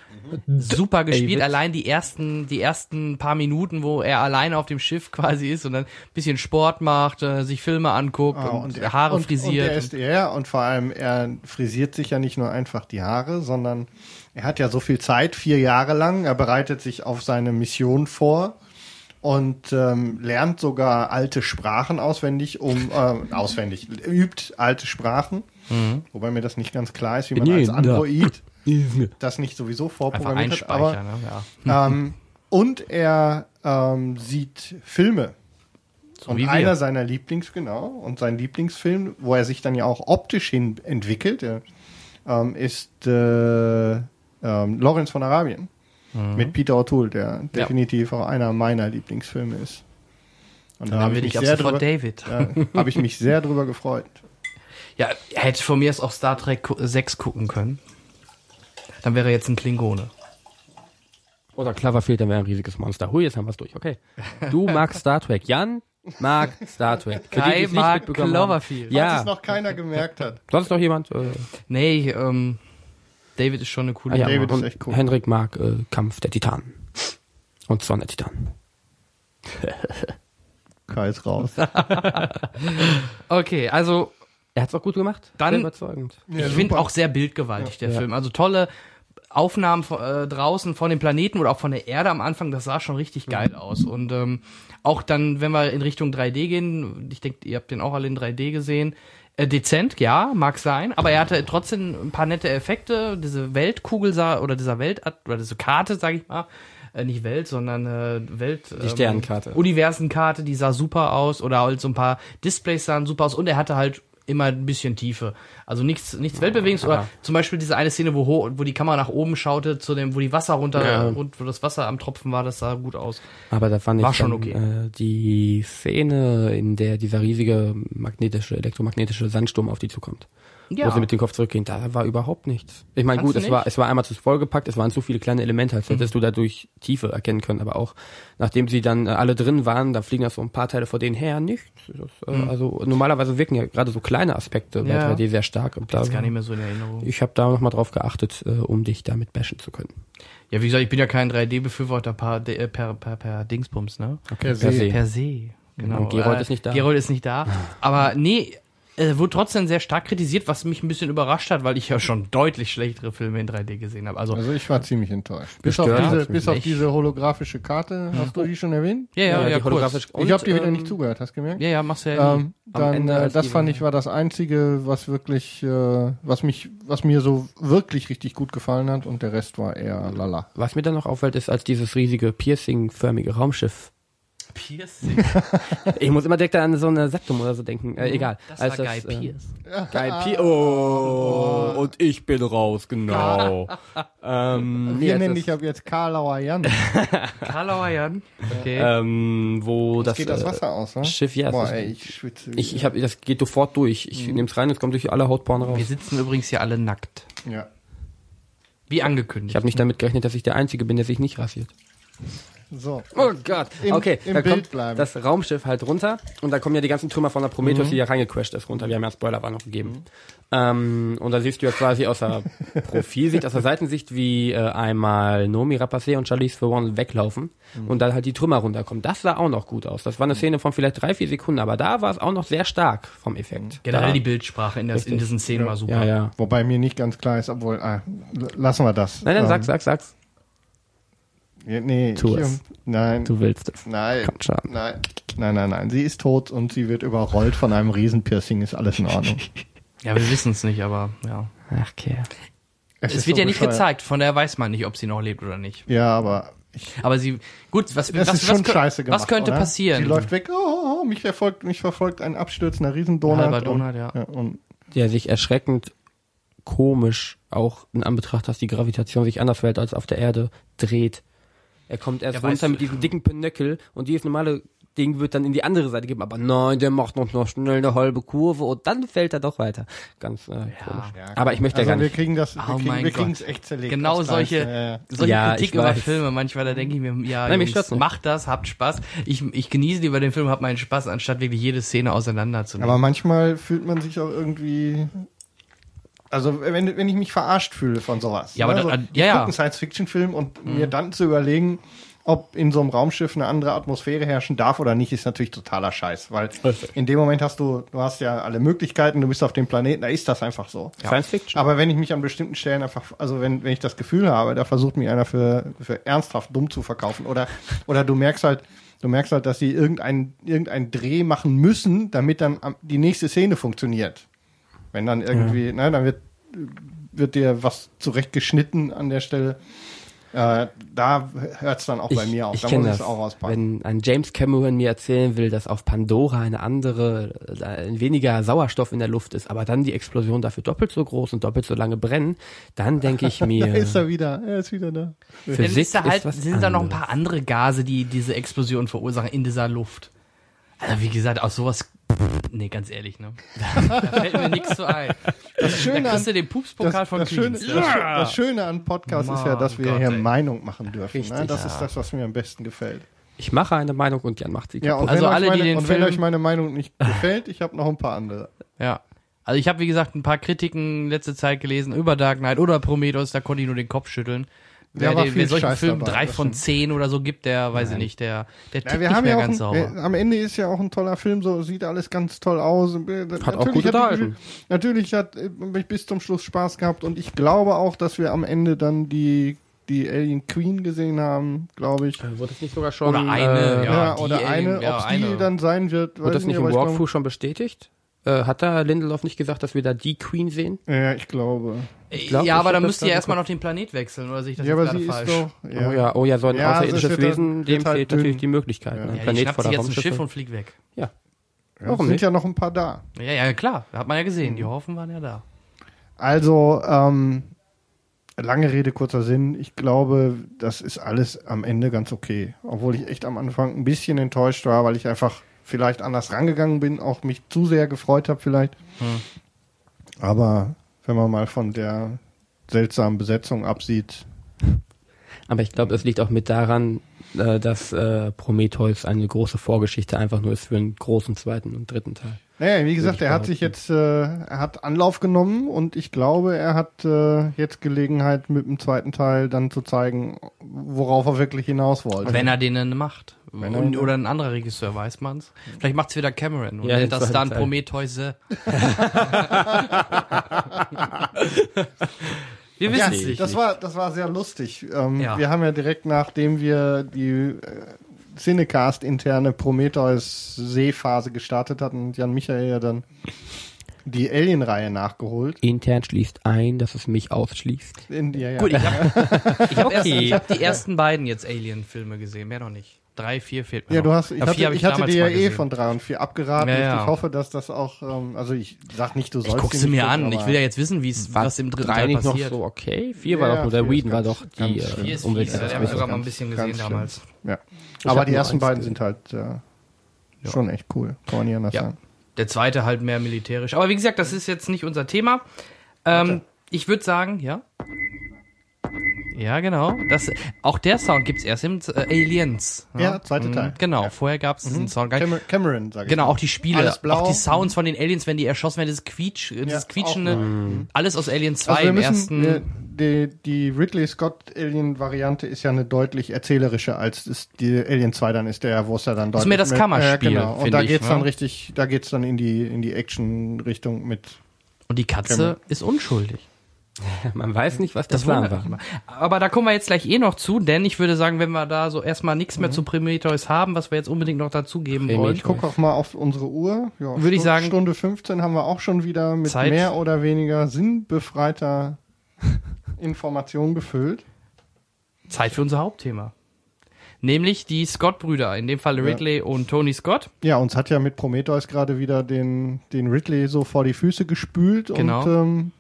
super gespielt, allein die ersten, die ersten paar Minuten, wo er alleine auf dem Schiff quasi ist und dann ein bisschen Sport macht, äh, sich Filme anguckt Ah, und, er- Haare und, frisiert. Und, er ist, ja, und vor allem, er frisiert sich ja nicht nur einfach die Haare, sondern er hat ja so viel Zeit, vier Jahre lang. Er bereitet sich auf seine Mission vor und ähm, lernt sogar alte Sprachen auswendig, um äh, auswendig, übt alte Sprachen. Wobei mir das nicht ganz klar ist, wie man als. Android das nicht sowieso vorprogrammiert hat. Aber, ne? ja. ähm, und er ähm, sieht Filme. So und wie wir. einer seiner Lieblings, genau, und sein Lieblingsfilm, wo er sich dann ja auch optisch hin entwickelt, äh, ähm, ist äh, ähm, Lawrence von Arabien Mhm. mit Peter O'Toole, der definitiv auch einer meiner Lieblingsfilme ist. Und Dann hab haben wir dich ab sehr drüber, David. ja, habe ich mich sehr drüber gefreut. Ja, er hätte von mir aus auch Star Trek gu- 6 gucken können. Dann wäre er jetzt ein Klingone. Oder Cloverfield, dann wäre ein riesiges Monster. Hui, jetzt haben wir es durch. Okay. Du magst Star Trek. Jan mag Star Trek. Die, die Kai nicht mag. Cloverfield. Falls Ja. es noch keiner gemerkt hat. Sonst noch jemand? Äh, Nee, ähm, David ist schon eine coole ah, ja, David und ist echt cool. Henrik mag äh, Kampf der Titanen. Und Zorn der Titanen. Kai ist raus. Okay, also Er hat's auch gut gemacht. Dann- Sehr überzeugend. ich finde auch sehr bildgewaltig der Ja. Film. Also tolle Aufnahmen von, äh, draußen von dem Planeten oder auch von der Erde am Anfang, das sah schon richtig geil aus. Und ähm, auch dann, wenn wir in Richtung 3D gehen, ich denke, ihr habt den auch alle in 3D gesehen, äh, dezent, ja, mag sein, aber er hatte trotzdem ein paar nette Effekte. Diese Weltkugel sah, oder dieser Welt, oder diese Karte, sag ich mal, äh, nicht Welt, sondern äh, Welt. Die Sternenkarte. Universenkarte, die sah super aus oder halt so ein paar Displays sahen super aus und er hatte halt immer ein bisschen Tiefe. Also nichts, nichts Weltbewegendes oder zum Beispiel diese eine Szene, wo, wo die Kamera nach oben schaute, zu dem, wo die Wasser runter, Ja. und wo das Wasser am Tropfen war, das sah gut aus. Aber da fand ich War schon dann, okay. äh, die Szene, in der dieser riesige magnetische, elektromagnetische Sandsturm auf die zukommt. Wo sie mit dem Kopf zurückgehen, da war überhaupt nichts. Ich meine, gut, es war, es war einmal zu vollgepackt, es waren zu viele kleine Elemente, als hättest du dadurch Tiefe erkennen können, aber auch, nachdem sie dann äh, alle drin waren, da fliegen ja so ein paar Teile vor denen her, nichts. Das, äh, Also normalerweise wirken ja gerade so kleine Aspekte bei Ja. 3D sehr stark. Und da, Das gar nicht mehr so in Erinnerung. ich habe da nochmal drauf geachtet, äh, um dich damit bashen zu können. Ja, wie gesagt, ich bin ja kein 3D-Befürworter per, äh, per, per, per Dingsbums, ne? Per se. se. Per se. Genau. Und Gerold ist nicht da. Gerold ist nicht da. Aber nee, äh, wurde trotzdem sehr stark kritisiert, was mich ein bisschen überrascht hat, weil ich ja schon deutlich schlechtere Filme in 3D gesehen habe. Also, Also ich war ziemlich enttäuscht. Bis auf diese, bis auf diese holographische Karte, hast du die schon erwähnt? ja, ja, ja, die kurz. holographische- ich habe dir wieder ähm, nicht zugehört, hast du gemerkt? Ja, ja, machst du ja. Ähm, Am dann, Ende, äh, das fand ich war das einzige, was wirklich, äh, was mich, was mir so wirklich richtig gut gefallen hat und der Rest war eher lala. Was mir dann noch auffällt, ist als dieses riesige piercing-förmige Raumschiff. Piercing. Ich muss immer direkt an so eine Septum oder so denken. Äh, egal. Das als war Guy äh, Pierce. Guy Pierce. Oh, und ich bin raus, genau. ähm, Wir nennen dich ab jetzt Karlauer Jan. Karlauer Jan. Okay. ähm, wo das, Geht das äh, Wasser aus, ne? Schiff, ja. Boah, ey, ich schwitze. ich, ich hab, das geht sofort durch. Ich nehm's rein, es kommt durch alle Hautporen raus. Wir sitzen übrigens hier alle nackt. ja. Wie angekündigt. Ich habe nicht damit gerechnet, dass ich der Einzige bin, der sich nicht rasiert. So. Oh Gott. Im- okay, im da Bild kommt bleiben. das Raumschiff halt runter und da kommen ja die ganzen Trümmer von der Prometheus, die ja reingecrashed ist, runter. Wir haben ja Spoiler noch gegeben. Ähm, und da siehst du ja quasi aus der Profilsicht, aus der Seitensicht, wie äh, einmal Nomi Rapace und Charlize Theron weglaufen und dann halt die Trümmer runterkommen. Das sah auch noch gut aus. Das war eine Szene von vielleicht drei, vier Sekunden, aber da war es auch noch sehr stark vom Effekt. Generell da, die Bildsprache in, das, in diesen Szenen war super. Ja, ja. Wobei mir nicht ganz klar ist, obwohl, ah, lassen wir das. Nein, nein, Ähm, sag's, sag's, sag's. Ja, Nee, Tu ich, es. Nein. Du willst es. Nein, nein, nein, nein, nein. Sie ist tot und sie wird überrollt von einem Riesenpiercing. Ist alles in Ordnung. Ja, wir wissen es nicht, aber ja. Ach, okay. Es, ist wird so ja nicht gezeigt, von daher weiß man nicht, ob sie noch lebt oder nicht. Ja, aber ich, Aber sie, gut, was, das was, ist schon was, scheiße gemacht. was könnte oder? passieren? Sie läuft weg. Oh, oh, oh, mich verfolgt, mich verfolgt ein abstürzender Riesendonut. Halber Donut, und, ja. und der sich erschreckend komisch auch in Anbetracht, dass die Gravitation sich anders verhält als auf der Erde dreht. Er kommt erst Ja, runter weißt mit diesem dicken Pinöckel und dieses normale Ding wird dann in die andere Seite geben. Aber nein, der macht noch, noch schnell eine halbe Kurve und dann fällt er doch weiter. Ganz äh, komisch. Ja, Aber ich möchte also ja gar wir nicht. kriegen das, wir Oh kriegen, mein wir kriegen Gott. es echt zerlegt. Genau solche, ja, ja. solche Ja, Kritik über. Filme, manchmal, da denke ich mir, ja, Nein, Jungs, macht das, habt Spaß. Ich, ich genieße lieber den Film, hab meinen Spaß, anstatt wirklich jede Szene auseinanderzunehmen. Aber manchmal fühlt man sich auch irgendwie. Also wenn, wenn ich mich verarscht fühle von sowas. Ja, aber ne? da- so, ja, ich ja. einen Science-Fiction-Film und mir dann zu überlegen, ob in so einem Raumschiff eine andere Atmosphäre herrschen darf oder nicht, ist natürlich totaler Scheiß. Weil in dem Moment hast du, du hast ja alle Möglichkeiten, du bist auf dem Planeten, da ist das einfach so. Science Fiction. Aber wenn ich mich an bestimmten Stellen einfach, also wenn, wenn ich das Gefühl habe, da versucht mich einer für, für ernsthaft dumm zu verkaufen oder, oder du merkst halt, du merkst halt, dass sie irgendeinen irgendein Dreh machen müssen, damit dann am- die nächste Szene funktioniert. Wenn dann irgendwie, ne, dann wird, wird dir was zurechtgeschnitten an der Stelle. Äh, da hört es dann auch bei mir auf. ich Da muss ich das. es auch auspacken. Wenn ein James Cameron mir erzählen will, dass auf Pandora eine andere, äh, weniger Sauerstoff in der Luft ist, aber dann die Explosion dafür doppelt so groß und doppelt so lange brennen, dann denke ich Da mir, ist er wieder, er ist wieder da. Physik ist da halt, ist was sind da noch ein paar andere Gase, die diese Explosion verursachen in dieser Luft. Also wie gesagt, aus sowas, nee, ganz ehrlich, ne? Da fällt mir nichts zu ein. Das Schöne da an, kriegst du den Pupspokal von das, Schöne, Queens. das, Schö- das Schöne an Podcast ist ja, dass wir Gott, hier ey. Meinung machen dürfen. ne? Richtig, Das ja. ist das, was mir am besten gefällt. Ich mache eine Meinung und Jan macht sie Ja, und Also wenn, alle, euch die meine, den und wenn Film- euch meine Meinung nicht gefällt, ich habe noch ein paar andere. Ja. Also ich habe, wie gesagt, ein paar Kritiken letzte Zeit gelesen über Dark Knight oder Prometheus, da konnte ich nur den Kopf schütteln. Ja, Wer, war den, viel wer solchen Scheiß Film dabei, drei von zehn oder so gibt, der, weiß ich nicht, der, der tickt Ja, wir nicht haben mehr ja auch ganz ein, sauber. wir, am Ende ist ja auch ein toller Film, so sieht alles ganz toll aus. Hat auch gut unterhalten. Natürlich hat äh, ich bis zum Schluss Spaß gehabt und ich glaube auch, dass wir am Ende dann die die Alien Queen gesehen haben, glaube ich. Äh, Wurde es nicht sogar schon, Oder eine, äh, ja. Ja, die oder Alien- eine, ja, ob eine. die dann sein wird, Wurde das nicht im Walkthrough schon bestätigt? Äh, hat da Lindelof nicht gesagt, dass wir da die Queen sehen? Ja, ich glaube. glaub, ja, ich aber dann das müsst ihr erstmal noch den Planet wechseln, oder sehe ich das Ja, aber sie gerade ist falsch? doch. Oh ja, oh ja, so ein Ja, also es außerirdisches wird halt- Wesen, wird dem halt fehlt dünn. natürlich die Möglichkeit. Ja. Ne? Ja, Ja, Planet der jetzt ein Schiff und fliegt weg. Ja. Ja, Warum es sind nicht? ja noch ein paar da. Ja, ja, klar. Hat man ja gesehen. Mhm. Die Hoffen waren ja da. Also, ähm, lange Rede, kurzer Sinn. Ich glaube, das ist alles am Ende ganz okay. Obwohl ich echt am Anfang ein bisschen enttäuscht war, weil ich einfach vielleicht anders rangegangen bin, auch mich zu sehr gefreut habe vielleicht. Aber wenn man mal von der seltsamen Besetzung absieht, Aber ich glaube, es liegt auch mit daran, äh, dass äh, Prometheus eine große Vorgeschichte einfach nur ist für einen großen zweiten und dritten Teil. Naja, wie gesagt, er hat sich jetzt, äh, er hat Anlauf genommen und ich glaube, er hat äh, jetzt Gelegenheit mit dem zweiten Teil dann zu zeigen, worauf er wirklich hinaus wollte. Wenn er den denn macht. Wenn Und, oder ein anderer Regisseur, weiß man's. Vielleicht macht's wieder Cameron und Ja, nennt das dann Teil. Prometheus. Wir ja, wissen es nicht. das war, das war sehr lustig. Ähm, Ja. Wir haben ja direkt nachdem wir die äh, Cinecast interne Prometheus Seephase gestartet hatten und Jan Michael ja dann die Alien-Reihe nachgeholt. Intern schließt ein, dass es mich ausschließt. In, ja, ja. Gut, ich habe hab erst, Okay. ich hab die ersten beiden jetzt Alien-Filme gesehen, mehr noch nicht. Drei, vier fehlt mir Ja, noch. du hast, ich Ja, hatte, hab ich hatte damals dir ja eh von drei und vier abgeraten. Ja, Ich- ja. Ich hoffe, dass das auch, ähm, also ich sag nicht, du Ich sollst guck sie sie nicht mir gucken, an. Ich will ja jetzt wissen, wie es, War was im dritten drei Teil nicht noch passiert. so okay? Vier war doch nur der Whedon war doch die äh, ist Umwelt. ja, den hab ich sogar mal ein bisschen gesehen damals. Ja. Ich Aber die ersten beiden sind halt äh, schon echt cool. Kann man nicht anders Ja. sagen. Der zweite halt mehr militärisch. Aber wie gesagt, das ist jetzt nicht unser Thema. Ähm, ich würde sagen, ja. Ja, genau. Das, auch der Sound gibt's erst im äh, Aliens. Ja, zweite Mhm, Teil. Genau, vorher gab's diesen Sound gar nicht. Cameron, Cameron sag ich Genau, mal. auch die Spiele, Alles blau. auch die Sounds von den Aliens, wenn die erschossen werden, dieses Quietsch, äh, dieses auch, Quietschende, alles aus Alien 2 Also wir im müssen, ersten. wir, die, die Ridley Scott Alien Variante ist ja eine deutlich erzählerische als es die Alien 2 dann ist, der wo es ja dann deutlich ist mehr das Kammerspiel, genau. Und da ich, geht's ne? dann richtig, da geht's dann in die in die Action Richtung mit. Und die Katze Cameron. ist unschuldig. Man weiß nicht, was Das Plan war. Aber da kommen wir jetzt gleich eh noch zu, denn ich würde sagen, wenn wir da so erstmal nichts Mhm. mehr zu Prometheus haben, was wir jetzt unbedingt noch dazugeben wollen, Ich gucke auch mal auf unsere Uhr. Ja, Würde ich Stu- sagen- Stunde 15 haben wir auch schon wieder mit Zeit. mehr oder weniger sinnbefreiter Information gefüllt. Zeit für unser Hauptthema. Nämlich die Scott-Brüder, in dem Fall Ridley und Tony Scott. Ja, uns hat ja mit Prometheus gerade wieder den, den Ridley so vor die Füße gespült. Genau. Und ähm,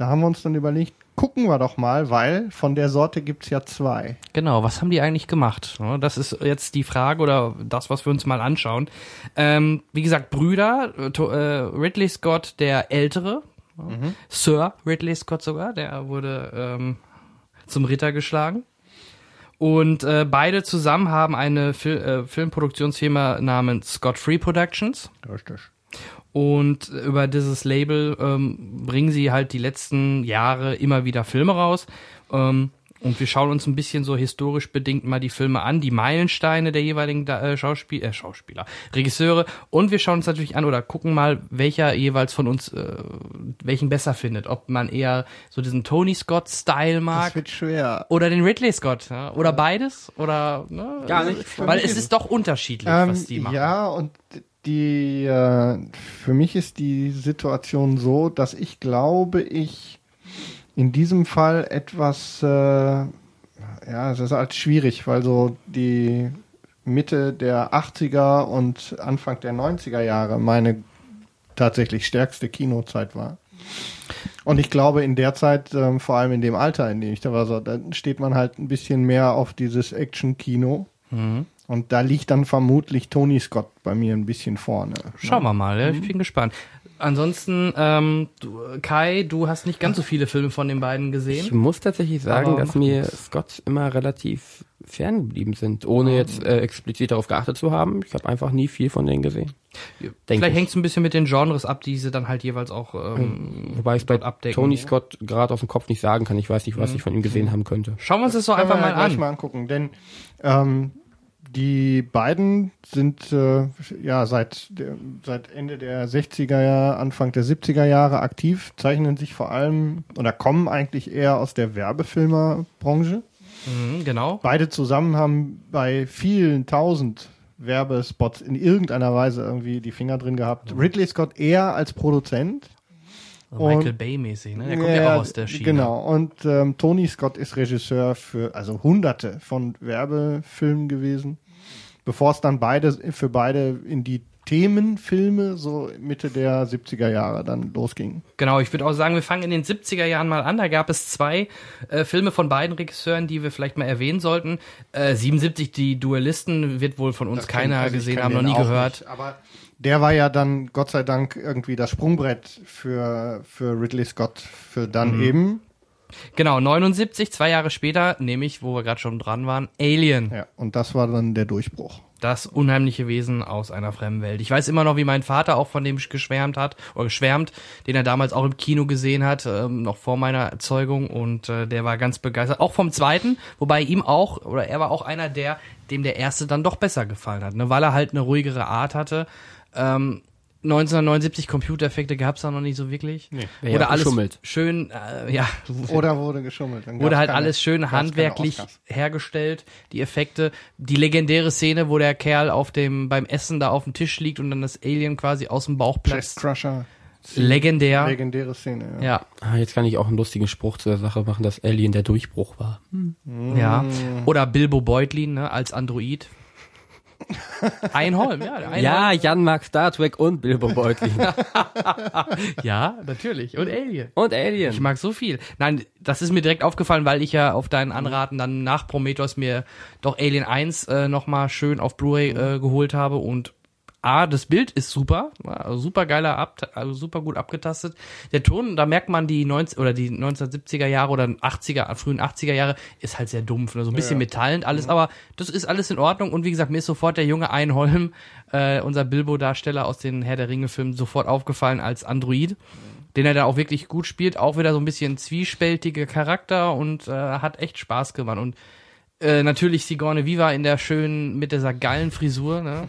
da haben wir uns dann überlegt, gucken wir doch mal, weil von der Sorte gibt's ja zwei. Genau, was haben die eigentlich gemacht? Das ist jetzt die Frage oder das, was wir uns mal anschauen. Ähm, wie gesagt, Brüder, äh, äh, Ridley Scott, der Ältere, ja, Sir Ridley Scott sogar, der wurde ähm, zum Ritter geschlagen. Und äh, beide zusammen haben eine Fil äh, Filmproduktionsfirma namens Scott Free Productions. Richtig. Und über dieses Label ähm, bringen sie halt die letzten Jahre immer wieder Filme raus. Ähm, und wir schauen uns ein bisschen so historisch bedingt mal die Filme an, die Meilensteine der jeweiligen äh, Schauspiel äh, Schauspieler, Regisseure. Und wir schauen uns natürlich an oder gucken mal, welcher jeweils von uns äh, welchen besser findet. Ob man eher so diesen Tony Scott-Style Das mag wird schwer. oder den Ridley Scott. Ja? Oder beides. Oder ne? Gar nicht. Weil es ist doch unterschiedlich, Ähm, was die machen. ja, und die, äh, für mich ist die Situation so, dass ich glaube, ich in diesem Fall etwas, äh, ja, es ist halt schwierig, weil so die Mitte der 80er und Anfang der 90er Jahre meine tatsächlich stärkste Kinozeit war. Und ich glaube, in der Zeit, ähm, vor allem in dem Alter, in dem ich da war, so, da steht man halt ein bisschen mehr auf dieses Action-Kino. Und da liegt dann vermutlich Tony Scott bei mir ein bisschen vorne. Schauen wir mal, ja, ich bin gespannt. Ansonsten, ähm, du, Kai, du hast nicht ganz so viele Filme von den beiden Ich gesehen. muss tatsächlich sagen, Aber dass mir nix. Scott immer relativ fern geblieben sind, ohne jetzt äh, explizit darauf geachtet zu haben. Ich habe einfach nie viel von denen gesehen. Denk Vielleicht ich. hängt es ein bisschen mit den Genres ab, die sie dann halt jeweils auch ähm, Wobei ich bei abdecken. Tony Scott gerade aus dem Kopf nicht sagen kann. Ich weiß nicht, was ich von ihm gesehen haben könnte. Schauen wir uns das doch einfach wir mal ja an. mal angucken, denn ähm, die beiden sind äh, ja seit der, seit Ende der 60er Jahre, Anfang der 70er Jahre aktiv, zeichnen sich vor allem oder kommen eigentlich eher aus der Werbefilmerbranche. Mhm, genau. Beide zusammen haben bei vielen tausend Werbespots in irgendeiner Weise irgendwie die Finger drin gehabt. Ridley Scott eher als Produzent. Also Michael Bay-mäßig, ne? Der kommt ja, auch aus der Schiene. Genau. Und ähm, Tony Scott ist Regisseur für also hunderte von Werbefilmen gewesen, bevor es dann beide für beide in die Themenfilme so Mitte der 70er Jahre dann losging. Genau, ich würde auch sagen, wir fangen in den 70er Jahren mal an. Da gab es zwei äh, Filme von beiden Regisseuren, die wir vielleicht mal erwähnen sollten. Äh, 77, die Duellisten, wird wohl von uns keiner Also ich gesehen haben, noch nie gehört. Nicht, aber der war ja dann Gott sei Dank irgendwie das Sprungbrett für, für Ridley Scott, für dann Mhm. eben. Genau, 79, zwei Jahre später, nämlich, wo wir gerade schon dran waren, Alien. Ja, und das war dann der Durchbruch. Das unheimliche Wesen aus einer fremden Welt. Ich weiß immer noch, wie mein Vater auch von dem geschwärmt hat, oder geschwärmt, den er damals auch im Kino gesehen hat, ähm, noch vor meiner Erzeugung. Und äh, der war ganz begeistert. Auch vom zweiten, wobei ihm auch, oder er war auch einer der, dem der erste dann doch besser gefallen hat, ne? weil er halt eine ruhigere Art hatte. Ähm, 1979 Computereffekte gab's da noch nicht so wirklich. Nee. Ja, Oder alles geschummelt. schön, äh, ja, Oder wurde geschummelt. Dann wurde halt keine- alles schön handwerklich hergestellt, die Effekte, die legendäre Szene, wo der Kerl auf dem beim Essen da auf dem Tisch liegt und dann das Alien quasi aus dem Bauch Chest platzt. Crusher. Legendär. Legendäre Szene, ja. Ja, Ah, jetzt kann ich auch einen lustigen Spruch zu der Sache machen, dass Alien der Durchbruch war. ja. Oder Bilbo Beutlin, ne, als Android. Einholm, ja. Einholm. Ja, Jan mag Star Trek und Bilbo Beutlin. ja, natürlich. Und Alien. und Ich Alien. mag so viel. Nein, das ist mir direkt aufgefallen, weil ich ja auf deinen Anraten dann nach Prometheus mir doch Alien 1 äh, nochmal schön auf Blu-ray äh, geholt habe und A, das Bild ist super, also super geiler, Ab also super gut abgetastet. Der Ton, da merkt man die 90 oder die 1970er Jahre oder 80er, frühen 80er Jahre, ist halt sehr dumpf, ne? so ein bisschen metallend alles, aber das ist alles in Ordnung und wie gesagt, mir ist sofort der junge Einholm, äh, unser Bilbo-Darsteller aus den Herr der Ringe-Filmen, sofort aufgefallen als Android den er da auch wirklich gut spielt, auch wieder so ein bisschen zwiespältiger Charakter und äh, hat echt Spaß gemacht. Und äh, natürlich Sigourney Viva in der schönen, mit dieser geilen Frisur, ne?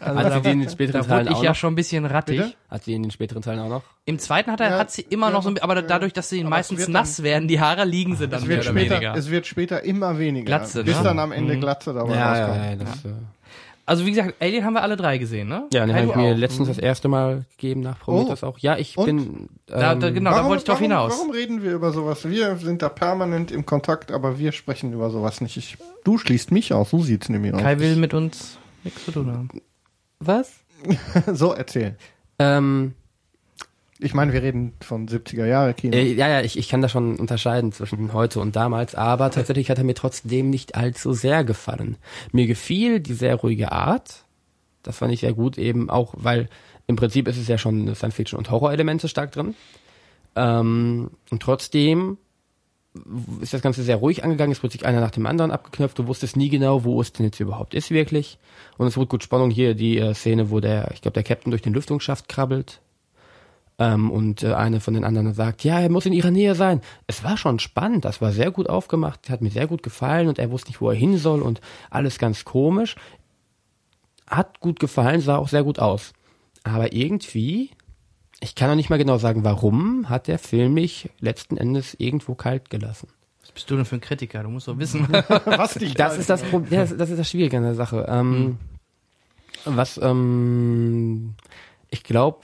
Also Hat sie die in den späteren da Teilen wurde ich auch ja noch? schon ein bisschen rattig. Bitte? Hat sie in den späteren Teilen auch noch? Im zweiten hat, er, Ja, hat sie immer ja, noch so ein aber ja. dadurch, dass sie meistens nass werden, die Haare liegen sie dann Es mehr wird, oder später, weniger. es wird später immer weniger. Glatze, bis ne? dann am Ende Mhm. Glatze dabei rauskommt. das, äh, Also wie gesagt, Alien haben wir alle drei gesehen, ne? ja, den habe ich mir auch. letztens das erste Mal gegeben nach Prometheus auch. Ja, ich Und? bin Da, da, ähm, genau, da wollte ich drauf warum, hinaus. Warum reden wir über sowas? Wir sind da permanent im Kontakt, aber wir sprechen über sowas nicht. Ich, du schließt mich aus, so sieht's nämlich aus. Kai will mit uns nichts zu tun haben. was? so erzählen. Ähm, Ich meine, wir reden von 70er Jahre Kino. Äh, ja, ja, ich, ich kann da schon unterscheiden zwischen heute und damals, aber tatsächlich hat er mir trotzdem nicht allzu sehr gefallen. Mir gefiel die sehr ruhige Art. Das fand ich sehr gut, eben auch, weil im Prinzip ist es ja schon Science-Fiction- und Horror-Elemente stark drin. Ähm, und trotzdem ist das Ganze sehr ruhig angegangen, es wurde sich einer nach dem anderen abgeknöpft, du wusstest nie genau, wo es denn jetzt überhaupt ist wirklich. Und es wurde gut Spannung hier, die äh, Szene, wo der, ich glaube, der Captain durch den Lüftungsschacht krabbelt. Ähm, und äh, eine von den anderen sagt, ja, er muss in ihrer Nähe sein. Es war schon spannend, das war sehr gut aufgemacht, hat mir sehr gut gefallen und er wusste nicht, wo er hin soll und alles ganz komisch. Hat gut gefallen, sah auch sehr gut aus. Aber irgendwie, ich kann noch nicht mal genau sagen, warum, hat der Film mich letzten Endes irgendwo kalt gelassen. Was bist du denn für ein Kritiker? Du musst doch wissen. Was dich Das ist das Problem, das, das ist das Schwierige an der Sache. Ähm, Was, ähm, ich glaube,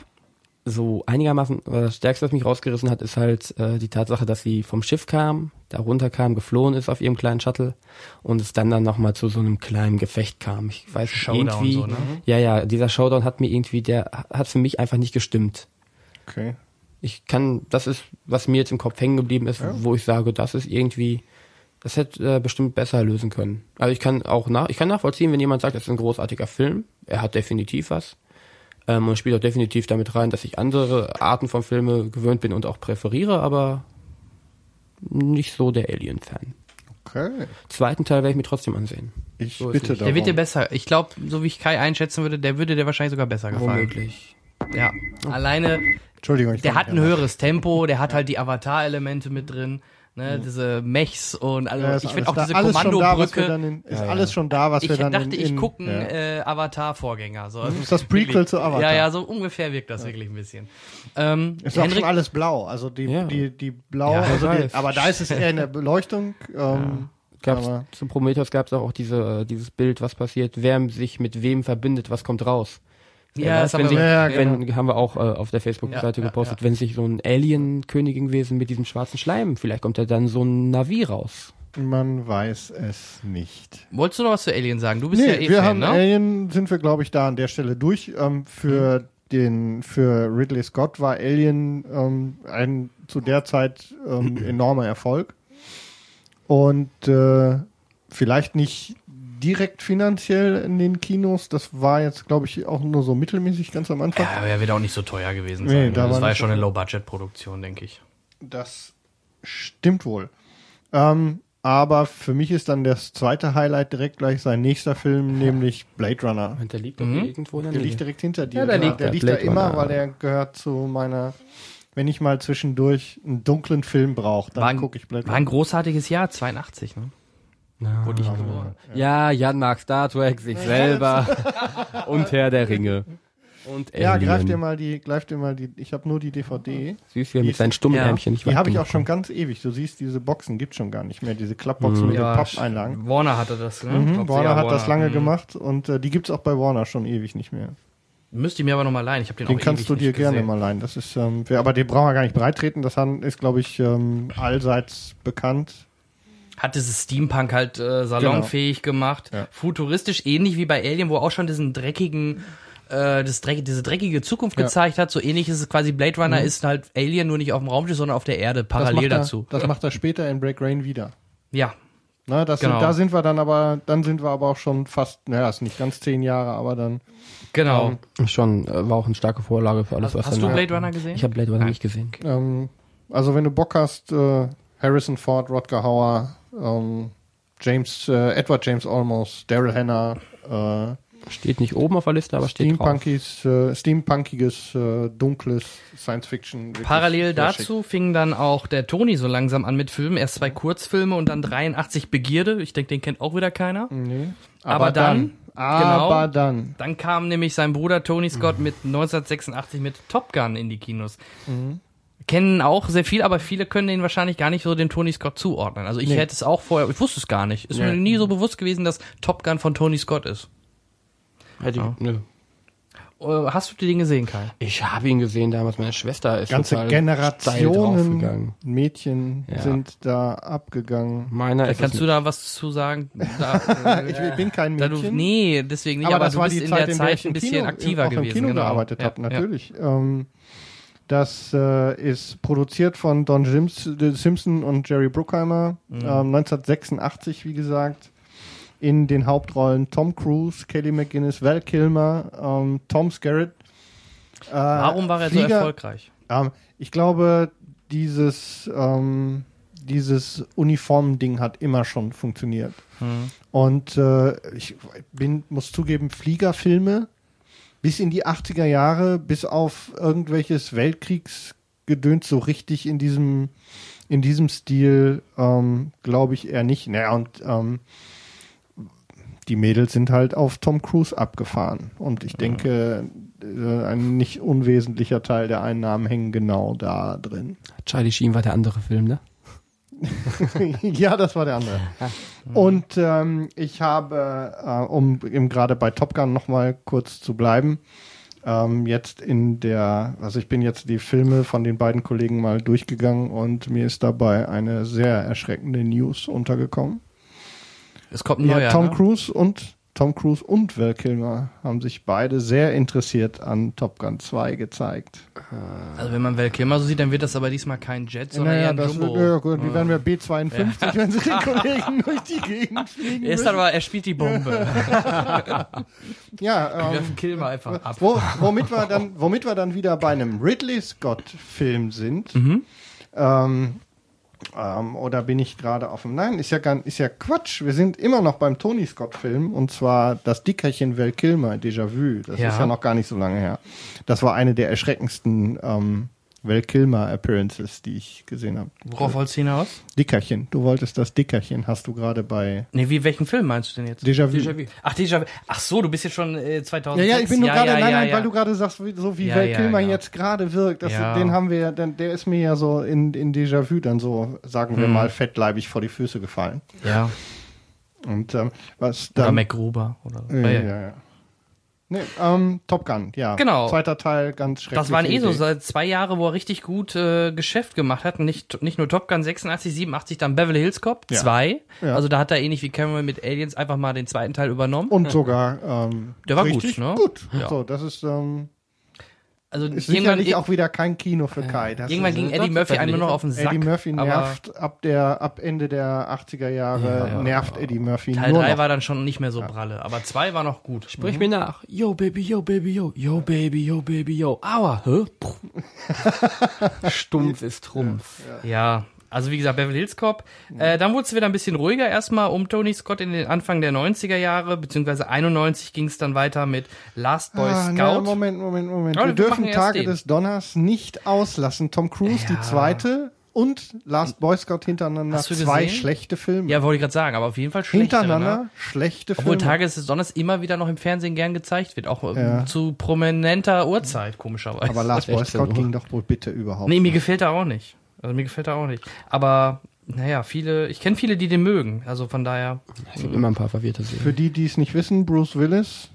so einigermaßen, das Stärkste, was mich rausgerissen hat, ist halt äh, die Tatsache, dass sie vom Schiff kam, da runterkam, geflohen ist auf ihrem kleinen Shuttle und es dann dann nochmal zu so einem kleinen Gefecht kam. Ich weiß nicht, Showdown irgendwie, so, ne? ja, ja, dieser Showdown hat mir irgendwie, der hat für mich einfach nicht gestimmt. Okay. Ich kann, das ist, was mir jetzt im Kopf hängen geblieben ist, wo ich sage, das ist irgendwie, das hätte äh, bestimmt besser lösen können. Also ich kann auch nach, ich kann nachvollziehen, wenn jemand sagt, das ist ein großartiger Film. Er hat definitiv was. Ähm, und spielt auch definitiv damit rein, dass ich andere Arten von Filme gewöhnt bin und auch präferiere, aber nicht so der Alien-Fan. Okay. Zweiten Teil werde ich mir trotzdem ansehen. Ich So bitte darum. Der wird dir besser. Ich glaube, so wie ich Kai einschätzen würde, der würde dir wahrscheinlich sogar besser gefallen. Womöglich. Ja. Alleine, Entschuldigung, ich der hat ein höheres Tempo, der hat halt die Avatar-Elemente mit drin, ne, diese Mechs und also Ja, ich finde auch alles diese da, alles schon da, was wir Kommandogrücke. dann in, ist Ja, ja. alles schon da, was Ich wir dann dachte, in, ich in, gucke ja. einen äh, Avatar-Vorgänger. So. Das ist das Prequel zu Avatar. Ja, ja, so ungefähr wirkt das wirklich ein bisschen. Ähm, Ist auch Hendrik, schon alles blau, also die, Ja. die, die blau, Ja, also ich die, aber da ist es eher in der Beleuchtung. Ähm, Gab's, Aber- zu Prometheus gab es auch, auch diese, äh, dieses Bild, was passiert, wer sich mit wem verbindet, was kommt raus. Ja, das haben wir, Ja, sich, genau. wenn, haben wir auch äh, auf der Facebook-Seite Ja, ja, gepostet, wenn sich so ein Alien-Königinwesen mit diesem schwarzen Schleim, vielleicht kommt da dann so ein Navi raus. man weiß es nicht. Wolltest du noch was zu Alien sagen? Du bist Nee, ja eh wir Fan, haben ne? Alien, sind wir glaube ich da an der Stelle durch. Ähm, für den, für Ridley Scott war Alien ähm, ein zu der Zeit ähm, enormer Erfolg. Und äh, vielleicht nicht direkt finanziell in den Kinos. Das war jetzt, glaube ich, auch nur so mittelmäßig ganz am Anfang. Ja, aber er wird auch nicht so teuer gewesen Nee, sein. da das war war ja schon eine. Low-Budget-Produktion, denke ich. Das stimmt wohl. Ähm, aber für mich ist dann das zweite Highlight direkt gleich sein nächster Film, nämlich Blade Runner. Und der liegt hier irgendwo in der Der Nähe. liegt direkt hinter dir. Ja, der der liegt der da. liegt da immer, Runner. weil der gehört zu meiner, wenn ich mal zwischendurch einen dunklen Film brauche, War dann ein, gucke ich Blade war ein großartiges Jahr, 82, ne? Wurde ich geboren. Ja, Jan mag Star Trek, sich selber und Herr der Ringe. Und Ja, Alien. greif dir mal die, greif dir mal die, ich habe nur die DVD. Süß wie er mit seinen stummen Ja. Ärmchen Die habe ich auch schon ganz ewig. Du siehst, diese Boxen gibt's schon gar nicht mehr, diese Klappboxen Mhm. mit Ja, den Pappeinlagen. Warner hatte das, ne? Mhm, Warner hat das lange Mhm. gemacht und äh, die gibt's auch bei Warner schon ewig nicht mehr. Müsste ich mir aber nochmal leihen. Ich habe den, Den auch kannst ewig du dir gerne gesehen. mal leihen. Das ist, ähm, wer- aber den brauchen wir gar nicht breitreten. Das ist, glaube ich, ähm, allseits bekannt. Hat dieses Steampunk halt äh, salonfähig gemacht. Ja. Futuristisch, ähnlich wie bei Alien, wo auch schon diesen dreckigen, äh, das Dreck, diese dreckige Zukunft Ja. Mhm. gezeigt hat. So ähnlich ist es quasi Blade Runner, ist halt Alien nur nicht auf dem Raumschiff, sondern auf der Erde, Das parallel er, dazu. Das macht er später in Break Rain wieder. Ja, Na, das Genau. sind, da sind wir dann aber, dann sind wir aber auch schon fast, naja, ist nicht ganz zehn Jahre, aber dann. genau. Schon, äh, war auch eine starke Vorlage für alles, was Hast du Blade Runner gesehen? Ich habe Blade Runner nicht gesehen. Ähm, also wenn du Bock hast, äh, Harrison Ford, Rodger Hauer, ähm, James, äh, Edward James Olmos, Daryl Hannah, äh, Steht nicht oben auf der Liste, aber steht drauf. Steampunkiges, äh, Steampunkiges, äh, dunkles Science Fiction. Parallel dazu fing dann auch der Toni so langsam an mit Filmen. Erst zwei Kurzfilme und dann 83 Begierde. Ich denke, den kennt auch wieder keiner. schick. Nee. Aber dann, aber genau. dann. Dann kam nämlich sein Bruder Tony Scott mit 1986 mit Top Gun in die Kinos. Kennen auch sehr viel, aber viele können den wahrscheinlich gar nicht so dem Tony Scott zuordnen. Also ich Nee. hätte es auch vorher, ich wusste es gar nicht. Ist mir Nee. nie so bewusst gewesen, dass Top Gun von Tony Scott ist. Hätte ich, nö. Äh, Hast du den gesehen, Kai? Ich habe ihn gesehen damals, meine Schwester ist Ganze Generationen draufgegangen. Mädchen Ja. sind da abgegangen. Meiner Da ist kannst du da was zu sagen? Da, Ich bin kein da du, Mädchen. nee, deswegen nicht, aber, aber, das du war bist die in Zeit, der in der Zeit ein bisschen Kino, aktiver auch gewesen. im Kino genau. gearbeitet Ja, habe, ja. natürlich. Ähm, das äh, ist produziert von Don äh, Simpson und Jerry Bruckheimer. Mhm. Ähm, 1986, wie gesagt. In den Hauptrollen Tom Cruise, Kelly McGuinness, Val Kilmer, ähm, Tom Skerritt. Äh, Warum war er so Flieger- erfolgreich? ähm, ich glaube, dieses, ähm, dieses Uniformending hat immer schon funktioniert. Hm. Und äh, ich bin, muss zugeben, Fliegerfilme bis in die 80er Jahre, bis auf irgendwelches Weltkriegsgedöns so richtig in diesem, in diesem Stil, ähm, glaube ich eher nicht. Naja, und ähm, die Mädels sind halt auf Tom Cruise abgefahren. Und ich denke, äh, ein nicht unwesentlicher Teil der Einnahmen hängen genau da drin. Charlie Sheen war der andere Film, ne? ja, das war der andere. Und ähm, ich habe, äh, um eben gerade bei Top Gun nochmal kurz zu bleiben, ähm, jetzt in der, also ich bin jetzt die Filme von den beiden Kollegen mal durchgegangen und mir ist dabei eine sehr erschreckende News untergekommen. Es kommt ein Ja, neuer. Tom ne? Cruise und Tom Cruise und Val Kilmer haben sich beide sehr interessiert an Top Gun 2 gezeigt. Also wenn man Val Kilmer so sieht, dann wird das aber diesmal kein Jet, sondern eher ein das Jumbo. wird, ja, gut, die werden wir B52, wenn sie den Kollegen durch die Gegend fliegen. er ist aber, er spielt die Bombe. Ja, Wir ähm, werfen Kilmer einfach ab. wo, womit, wir dann, womit wir dann wieder bei einem Ridley Scott-Film sind. Mhm. Ähm, ähm, oder bin ich gerade auf dem. Nein, ist ja, gar, ist ja Quatsch. Wir sind immer noch beim Tony Scott-Film und zwar das Dickerchen Val Kilmer, Déjà-vu. Das Ja. ist ja noch gar nicht so lange her. Das war eine der erschreckendsten ähm, Val Kilmer-Appearances, die ich gesehen habe. Worauf wolltest du hinaus? Dickerchen. Du wolltest das Dickerchen, hast du gerade bei Nee, wie, welchen Film meinst du denn jetzt? Déjà-vu. Ach, Déjà-vu. Ach so, du bist jetzt schon äh, 2006. Ja, ja, ich bin nur gerade, ja, nein, ja, nein, ja. weil du gerade sagst, wie- so wie Ja, Val ja, Kilmer ja. jetzt gerade wirkt, das, Ja. den haben wir, ja- der ist mir ja so in, in Déjà-vu dann so, sagen wir Hm. mal, fettleibig vor die Füße gefallen. Ja, Und ähm, was oder dann... MacGruber. Oder, ja, ja, ja, ja. ja. Nee, ähm, Top Gun, ja. Genau. Zweiter Teil, ganz schrecklich. Das waren eh so seit zwei Jahre, wo er richtig gut äh, Geschäft gemacht hat. Nicht, nicht nur Top Gun 86, 87, dann Beverly Hills Cop Ja. 2. Ja. Also da hat er ähnlich wie Cameron mit Aliens einfach mal den zweiten Teil übernommen. Und sogar ähm, Der war gut, ne? gut. Ja. So, das ist, ähm, Also ist irgendwann, sicherlich auch wieder kein Kino für Kai. Das irgendwann ging Eddie Murphy einem nur noch auf den Sack. Eddie Murphy nervt ab der ab Ende der 80er Jahre Ja, ja. nervt Eddie Murphy Teil nur 3 noch. war dann schon nicht mehr so pralle. Aber 2 war noch gut. Sprich mir nach. Yo, Baby, yo, Baby, yo. Yo, Baby, yo, Baby, yo. Aua. Hä? Stumpf ist Trumpf. Ja, Also wie gesagt, Beverly Hills Cop. Äh, dann wurde es wieder ein bisschen ruhiger erstmal um Tony Scott in den Anfang der 90er Jahre, beziehungsweise 91 ging es dann weiter mit Last Boy Ah, Scout. na, Moment, Moment, Moment. Wir wir dürfen Tage den. des Donners nicht auslassen. Tom Cruise, Ja. die zweite und Last Boy Scout hintereinander. Hast du Zwei schlechte Filme. Ja, wollte ich gerade sagen, aber auf jeden Fall schlechter. Hintereinander Ne? schlechte Obwohl Filme. Tage des Donners immer wieder noch im Fernsehen gern gezeigt wird, auch äh, Ja. zu prominenter Uhrzeit, komischerweise. Aber Last Boy Scout ging doch wohl bitte überhaupt. Nee, mir gefällt er auch nicht. Also mir gefällt er auch nicht. Aber naja, viele, ich kenne viele, die den mögen. Also von daher, Es gibt immer ein paar verwirrte Serien. Für die, die es nicht wissen, Bruce Willis.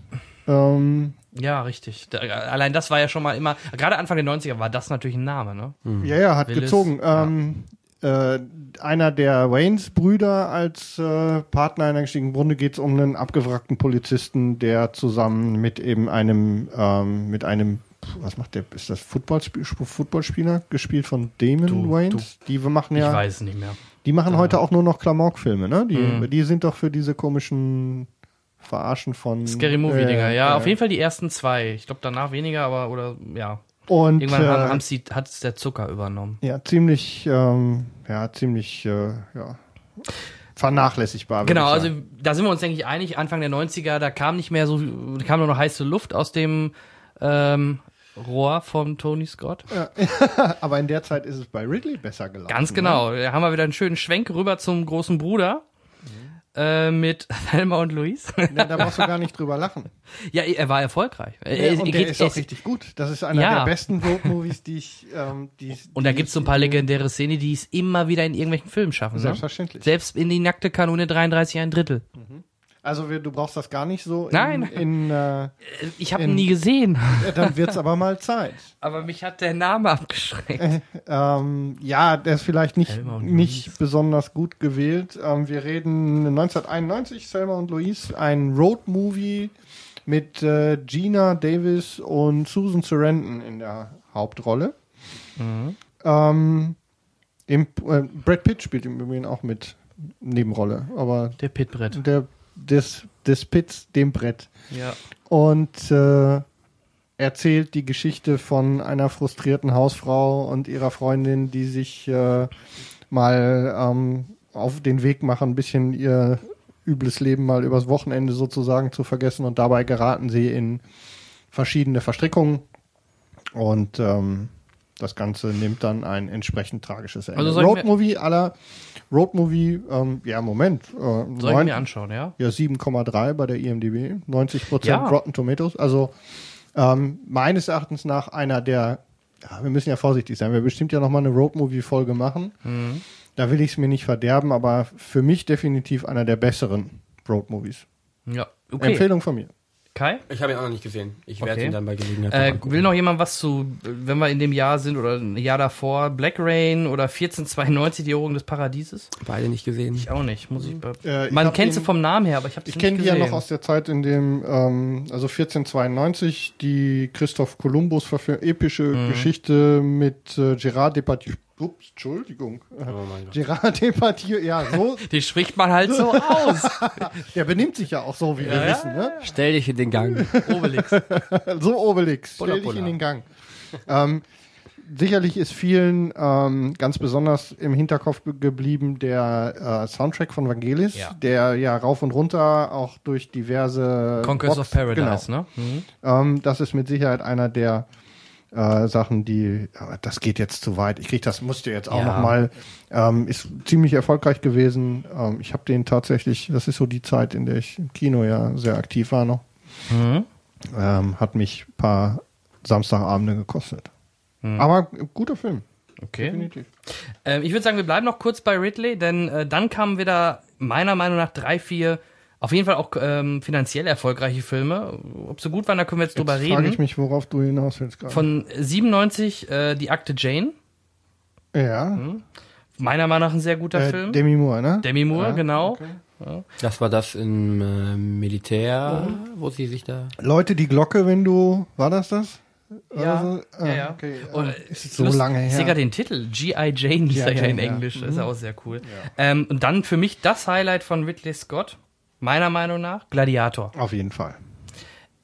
Ähm, ja, richtig. Da, allein das war ja schon mal immer, gerade Anfang der 90er war das natürlich ein Name, ne? Ja, ja, hat Willis, gezogen. Ähm, äh, einer der Waynes Brüder als äh, Partner eingestiegen. Im Grunde geht es um einen abgewrackten Polizisten, der zusammen mit eben einem, ähm, mit einem, was macht der, ist das Footballspiel, Footballspieler, gespielt von Damon Du- Waynes? Die wir machen Ich ja, weiß es nicht mehr. die machen heute auch nur noch Klamauk-Filme, ne? Die, Mhm. die sind doch für diese komischen Verarschen von Scary Movie-Dinger, Äh, ja, äh, auf jeden Fall die ersten zwei. Ich glaube danach weniger, aber oder ja. Und Irgendwann äh, haben sie hat es der Zucker übernommen. Ja, ziemlich, ähm, ja, ziemlich, äh, ja, vernachlässigbar. Genau, ich also da sind wir uns, denke ich, einig. Anfang der 90er, da kam nicht mehr so, da kam nur noch heiße Luft aus dem ähm, Rohr von Tony Scott. aber in der Zeit ist es bei Ridley besser gelaufen. Ganz Ne? genau. Da haben wir wieder einen schönen Schwenk rüber zum großen Bruder. Äh, mit Thelma und Louise. Ne, da brauchst du gar nicht drüber lachen. ja, er war erfolgreich. Ja, Er- und er der ist auch richtig gut. Das ist einer Ja. der besten Road-Movies, die ich, ähm, die Und da die gibt's ich- so ein paar legendäre Szenen, die es immer wieder in irgendwelchen Filmen schaffen. Ne? Selbstverständlich. Selbst in die nackte Kanone 33 ein Drittel. Also wir, du brauchst das gar nicht so. In, Nein. In, äh, Ich habe ihn nie gesehen. dann wird's aber mal Zeit. Aber mich hat der Name abgeschreckt. Ähm, ja, der ist vielleicht nicht, nicht besonders gut gewählt. Ähm, wir reden 1991, Selma und Louise, ein Road-Movie mit äh, Gina Davis und Susan Sarandon in der Hauptrolle. Ähm, im, äh, Brad Pitt spielt im Übrigen auch mit Nebenrolle, aber Der Pitbrett. der des, des Pitts dem Brett. Ja. und äh, erzählt die Geschichte von einer frustrierten Hausfrau und ihrer Freundin, die sich äh, mal ähm, auf den Weg machen, ein bisschen ihr übles Leben mal übers Wochenende sozusagen zu vergessen. Und dabei geraten sie in verschiedene Verstrickungen. Und ähm, das Ganze nimmt dann ein entsprechend tragisches Ende. Also ich Roadmovie aller Roadmovie, ähm, ja Moment, äh, Soll ich neun- mir anschauen, ja? ja, 7,3 bei der IMDb, 90 Prozent Ja. Rotten Tomatoes. Also ähm, meines Erachtens nach einer der, ja, wir müssen ja vorsichtig sein, wir bestimmt ja nochmal eine Roadmovie-Folge machen. Mhm. Da will ich es mir nicht verderben, aber für mich definitiv einer der besseren Roadmovies. Ja. Okay. Empfehlung von mir. Kai? Ich habe ihn auch noch nicht gesehen. Ich werde Okay. ihn dann bei Gelegenheit Äh, will noch jemand was zu, wenn wir in dem Jahr sind oder ein Jahr davor, Black Rain oder 1492, die Eroberung des Paradieses? Beide nicht gesehen. Ich auch nicht, muss ich. Äh, ich Man hab kennt sie vom Namen her, aber ich habe Ich nicht kenne die ja gesehen. noch aus der Zeit, in dem, ähm, also 1492, die Christoph Kolumbus epische Mhm. Geschichte mit äh, Gerard Depardieu. Ups, Entschuldigung. Oh. Gerard Depardieu, ja, so, Die spricht man halt so aus. der benimmt sich ja auch so, wie wir ja, wissen, ne? Stell dich in den Gang. Obelix. So Obelix, Polla, stell dich polla. in den Gang. ähm, sicherlich ist vielen ähm, ganz besonders im Hinterkopf be- geblieben der äh, Soundtrack von Vangelis, Ja. der ja rauf und runter auch durch diverse Conquest Box- of Paradise, genau. ne? Mhm. Ähm, das ist mit Sicherheit einer der äh, Sachen, die, aber das geht jetzt zu weit. Ich krieg das, musste jetzt auch Ja. noch mal, ähm, ist ziemlich erfolgreich gewesen. Ähm, ich habe den tatsächlich, das ist so die Zeit, in der ich im Kino ja sehr aktiv war noch, Mhm. ähm, hat mich ein paar Samstagabende gekostet. Mhm. Aber guter Film, Okay. definitiv. Ähm, ich würde sagen, wir bleiben noch kurz bei Ridley, denn äh, dann kamen wieder meiner Meinung nach drei, vier, auf jeden Fall auch ähm, finanziell erfolgreiche Filme. Ob sie gut waren, da können wir jetzt, drüber Jetzt frage reden. ich mich, worauf du hinaus willst gerade. Von 97 äh, die Akte Jane. ja, Meiner Meinung nach ein sehr guter äh, Film. Demi Moore, ne? Demi Moore, Ja, genau. Das war das im äh, Militär, wo sie sich da. Leute, die Glocke, wenn du, war das das? Ja, Oder so? ja, Ah, ja. Okay. Und, ist so Lust- lange Ich sehe her. gerade den Titel. G.I. Jane er ja in ja. Englisch. Das ist ja auch sehr cool. Ähm, und dann für mich das Highlight von Ridley Scott, meiner Meinung nach, Gladiator. Auf jeden Fall.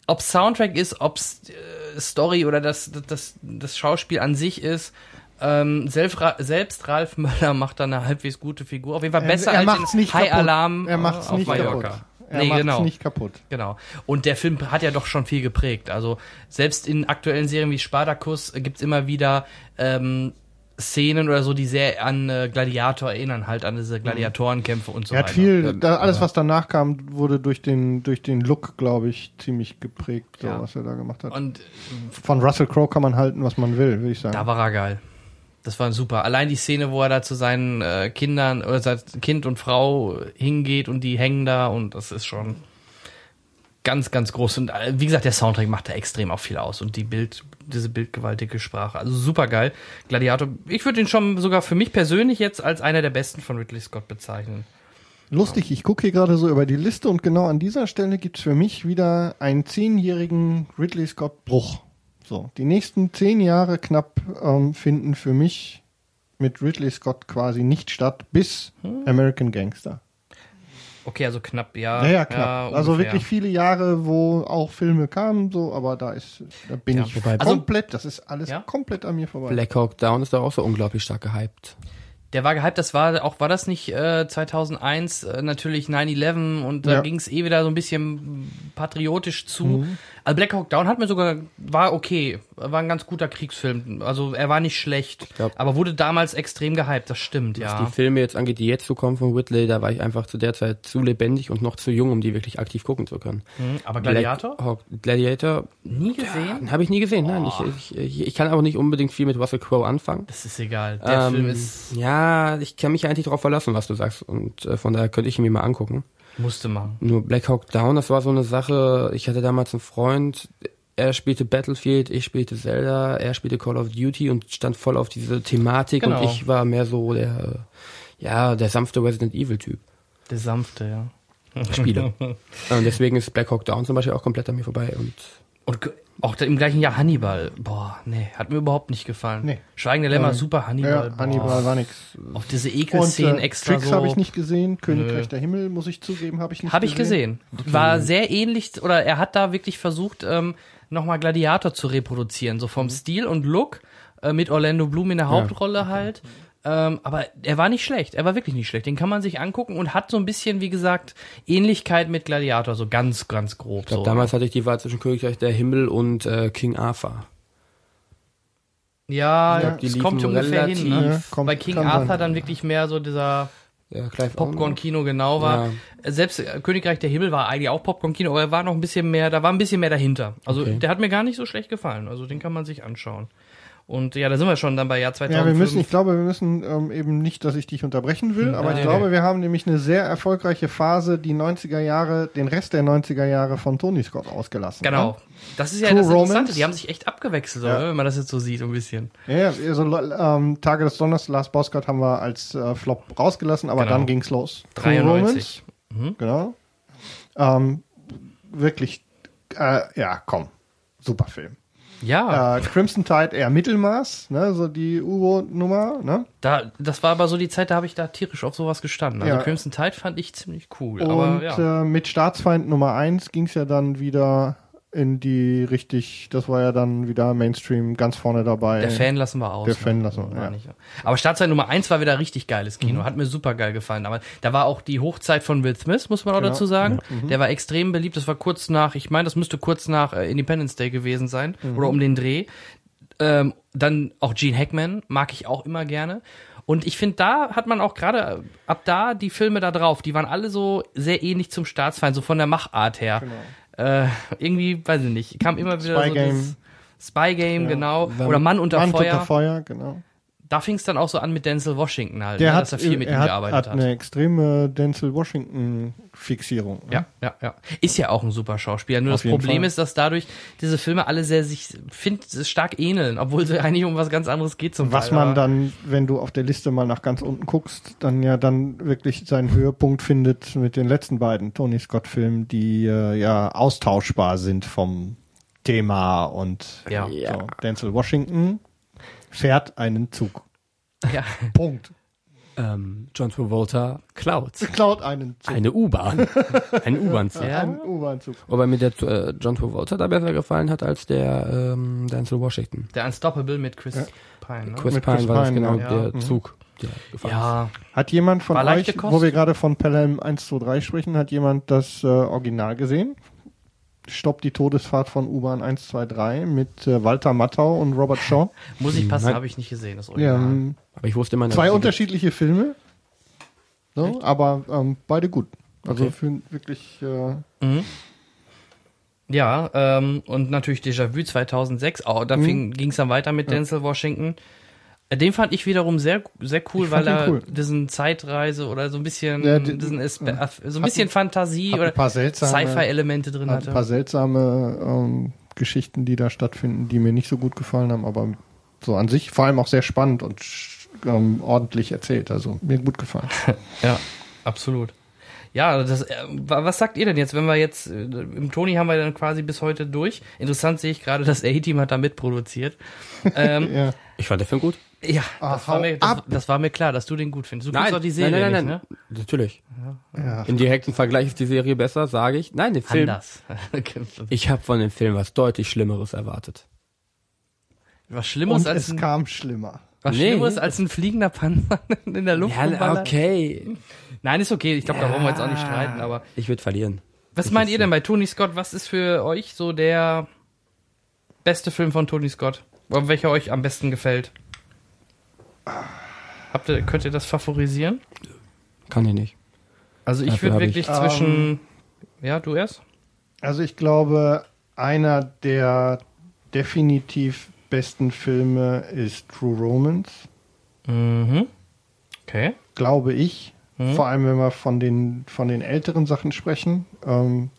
ob Soundtrack ist, ob äh, Story oder das, das, das Schauspiel an sich ist, Ähm, selbst, selbst Ralf Möller macht da eine halbwegs gute Figur. Auf jeden Fall besser er als macht's in High kaputt. Alarm Er macht's äh, auf nicht Mallorca. kaputt. Er nee, macht's genau. nicht kaputt. Genau. Und der Film hat ja doch schon viel geprägt. Also selbst in aktuellen Serien wie Spartacus gibt's immer wieder ähm, Szenen oder so, die sehr an äh, Gladiator erinnern, halt an diese Gladiatorenkämpfe und so Er hat weiter. viel, da, alles was danach kam, wurde durch den, durch den Look, glaube ich, ziemlich geprägt, so, Ja. was er da gemacht hat. Und Von Russell Crowe kann man halten, was man will, würde ich sagen. da war er geil. Das war super. Allein die Szene, wo er da zu seinen äh, Kindern oder sein Kind und Frau hingeht und die hängen da und das ist schon ganz, ganz groß. Und äh, wie gesagt, der Soundtrack macht da extrem auch viel aus und die Bild, diese bildgewaltige Sprache. Also super geil. Gladiator, ich würde ihn schon sogar für mich persönlich jetzt als einer der besten von Ridley Scott bezeichnen. Lustig, ich gucke hier gerade so über die Liste und genau an dieser Stelle gibt's für mich wieder einen zehnjährigen Ridley Scott Bruch. So, die nächsten zehn Jahre knapp ähm, finden für mich mit Ridley Scott quasi nicht statt, bis Hm. American Gangster. Okay, also knapp, ja. Ja, ja, knapp. also ungefähr. wirklich viele Jahre, wo auch Filme kamen, so, aber da ist, da bin Ja. ich Wobei- komplett, das ist alles Ja? komplett an mir vorbei. Black Hawk Down ist doch auch so unglaublich stark gehypt. Der war gehypt, das war auch, war das nicht äh, 2001 äh, natürlich 9-11 und da Ja. ging's eh wieder so ein bisschen patriotisch zu. Mhm. Also Black Hawk Down hat mir sogar, war okay, war ein ganz guter Kriegsfilm. Also er war nicht schlecht, glaub- aber wurde damals extrem gehypt, das stimmt, Was ja. die Filme jetzt angeht, die jetzt so kommen von Whitley, da war ich einfach zu der Zeit zu lebendig und noch zu jung, um die wirklich aktiv gucken zu können. Mhm, aber Gladiator? Black Hawk, Gladiator Nie gesehen? habe ich nie gesehen. Nein, ich, ich, ich kann auch nicht unbedingt viel mit Russell Crowe anfangen. Das ist egal. Der Ähm, Film ist, ja, ich kann mich eigentlich darauf verlassen, was du sagst. Und äh, von daher könnte ich ihn mir mal angucken. Musste machen. Nur Black Hawk Down, das war so eine Sache. Ich hatte damals einen Freund, er spielte Battlefield, ich spielte Zelda, er spielte Call of Duty und stand voll auf diese Thematik Genau. und ich war mehr so der, ja, der sanfte Resident Evil Typ. Der sanfte, ja. Spieler. und deswegen ist Black Hawk Down zum Beispiel auch komplett an mir vorbei und Und auch im gleichen Jahr Hannibal. Boah, nee, hat mir überhaupt nicht gefallen. Nee. Schweigende Lämmer, Ja. super Hannibal. ja, Hannibal war nix. Auch diese Und Ekelszenen äh, extra Tricks so. habe ich nicht gesehen, Königreich der Himmel, muss ich zugeben, habe ich nicht Habe ich gesehen. War sehr ähnlich, oder er hat da wirklich versucht, ähm, nochmal Gladiator zu reproduzieren, so Mhm. vom Stil und Look, äh, mit Orlando Bloom in der Hauptrolle halt. Ähm, aber er war nicht schlecht, er war wirklich nicht schlecht. Den kann man sich angucken und hat so ein bisschen, wie gesagt, Ähnlichkeit mit Gladiator, so ganz, ganz grob. ich glaube, so. damals hatte ich die Wahl zwischen Königreich der Himmel und äh, King Arthur. ja, Ja, die es kommt ungefähr hin. Ne? Ja, kommt- Bei King Arthur sein. dann wirklich mehr so dieser Ja, Popcorn-Kino genau war. Selbst äh, Königreich der Himmel war eigentlich auch Popcorn-Kino, aber er war noch ein bisschen mehr, da war ein bisschen mehr dahinter. Also Okay. der hat mir gar nicht so schlecht gefallen. Also den kann man sich anschauen. Und ja, da sind wir schon dann bei Jahr 2005. Ja, wir müssen, ich glaube, wir müssen ähm, eben nicht, dass ich dich unterbrechen will, aber Hm, nee, ich glaube, wir haben nämlich eine sehr erfolgreiche Phase, die 90er Jahre, den Rest der 90er Jahre von Tony Scott ausgelassen. Genau. Das ist ja True das Interessante. Romance. Die haben sich echt abgewechselt, Ja. oder? wenn man das jetzt so sieht, ein bisschen. Ja, also, ähm, Tage des Donners, Last Boss God haben wir als äh, Flop rausgelassen, aber Genau. dann ging's los. True 93. Romance, genau. Ähm, wirklich, äh, ja, komm, super Film. Ja, Äh, Crimson Tide eher Mittelmaß, ne, so die U-Boot-Nummer, ne? da, das war aber so die Zeit, da habe ich da tierisch auf sowas gestanden. Also Ja. Crimson Tide fand ich ziemlich cool. Und aber ja. äh, mit Staatsfeind Nummer 1 ging's ja dann wieder in die richtig, das war ja dann wieder Mainstream ganz vorne dabei. Der Fan lassen wir aus. Der Fan lassen wir, ja. nicht. Aber Startzeit Nummer eins war wieder richtig geiles Kino. Mhm. Hat mir super geil gefallen. Aber da war auch die Hochzeit von Will Smith, muss man auch Genau. dazu sagen. Mhm. Der war extrem beliebt. Das war kurz nach, ich meine, das müsste kurz nach äh, Independence Day gewesen sein. Mhm. Oder um den Dreh. Ähm, dann auch Gene Hackman, mag ich auch immer gerne. Und ich finde, da hat man auch gerade ab da die Filme da drauf, die waren alle so sehr ähnlich zum Staatsfeind, so von der Machart her. Äh, irgendwie, weiß ich nicht, kam immer wieder Spy so Game. Spy Game, genau. Wenn- Oder Mann unter Mann Feuer. unter Feuer, genau. Da fing es dann auch so an mit Denzel Washington halt, Der ne, hat, dass er viel mit er ihm hat, gearbeitet hat hat. eine extreme Denzel Washington-Fixierung. ne? Ja, ja, ja. Ist ja auch ein super Schauspieler. Nur Auf das Problem Fall. ist, dass dadurch diese Filme alle sehr sich, find, stark ähneln, obwohl sie eigentlich um was ganz anderes geht zum Was Teil. man dann, wenn du auf der Liste mal nach ganz unten guckst, dann ja dann wirklich seinen Höhepunkt findet mit den letzten beiden Tony Scott-Filmen, die äh, ja austauschbar sind vom Thema und Ja. so. Denzel Washington fährt einen Zug. Ja. Punkt. Ähm, John Travolta klaut. Klaut einen Zug. Eine U-Bahn. Ein U-Bahn-Zug. Ja. Ein U-Bahn-Zug. Wobei mir der äh, John Travolta da besser gefallen hat als der ähm, Denzel Washington. Der Unstoppable mit Chris Pine, ne? Chris Mit Pine Chris war das Pine, genau ja. der Mhm. Zug, der Ja, Hat jemand von euch, wo wir gerade von Pelham 1, 2, 3 sprechen, hat jemand das äh, Original gesehen? Stopp die Todesfahrt von U-Bahn 1, 2, 3 mit äh, Walter Matthau und Robert Shaw. muss ich passen, Nein. habe ich nicht gesehen, das Ja, Original. ähm. Aber ich wusste immer, zwei unterschiedliche Filme, so, aber ähm, beide gut. Also Okay. für wirklich äh, Mhm. Ja, ähm, und natürlich Déjà-vu 2006, auch, da Mhm. ging es dann weiter mit Denzel Washington. Den fand ich wiederum sehr, sehr cool, weil er cool. diesen Zeitreise oder so ein bisschen, Ja, die- diesen Aspe ja. so ein bisschen Fantasie hat oder ein paar seltsame, Sci-Fi-Elemente drin hat hatte. ein paar seltsame ähm, Geschichten, die da stattfinden, die mir nicht so gut gefallen haben, aber so an sich vor allem auch sehr spannend und ähm, ordentlich erzählt. Also mir gut gefallen. Ja, absolut. Ja, das, äh, wa- was sagt ihr denn jetzt, wenn wir jetzt, äh, im Toni haben wir dann quasi bis heute durch. Interessant sehe ich gerade, das A-Team hat da mitproduziert. ähm, ja. Ich fand den Film gut. Ja, Ah, das war, mir, das, das war mir klar, dass du den gut findest. Du Nein, doch die Serie nein, nein, nicht, nein, ne? Natürlich. Ja. Im direkten Vergleich ist die Serie besser, sage ich. Nein, den Film. Anders. Ich habe von dem Film was deutlich Schlimmeres erwartet. was Schlimmeres Und als es ein, kam schlimmer. was Nee. Schlimmeres als ein fliegender Panzer in der Luft. rumballert? okay. Nein, ist okay. Ich glaube, da wollen wir jetzt auch nicht streiten, aber Ich würde verlieren. Was meint ihr denn bei Tony Scott? Was ist für euch so der beste Film von Tony Scott? Welcher euch am besten gefällt? Habt ihr, könnt ihr das favorisieren? Kann ich nicht. Also ich würde wirklich ich- zwischen. ja, du erst? Also ich glaube, einer der definitiv besten Filme ist True Romance, Mhm. Okay. glaube ich. Mhm. Vor allem, wenn wir von den, von den älteren Sachen sprechen. Ähm,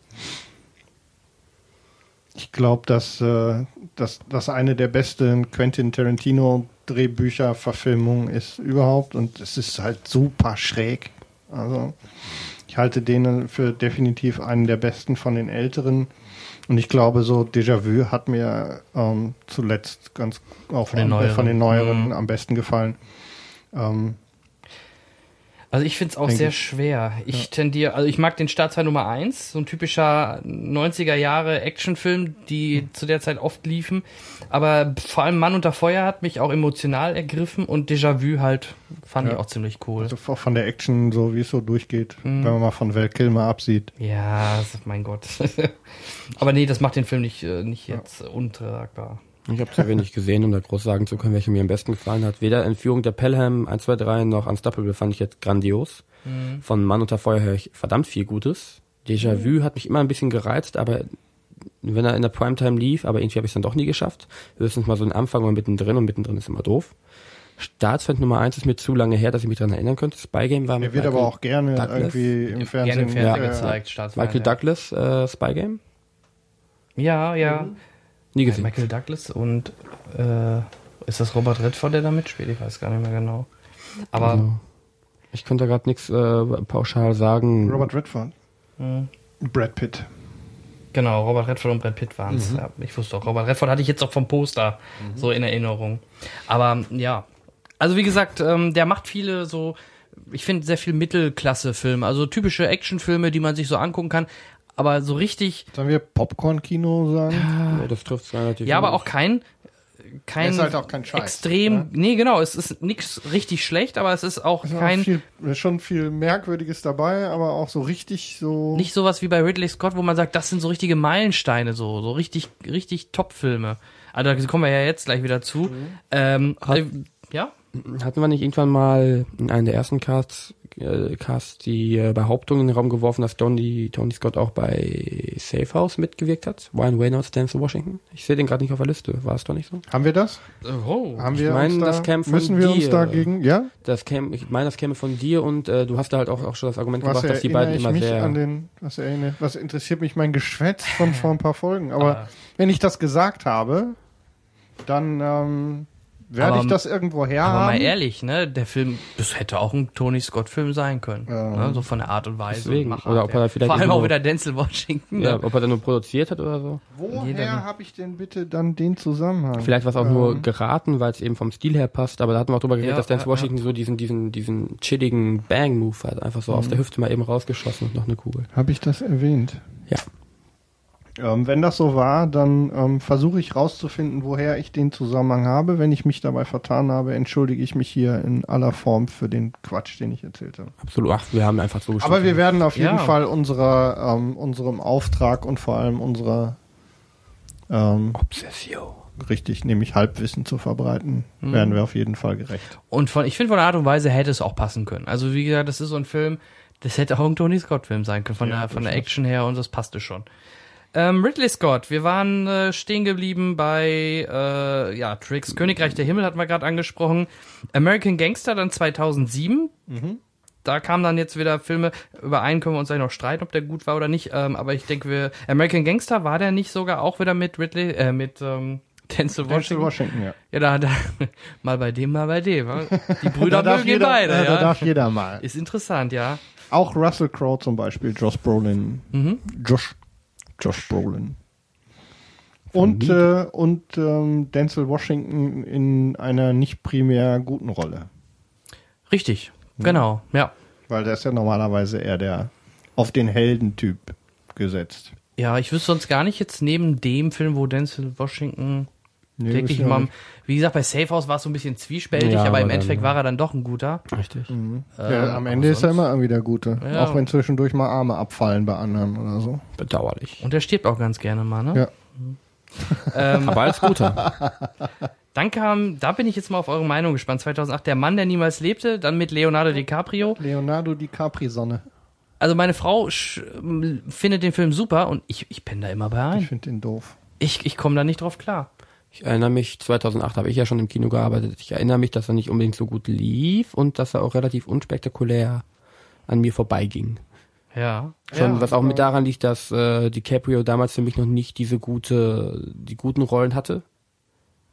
ich glaube, dass, äh, dass das eine der besten Quentin Tarantino Drehbücher Verfilmungen ist überhaupt und es ist halt super schräg. Also ich halte den für definitiv einen der besten von den älteren und ich glaube so Déjà-vu hat mir ähm, zuletzt ganz auch Von den am- von den neueren. neueren Mhm. am besten gefallen. Ähm, Also ich finde es auch Denk sehr ich. schwer. Ich tendiere, also ich mag den Startteil Nummer 1, so ein typischer 90er Jahre Actionfilm, die Hm. zu der Zeit oft liefen. Aber vor allem Mann unter Feuer hat mich auch emotional ergriffen und Déjà-vu halt fand Ja. ich auch ziemlich cool. Also auch von der Action, so wie es so durchgeht, Mhm. wenn man mal von Val Kilmer absieht. Ja, mein Gott. Aber nee, das macht den Film nicht, äh, nicht jetzt untragbar. Ich habe zu wenig gesehen, um da groß sagen zu können, welcher mir am besten gefallen hat. Weder Entführung der Pelham 1, 2, 3 noch Unstoppable fand ich jetzt grandios. Von Mann unter Feuer höre ich verdammt viel Gutes. Déjà-vu hat mich immer ein bisschen gereizt, aber wenn er in der Primetime lief, aber irgendwie habe ich es dann doch nie geschafft. Höchstens mal so einen Anfang oder mittendrin und mittendrin ist immer doof. Staatsfeind Nummer 1 ist mir zu lange her, dass ich mich daran erinnern könnte. Spy Game war Der mit wird aber Michael- auch gerne Douglas? irgendwie im Fernsehen, Gerne im Fernsehen äh, gezeigt, Staatsfeind, Michael ja. Douglas äh, Spy Game? Ja, ja. Nie gesehen. Michael Douglas und äh, ist das Robert Redford, der da mitspielt? Ich weiß gar nicht mehr genau. Aber Also, ich könnte gerade nichts äh, pauschal sagen. Robert Redford. mh, Brad Pitt. genau, Robert Redford und Brad Pitt waren es. Ja, ich wusste auch, Robert Redford hatte ich jetzt auch vom Poster so in Erinnerung. Aber ja, also wie gesagt, ähm, der macht viele so, ich finde sehr viel Mittelklasse-Filme, also typische Actionfilme, die man sich so angucken kann. Aber so richtig, Sollen wir Popcorn-Kino sagen? Ja, das trifft relativ ja, aber auch kein, kein, Ist halt auch kein Scheiß, extrem, ne? nee, genau, es ist nichts richtig schlecht, aber es ist auch Es ist auch kein, viel, ist schon viel Merkwürdiges dabei, aber auch so richtig so. nicht sowas wie bei Ridley Scott, wo man sagt, das sind so richtige Meilensteine, so, so richtig, richtig Top-Filme. Also da kommen wir ja jetzt gleich wieder zu. Ähm, Hat- äh, ja? Hatten wir nicht irgendwann mal in einem der ersten Casts, äh, Casts die äh, Behauptung in den Raum geworfen, dass Tony, Tony Scott auch bei Safe House mitgewirkt hat? Ryan Reynolds, Denzel Washington? Ich sehe den gerade nicht auf der Liste. War es doch nicht so? Haben wir das? Oh. Haben Ich wir meine, uns da, das käme von müssen wir uns dir. dagegen, ja? Das käme, ich meine, das käme von dir und äh, du hast da halt auch, auch schon das Argument Was gebracht, dass die beiden ich immer mich sehr. an den, was erinnere, was interessiert mich mein Geschwätz von vor ein paar Folgen? Aber Ah. wenn ich das gesagt habe, dann ähm, Werde Aber- ich das irgendwo her Aber mal haben? ehrlich, ne, der Film, das hätte auch ein Tony Scott-Film sein können. Ne, so von der Art und Weise. Deswegen. und Oder ob er vielleicht Vor allem auch wieder Denzel Washington. Ja, ne? ob er dann nur produziert hat oder so. Woher habe ich denn bitte dann den Zusammenhang? Vielleicht war es auch nur geraten, weil es eben vom Stil her passt, aber da hatten wir auch drüber geredet, Ja, dass Denzel ja, Washington so diesen, diesen, diesen chilligen Bang-Move hat. Einfach so aus der Hüfte mal eben rausgeschossen und noch eine Kugel. Habe ich das erwähnt? Ja. Ähm, wenn das so war, dann ähm, versuche ich rauszufinden, woher ich den Zusammenhang habe. Wenn ich mich dabei vertan habe, entschuldige ich mich hier in aller Form für den Quatsch, den ich erzählt habe. Absolut. Ach, wir haben einfach so gestimmt. Aber wir werden auf jeden Ja. Fall unserer, ähm, unserem Auftrag und vor allem unserer ähm, Obsession. richtig, nämlich Halbwissen zu verbreiten, Mhm. werden wir auf jeden Fall gerecht. Und von, ich finde von der Art und Weise hätte es auch passen können. Also wie gesagt, das ist so ein Film, das hätte auch ein Tony Scott-Film sein können, von der, von der Action her und das passte schon. Ähm, Ridley Scott, wir waren äh, stehen geblieben bei äh, ja, Tricks, Königreich der Himmel hatten wir gerade angesprochen. American Gangster dann 2007. Da kamen dann jetzt wieder Filme, über einen können wir uns eigentlich noch streiten, ob der gut war oder nicht, ähm, aber ich denke, wir, American Gangster war der nicht sogar auch wieder mit Ridley, äh, mit ähm, Denzel Denzel Washington? Washington, ja. Ja, da, da, mal bei dem, mal bei dem. wa? Die Brüder Da mögen jeder, beide, ja, da ja. darf jeder mal. Ist interessant, ja. Auch Russell Crowe zum Beispiel, Josh Brolin. Mhm. Josh, Josh Brolin. Und, äh, und ähm, Denzel Washington in einer nicht primär guten Rolle. Richtig, genau, ja. Weil der ist ja normalerweise eher der auf den Heldentyp gesetzt. Ja, ich wüsste sonst gar nicht jetzt neben dem Film, wo Denzel Washington Nee, wirklich mal, wie gesagt, bei Safe House war es so ein bisschen zwiespältig, Ja, aber aber im Endeffekt war er dann doch ein guter. Richtig. ja, am Ende ist er immer irgendwie der Gute. Ja. Auch wenn zwischendurch mal Arme abfallen bei anderen oder so. Bedauerlich. Und er stirbt auch ganz gerne mal, ne? Ja. Ähm, Aber als guter. dann kam, da bin ich jetzt mal auf eure Meinung gespannt, 2008, Der Mann, der niemals lebte, dann mit Leonardo DiCaprio. Leonardo DiCapri-Sonne. Also meine Frau sch- findet den Film super und ich, ich penne da immer bei Ich ein. finde den doof. Ich, ich komme da nicht drauf klar. Ich erinnere mich, 2008 habe ich ja schon im Kino gearbeitet. Ich erinnere mich, dass er nicht unbedingt so gut lief und dass er auch relativ unspektakulär an mir vorbeiging. Ja. Schon, Ja, was auch mit daran liegt, dass äh, DiCaprio damals für mich noch nicht diese gute, die guten Rollen hatte.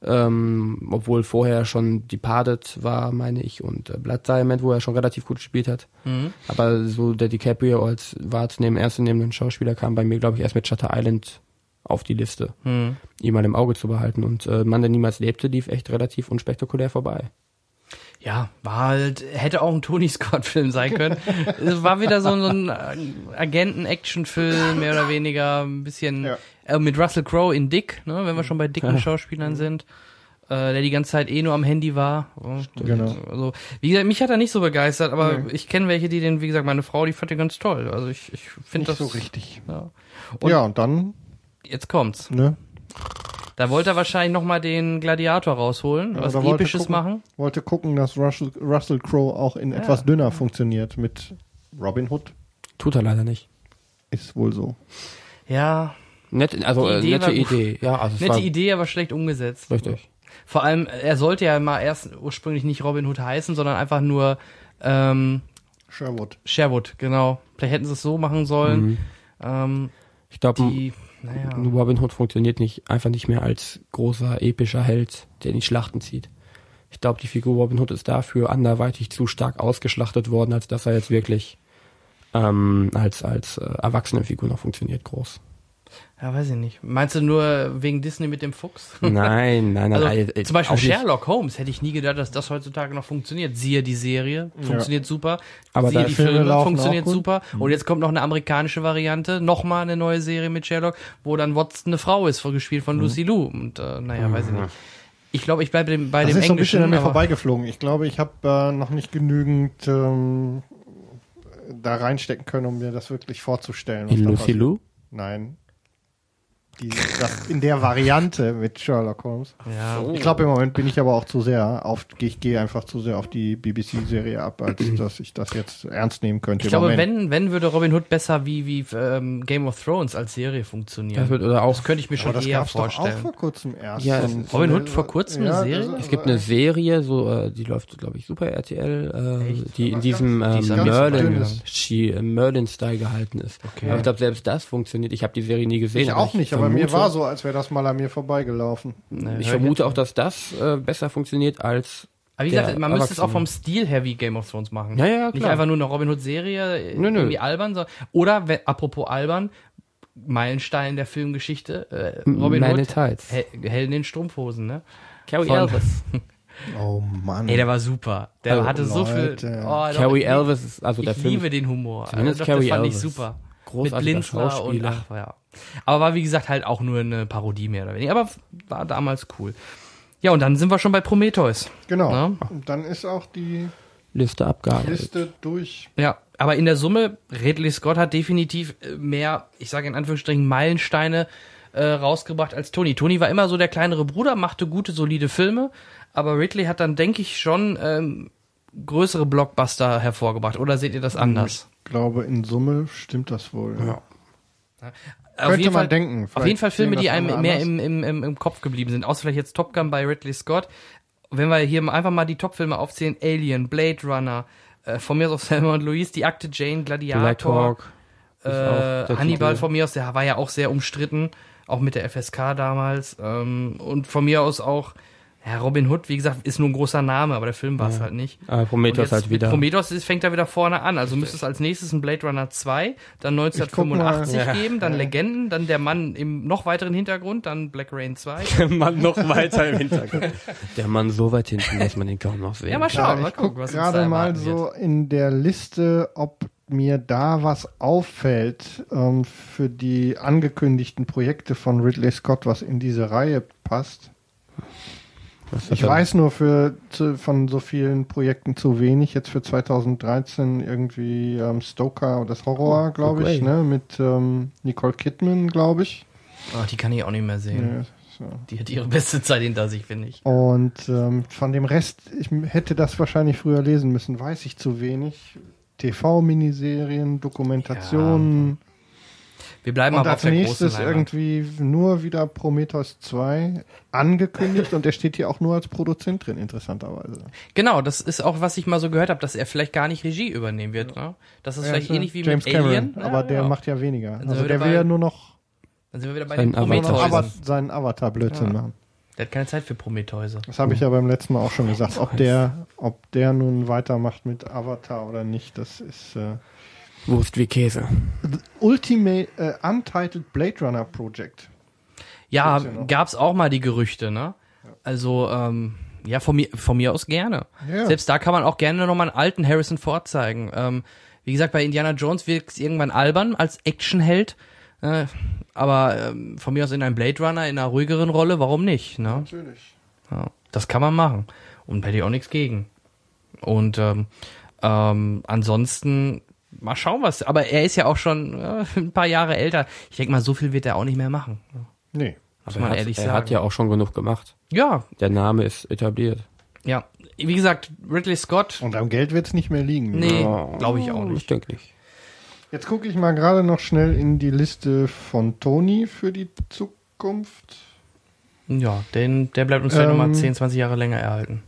Ähm, obwohl vorher schon Departed war, meine ich, und äh, Blood Diamond, wo er schon relativ gut gespielt hat. Mhm. Aber so der DiCaprio als wahrzunehmen, ernstzunehmenden Schauspieler kam bei mir, glaube ich, erst mit Shutter Island auf die Liste, Hm. ihn mal im Auge zu behalten. Und äh, Mann, der niemals lebte, lief echt relativ unspektakulär vorbei. Ja, war halt, hätte auch ein Tony Scott-Film sein können. es war wieder so, so ein äh, Agenten-Action-Film, mehr oder weniger, ein bisschen Ja. äh, mit Russell Crowe in Dick, ne, wenn wir schon bei dicken Schauspielern sind, äh, der die ganze Zeit eh nur am Handy war. Genau. Also, wie gesagt, mich hat er nicht so begeistert, aber ich kenne welche, die den, wie gesagt, meine Frau, die fand den ganz toll. Also ich, ich finde Nicht das. so richtig. Ja. Und- ja, und dann, Jetzt kommt's. ne? Da wollte er wahrscheinlich nochmal den Gladiator rausholen, was Oder wollte Episches gucken- machen. Wollte gucken, dass Russell, Russell Crowe auch in etwas dünner funktioniert mit Robin Hood. Tut er leider nicht. Ist wohl so. Ja, Nett, also äh, Idee nette war. Idee. Ja, also nette war Idee, aber schlecht umgesetzt. richtig. Vor allem, er sollte ja mal erst ursprünglich nicht Robin Hood heißen, sondern einfach nur ähm, Sherwood. Sherwood, genau. Vielleicht hätten sie es so machen sollen. Mhm. Ähm, Ich glaube, naja. Robin Hood funktioniert nicht einfach nicht mehr als großer epischer Held, der in die Schlachten zieht. Ich glaube, die Figur Robin Hood ist dafür anderweitig zu stark ausgeschlachtet worden, als dass er jetzt wirklich ähm, als als äh, erwachsene Figur noch funktioniert groß. Ja, weiß ich nicht. Meinst du nur wegen Disney mit dem Fuchs? Nein, nein, nein. Also, nein, äh, zum Beispiel nicht. Sherlock Holmes hätte ich nie gedacht, dass das heutzutage noch funktioniert. Siehe die Serie, funktioniert super. Aber Siehe die Filme Filme, funktioniert super. Und jetzt kommt noch eine amerikanische Variante, nochmal eine neue Serie mit Sherlock, wo dann Watson eine Frau ist, gespielt von Lucy Liu. Und äh, naja, weiß ich nicht. Ich glaube, ich bleibe dem, bei Das dem ist so ein bisschen Englischen. an mir vorbeigeflogen. Ich glaube, ich habe äh, noch nicht genügend ähm, da reinstecken können, um mir das wirklich vorzustellen. In Lucy. Lou? Nein. Die, das, in der Variante mit Sherlock Holmes. Ja. Ich glaube, im Moment bin ich aber auch zu sehr auf, ich gehe einfach zu sehr auf die BBC-Serie ab, als dass ich das jetzt ernst nehmen könnte. Ich glaube, Moment. wenn, wenn würde Robin Hood besser wie, wie ähm, Game of Thrones als Serie funktionieren. Das wird oder auch Das könnte ich mir schon eher gab's doch auch vorstellen. vor kurzem erst. Ja, Robin so Hood vor kurzem eine ja, Serie? das- Es gibt eine Serie, so äh, die läuft, glaube ich, super RTL, äh, die in diesem Die ähm, Merlin, äh, Merlin-Style gehalten ist. Okay. Aber ich glaube, selbst das funktioniert. Ich habe die Serie nie gesehen. Ich auch nicht, aber Aber mir vermute- war so, als wäre das mal an mir vorbeigelaufen. Ne, Ich vermute auch, dass das äh, besser funktioniert als. Aber wie gesagt, man müsste es auch vom. Stil her wie Game of Thrones machen. Ja, ja, Nicht klar. einfach nur eine Robin Hood-Serie, nö. irgendwie albern, sondern, oder, we- apropos albern, Meilenstein der Filmgeschichte, äh, Robin in Hood, Tights. Hel Helden in Strumpfhosen, ne? Carrie Von- Elvis. Oh Mann. Ey, der war super. Der Also, hatte so viel. Leute. Oh, Carrie ich- Elvis ist also Ich der Film. liebe den Humor. Zumindest Also, das fand ich Elvis. Super. Mit Großartiger Blinzler und Schauspieler. ach ja. Aber war wie gesagt halt auch nur eine Parodie mehr oder weniger. Aber war damals cool. Ja, und dann sind wir schon bei Prometheus. Genau. Ja. Und dann ist auch die Liste abgearbeitet. Liste durch. Ja, aber in der Summe, Ridley Scott hat definitiv äh, mehr, ich sage in Anführungsstrichen, Meilensteine äh, rausgebracht als Tony. Tony war immer so der kleinere Bruder, machte gute, solide Filme, aber Ridley hat dann, denke ich, schon ähm, größere Blockbuster hervorgebracht. Oder seht ihr das anders? Ich glaube, in Summe stimmt das wohl. Ja. Auf Könnte jeden man Fall, denken. Auf jeden Fall Filme, die einem mehr im, im, im, im Kopf geblieben sind. Außer vielleicht jetzt Top Gun bei Ridley Scott. Wenn wir hier einfach mal die Top-Filme aufzählen, Alien, Blade Runner, äh, von mir aus auch Selma und Louise, die Akte Jane, Gladiator, äh, Hannibal von mir aus, der war ja auch sehr umstritten, auch mit der FSK damals. Ähm, und von mir aus auch, ja, Robin Hood, wie gesagt, ist nur ein großer Name, aber der Film war es halt nicht. Aber Und Prometheus jetzt halt wieder. Prometheus ist, fängt da wieder vorne an. Also müsste es als nächstes ein Blade Runner 2, dann 1985 mal. Ja. geben, dann Legenden, dann der Mann im noch weiteren Hintergrund, dann Black Rain 2. Der Mann noch weiter im Hintergrund. Der Mann so weit hinten, dass man ihn kaum noch sehen Ja, mal Ja, schauen, mal ich gucken, gucke was uns da gerade mal erwarten wird. so in der Liste, ob mir da was auffällt ähm, für die angekündigten Projekte von Ridley Scott, was in diese Reihe passt. Ich weiß nur für zu, von so vielen Projekten zu wenig. Jetzt für 2013 irgendwie ähm, Stoker, das Horror, Oh, glaube ich, okay. ne? mit ähm, Nicole Kidman, glaube ich. Oh, die kann ich auch nicht mehr sehen. Ja, so. Die hat ihre beste Zeit hinter sich, finde ich. Und ähm, von dem Rest, ich hätte das wahrscheinlich früher lesen müssen, weiß ich zu wenig. TV-Miniserien, Dokumentationen Wir bleiben und aber auf als der großen nächstes Leinwand. irgendwie nur wieder Prometheus 2 angekündigt und der steht hier auch nur als Produzent drin, interessanterweise. Genau, das ist auch, was ich mal so gehört habe, dass er vielleicht gar nicht Regie übernehmen wird. Ne? Das ist vielleicht Ja, ähnlich wie James mit Cameron, Alien. aber Ja, der genau. macht ja weniger. Also der will ja nur noch, Dann sind wir wieder bei Sein den seinen Avatar-Blödsinn Ja. machen. Der hat keine Zeit für Prometheuse. Das habe ich ja beim letzten Mal auch schon gesagt. Ob der, ob der nun weitermacht mit Avatar oder nicht, das ist äh, Wurst wie Käse. Ultimate äh, Untitled Blade Runner Project. Ja, gab's auch mal die Gerüchte, ne? Also, ähm, ja, von mir, von mir aus gerne. Ja. Selbst da kann man auch gerne nochmal einen alten Harrison Ford zeigen. Ähm, wie gesagt, bei Indiana Jones wird es irgendwann albern als Actionheld. Äh, aber ähm, von mir aus in einem Blade Runner in einer ruhigeren Rolle, warum nicht? Ne? Natürlich. Ja, das kann man machen. Und hätte ich auch nichts gegen. Und ähm, ähm, ansonsten mal schauen was. Aber er ist ja auch schon äh, ein paar Jahre älter. Ich denke mal, so viel wird er auch nicht mehr machen. Nee. Muss Aber man er, hat, ehrlich er sagen. hat ja auch schon genug gemacht. ja, Der Name ist etabliert. ja. Wie gesagt, Ridley Scott. Und am Geld wird es nicht mehr liegen. Nee, Oh, glaube ich auch Ich nicht. denke nicht. Jetzt gucke ich mal gerade noch schnell in die Liste von Tony für die Zukunft. Ja, den, der bleibt uns Ähm, nochmal 10, 20 Jahre länger erhalten.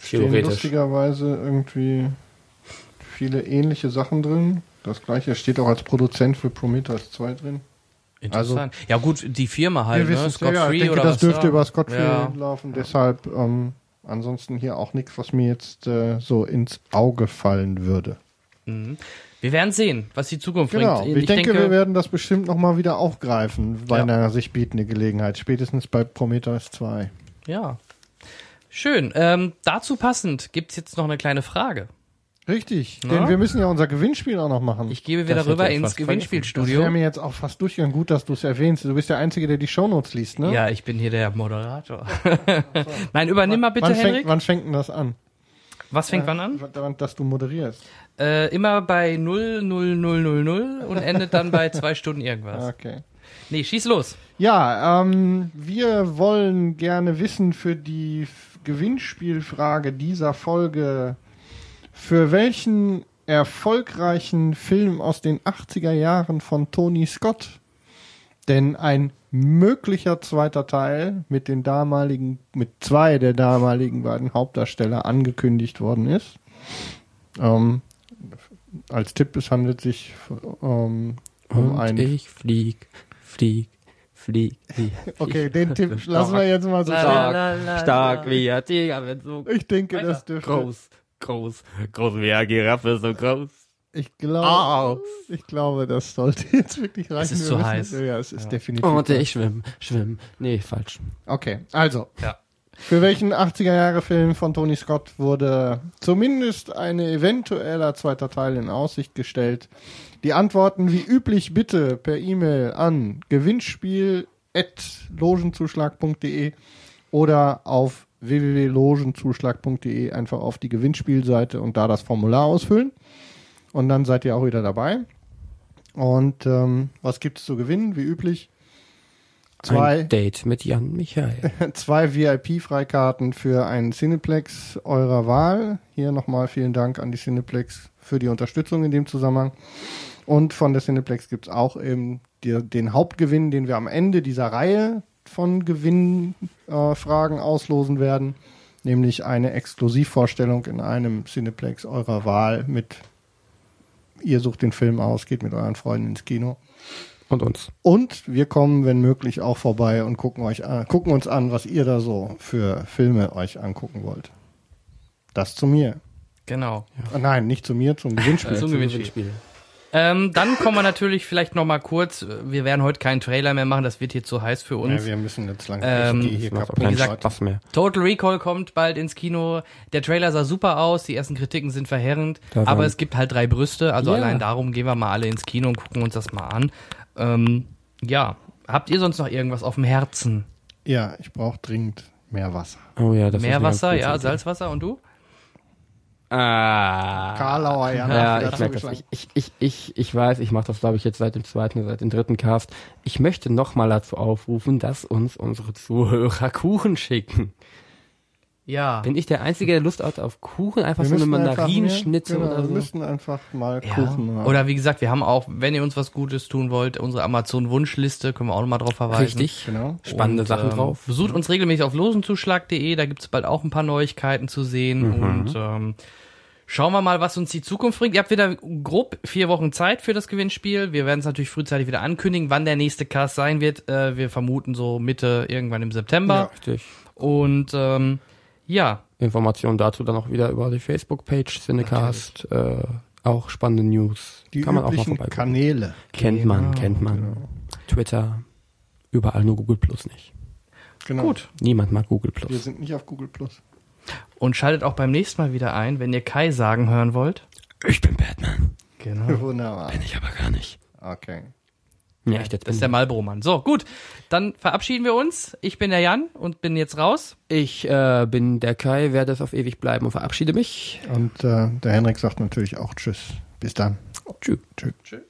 Stehen Theoretisch. lustigerweise irgendwie viele ähnliche Sachen drin. Das gleiche steht auch als Produzent für Prometheus 2 drin. Interessant. ja gut, die Firma halt, ne? wissen's, Scott ja, Free ich denke, oder das was dürfte da? über Scott Free Ja. laufen. Deshalb ähm, ansonsten hier auch nichts, was mir jetzt äh, so ins Auge fallen würde. Mhm. Wir werden sehen, was die Zukunft Genau. bringt. Ich, denke, wir werden das bestimmt nochmal wieder aufgreifen bei Ja. einer sich bietende Gelegenheit. Spätestens bei Prometheus 2. ja. Schön. Ähm, dazu passend gibt's jetzt noch eine kleine Frage. Richtig, Na? denn wir müssen ja unser Gewinnspiel auch noch machen. Ich gebe wieder rüber ich ins fast das Gewinnspielstudio. wäre mir jetzt auch fast durchgegangen. Gut, dass du es erwähnst. Du bist der Einzige, der die Shownotes liest, ne? Ja, ich bin hier der Moderator. Nein, übernimm mal bitte, wann, Henrik. fängt, wann fängt denn das an? Was fängt wann an? Daran, Dass du moderierst. Äh, immer bei 0, 0, 0, 0, 0 und endet dann bei zwei Stunden irgendwas. Okay. Nee, schieß los. Ja, ähm, wir wollen gerne wissen für die Gewinnspielfrage dieser Folge, für welchen erfolgreichen Film aus den 80er Jahren von Tony Scott denn ein möglicher zweiter Teil mit den damaligen, mit zwei der damaligen beiden Hauptdarsteller angekündigt worden ist. Ähm, als Tipp, es handelt sich ähm, um Und einen ich flieg, flieg, flieg wie Okay, den Tipp lassen wir jetzt mal so stark. stark la. wie ein Tiger, wenn so Ich denke, das dürfte. groß, groß, groß wie eine Giraffe, so groß. Ich glaube, Au. ich glaube, das sollte jetzt wirklich reichen. ist Wir zu müssen- heiß. Ja, es ist Ja. definitiv. Und ich schwimm, schwimm. Nee, falsch. Okay, also. Ja. Für welchen 80er-Jahre-Film von Tony Scott wurde zumindest ein eventueller zweiter Teil in Aussicht gestellt? Die Antworten wie üblich bitte per E-Mail an gewinnspiel.logenzuschlag.de oder auf www.logenzuschlag.de einfach auf die Gewinnspielseite und da das Formular ausfüllen. Und dann seid ihr auch wieder dabei. Und ähm, was gibt es zu gewinnen? Wie üblich? Zwei Ein Date mit Jan Michael. zwei VIP-Freikarten für einen Cineplex eurer Wahl. Hier nochmal vielen Dank an die Cineplex für die Unterstützung in dem Zusammenhang. Und von der Cineplex gibt's auch eben die, den Hauptgewinn, den wir am Ende dieser Reihe von Gewinnfragen äh, auslosen werden. Nämlich eine Exklusivvorstellung in einem Cineplex eurer Wahl mit Ihr sucht den Film aus, geht mit euren Freunden ins Kino. Und uns. Und wir kommen, wenn möglich, auch vorbei und gucken euch an, gucken uns an, was ihr da so für Filme euch angucken wollt. Das zu mir. Genau. Ah, Nein, nicht zu mir, zum Gewinnspiel. Zum Gewinnspiel. Ähm, dann kommen wir natürlich vielleicht noch mal kurz. Wir werden heute keinen Trailer mehr machen, das wird hier zu heiß für ja, uns. wir müssen jetzt langsam Ähm, die hier kaputt keinen gesagt, Spaß mehr. Total Recall kommt bald ins Kino. Der Trailer sah super aus, die ersten Kritiken sind verheerend, Da aber es gibt halt drei Brüste, also Ja. allein darum gehen wir mal alle ins Kino und gucken uns das mal an. Ähm, ja, habt ihr sonst noch irgendwas auf dem Herzen? Ja, ich brauche dringend mehr Wasser. Oh ja, das ist eine Meerwasser, ganz ja. Salzwasser und du? Ah. Karlauer Ja, hat ich merke das. Ich, ich, ich, ich, ich weiß, ich mache das, glaube ich, jetzt seit dem zweiten, seit dem dritten Cast. Ich möchte nochmal dazu aufrufen, dass uns unsere Zuhörer Kuchen schicken. Ja. Bin ich der Einzige, der Lust hat auf Kuchen? Einfach Wir so eine Mandarinschnitze genau, oder Wir so? müssen einfach mal Ja. Kuchen haben. Oder wie gesagt, wir haben auch, wenn ihr uns was Gutes tun wollt, unsere Amazon-Wunschliste, können wir auch nochmal drauf verweisen. Richtig. Genau. Spannende Und, Sachen ähm, drauf. Besucht uns regelmäßig auf losenzuschlag.de, da gibt's bald auch ein paar Neuigkeiten zu sehen. Mhm. Und ähm, schauen wir mal, was uns die Zukunft bringt. Ihr habt wieder grob vier Wochen Zeit für das Gewinnspiel. Wir werden es natürlich frühzeitig wieder ankündigen, wann der nächste Cast sein wird. Äh, wir vermuten so Mitte irgendwann im September. Richtig. Und ähm, ja, Informationen dazu dann auch wieder über die Facebook-Page Cinecast. Äh, auch spannende News. Die Kann man auch mal üblichen vorbei. Kanäle. Kennt man, Genau, kennt man. Twitter, überall nur Google Plus nicht. Genau. gut. Niemand mag Google Wir Plus. sind nicht auf Google Plus. Und schaltet auch beim nächsten Mal wieder ein, wenn ihr Kai sagen hören wollt. Ich bin Batman. Genau. Wunderbar. Bin ich aber gar nicht. Okay. Ja, echt, jetzt Das ist der Marlboro-Mann. So, gut. Dann verabschieden wir uns. Ich bin der Jan und bin jetzt raus. ich äh, bin der Kai, werde es auf ewig bleiben und verabschiede mich. Und äh, der Henrik sagt natürlich auch Tschüss. Bis dann. Tschüss. Tschüss. Tschüss.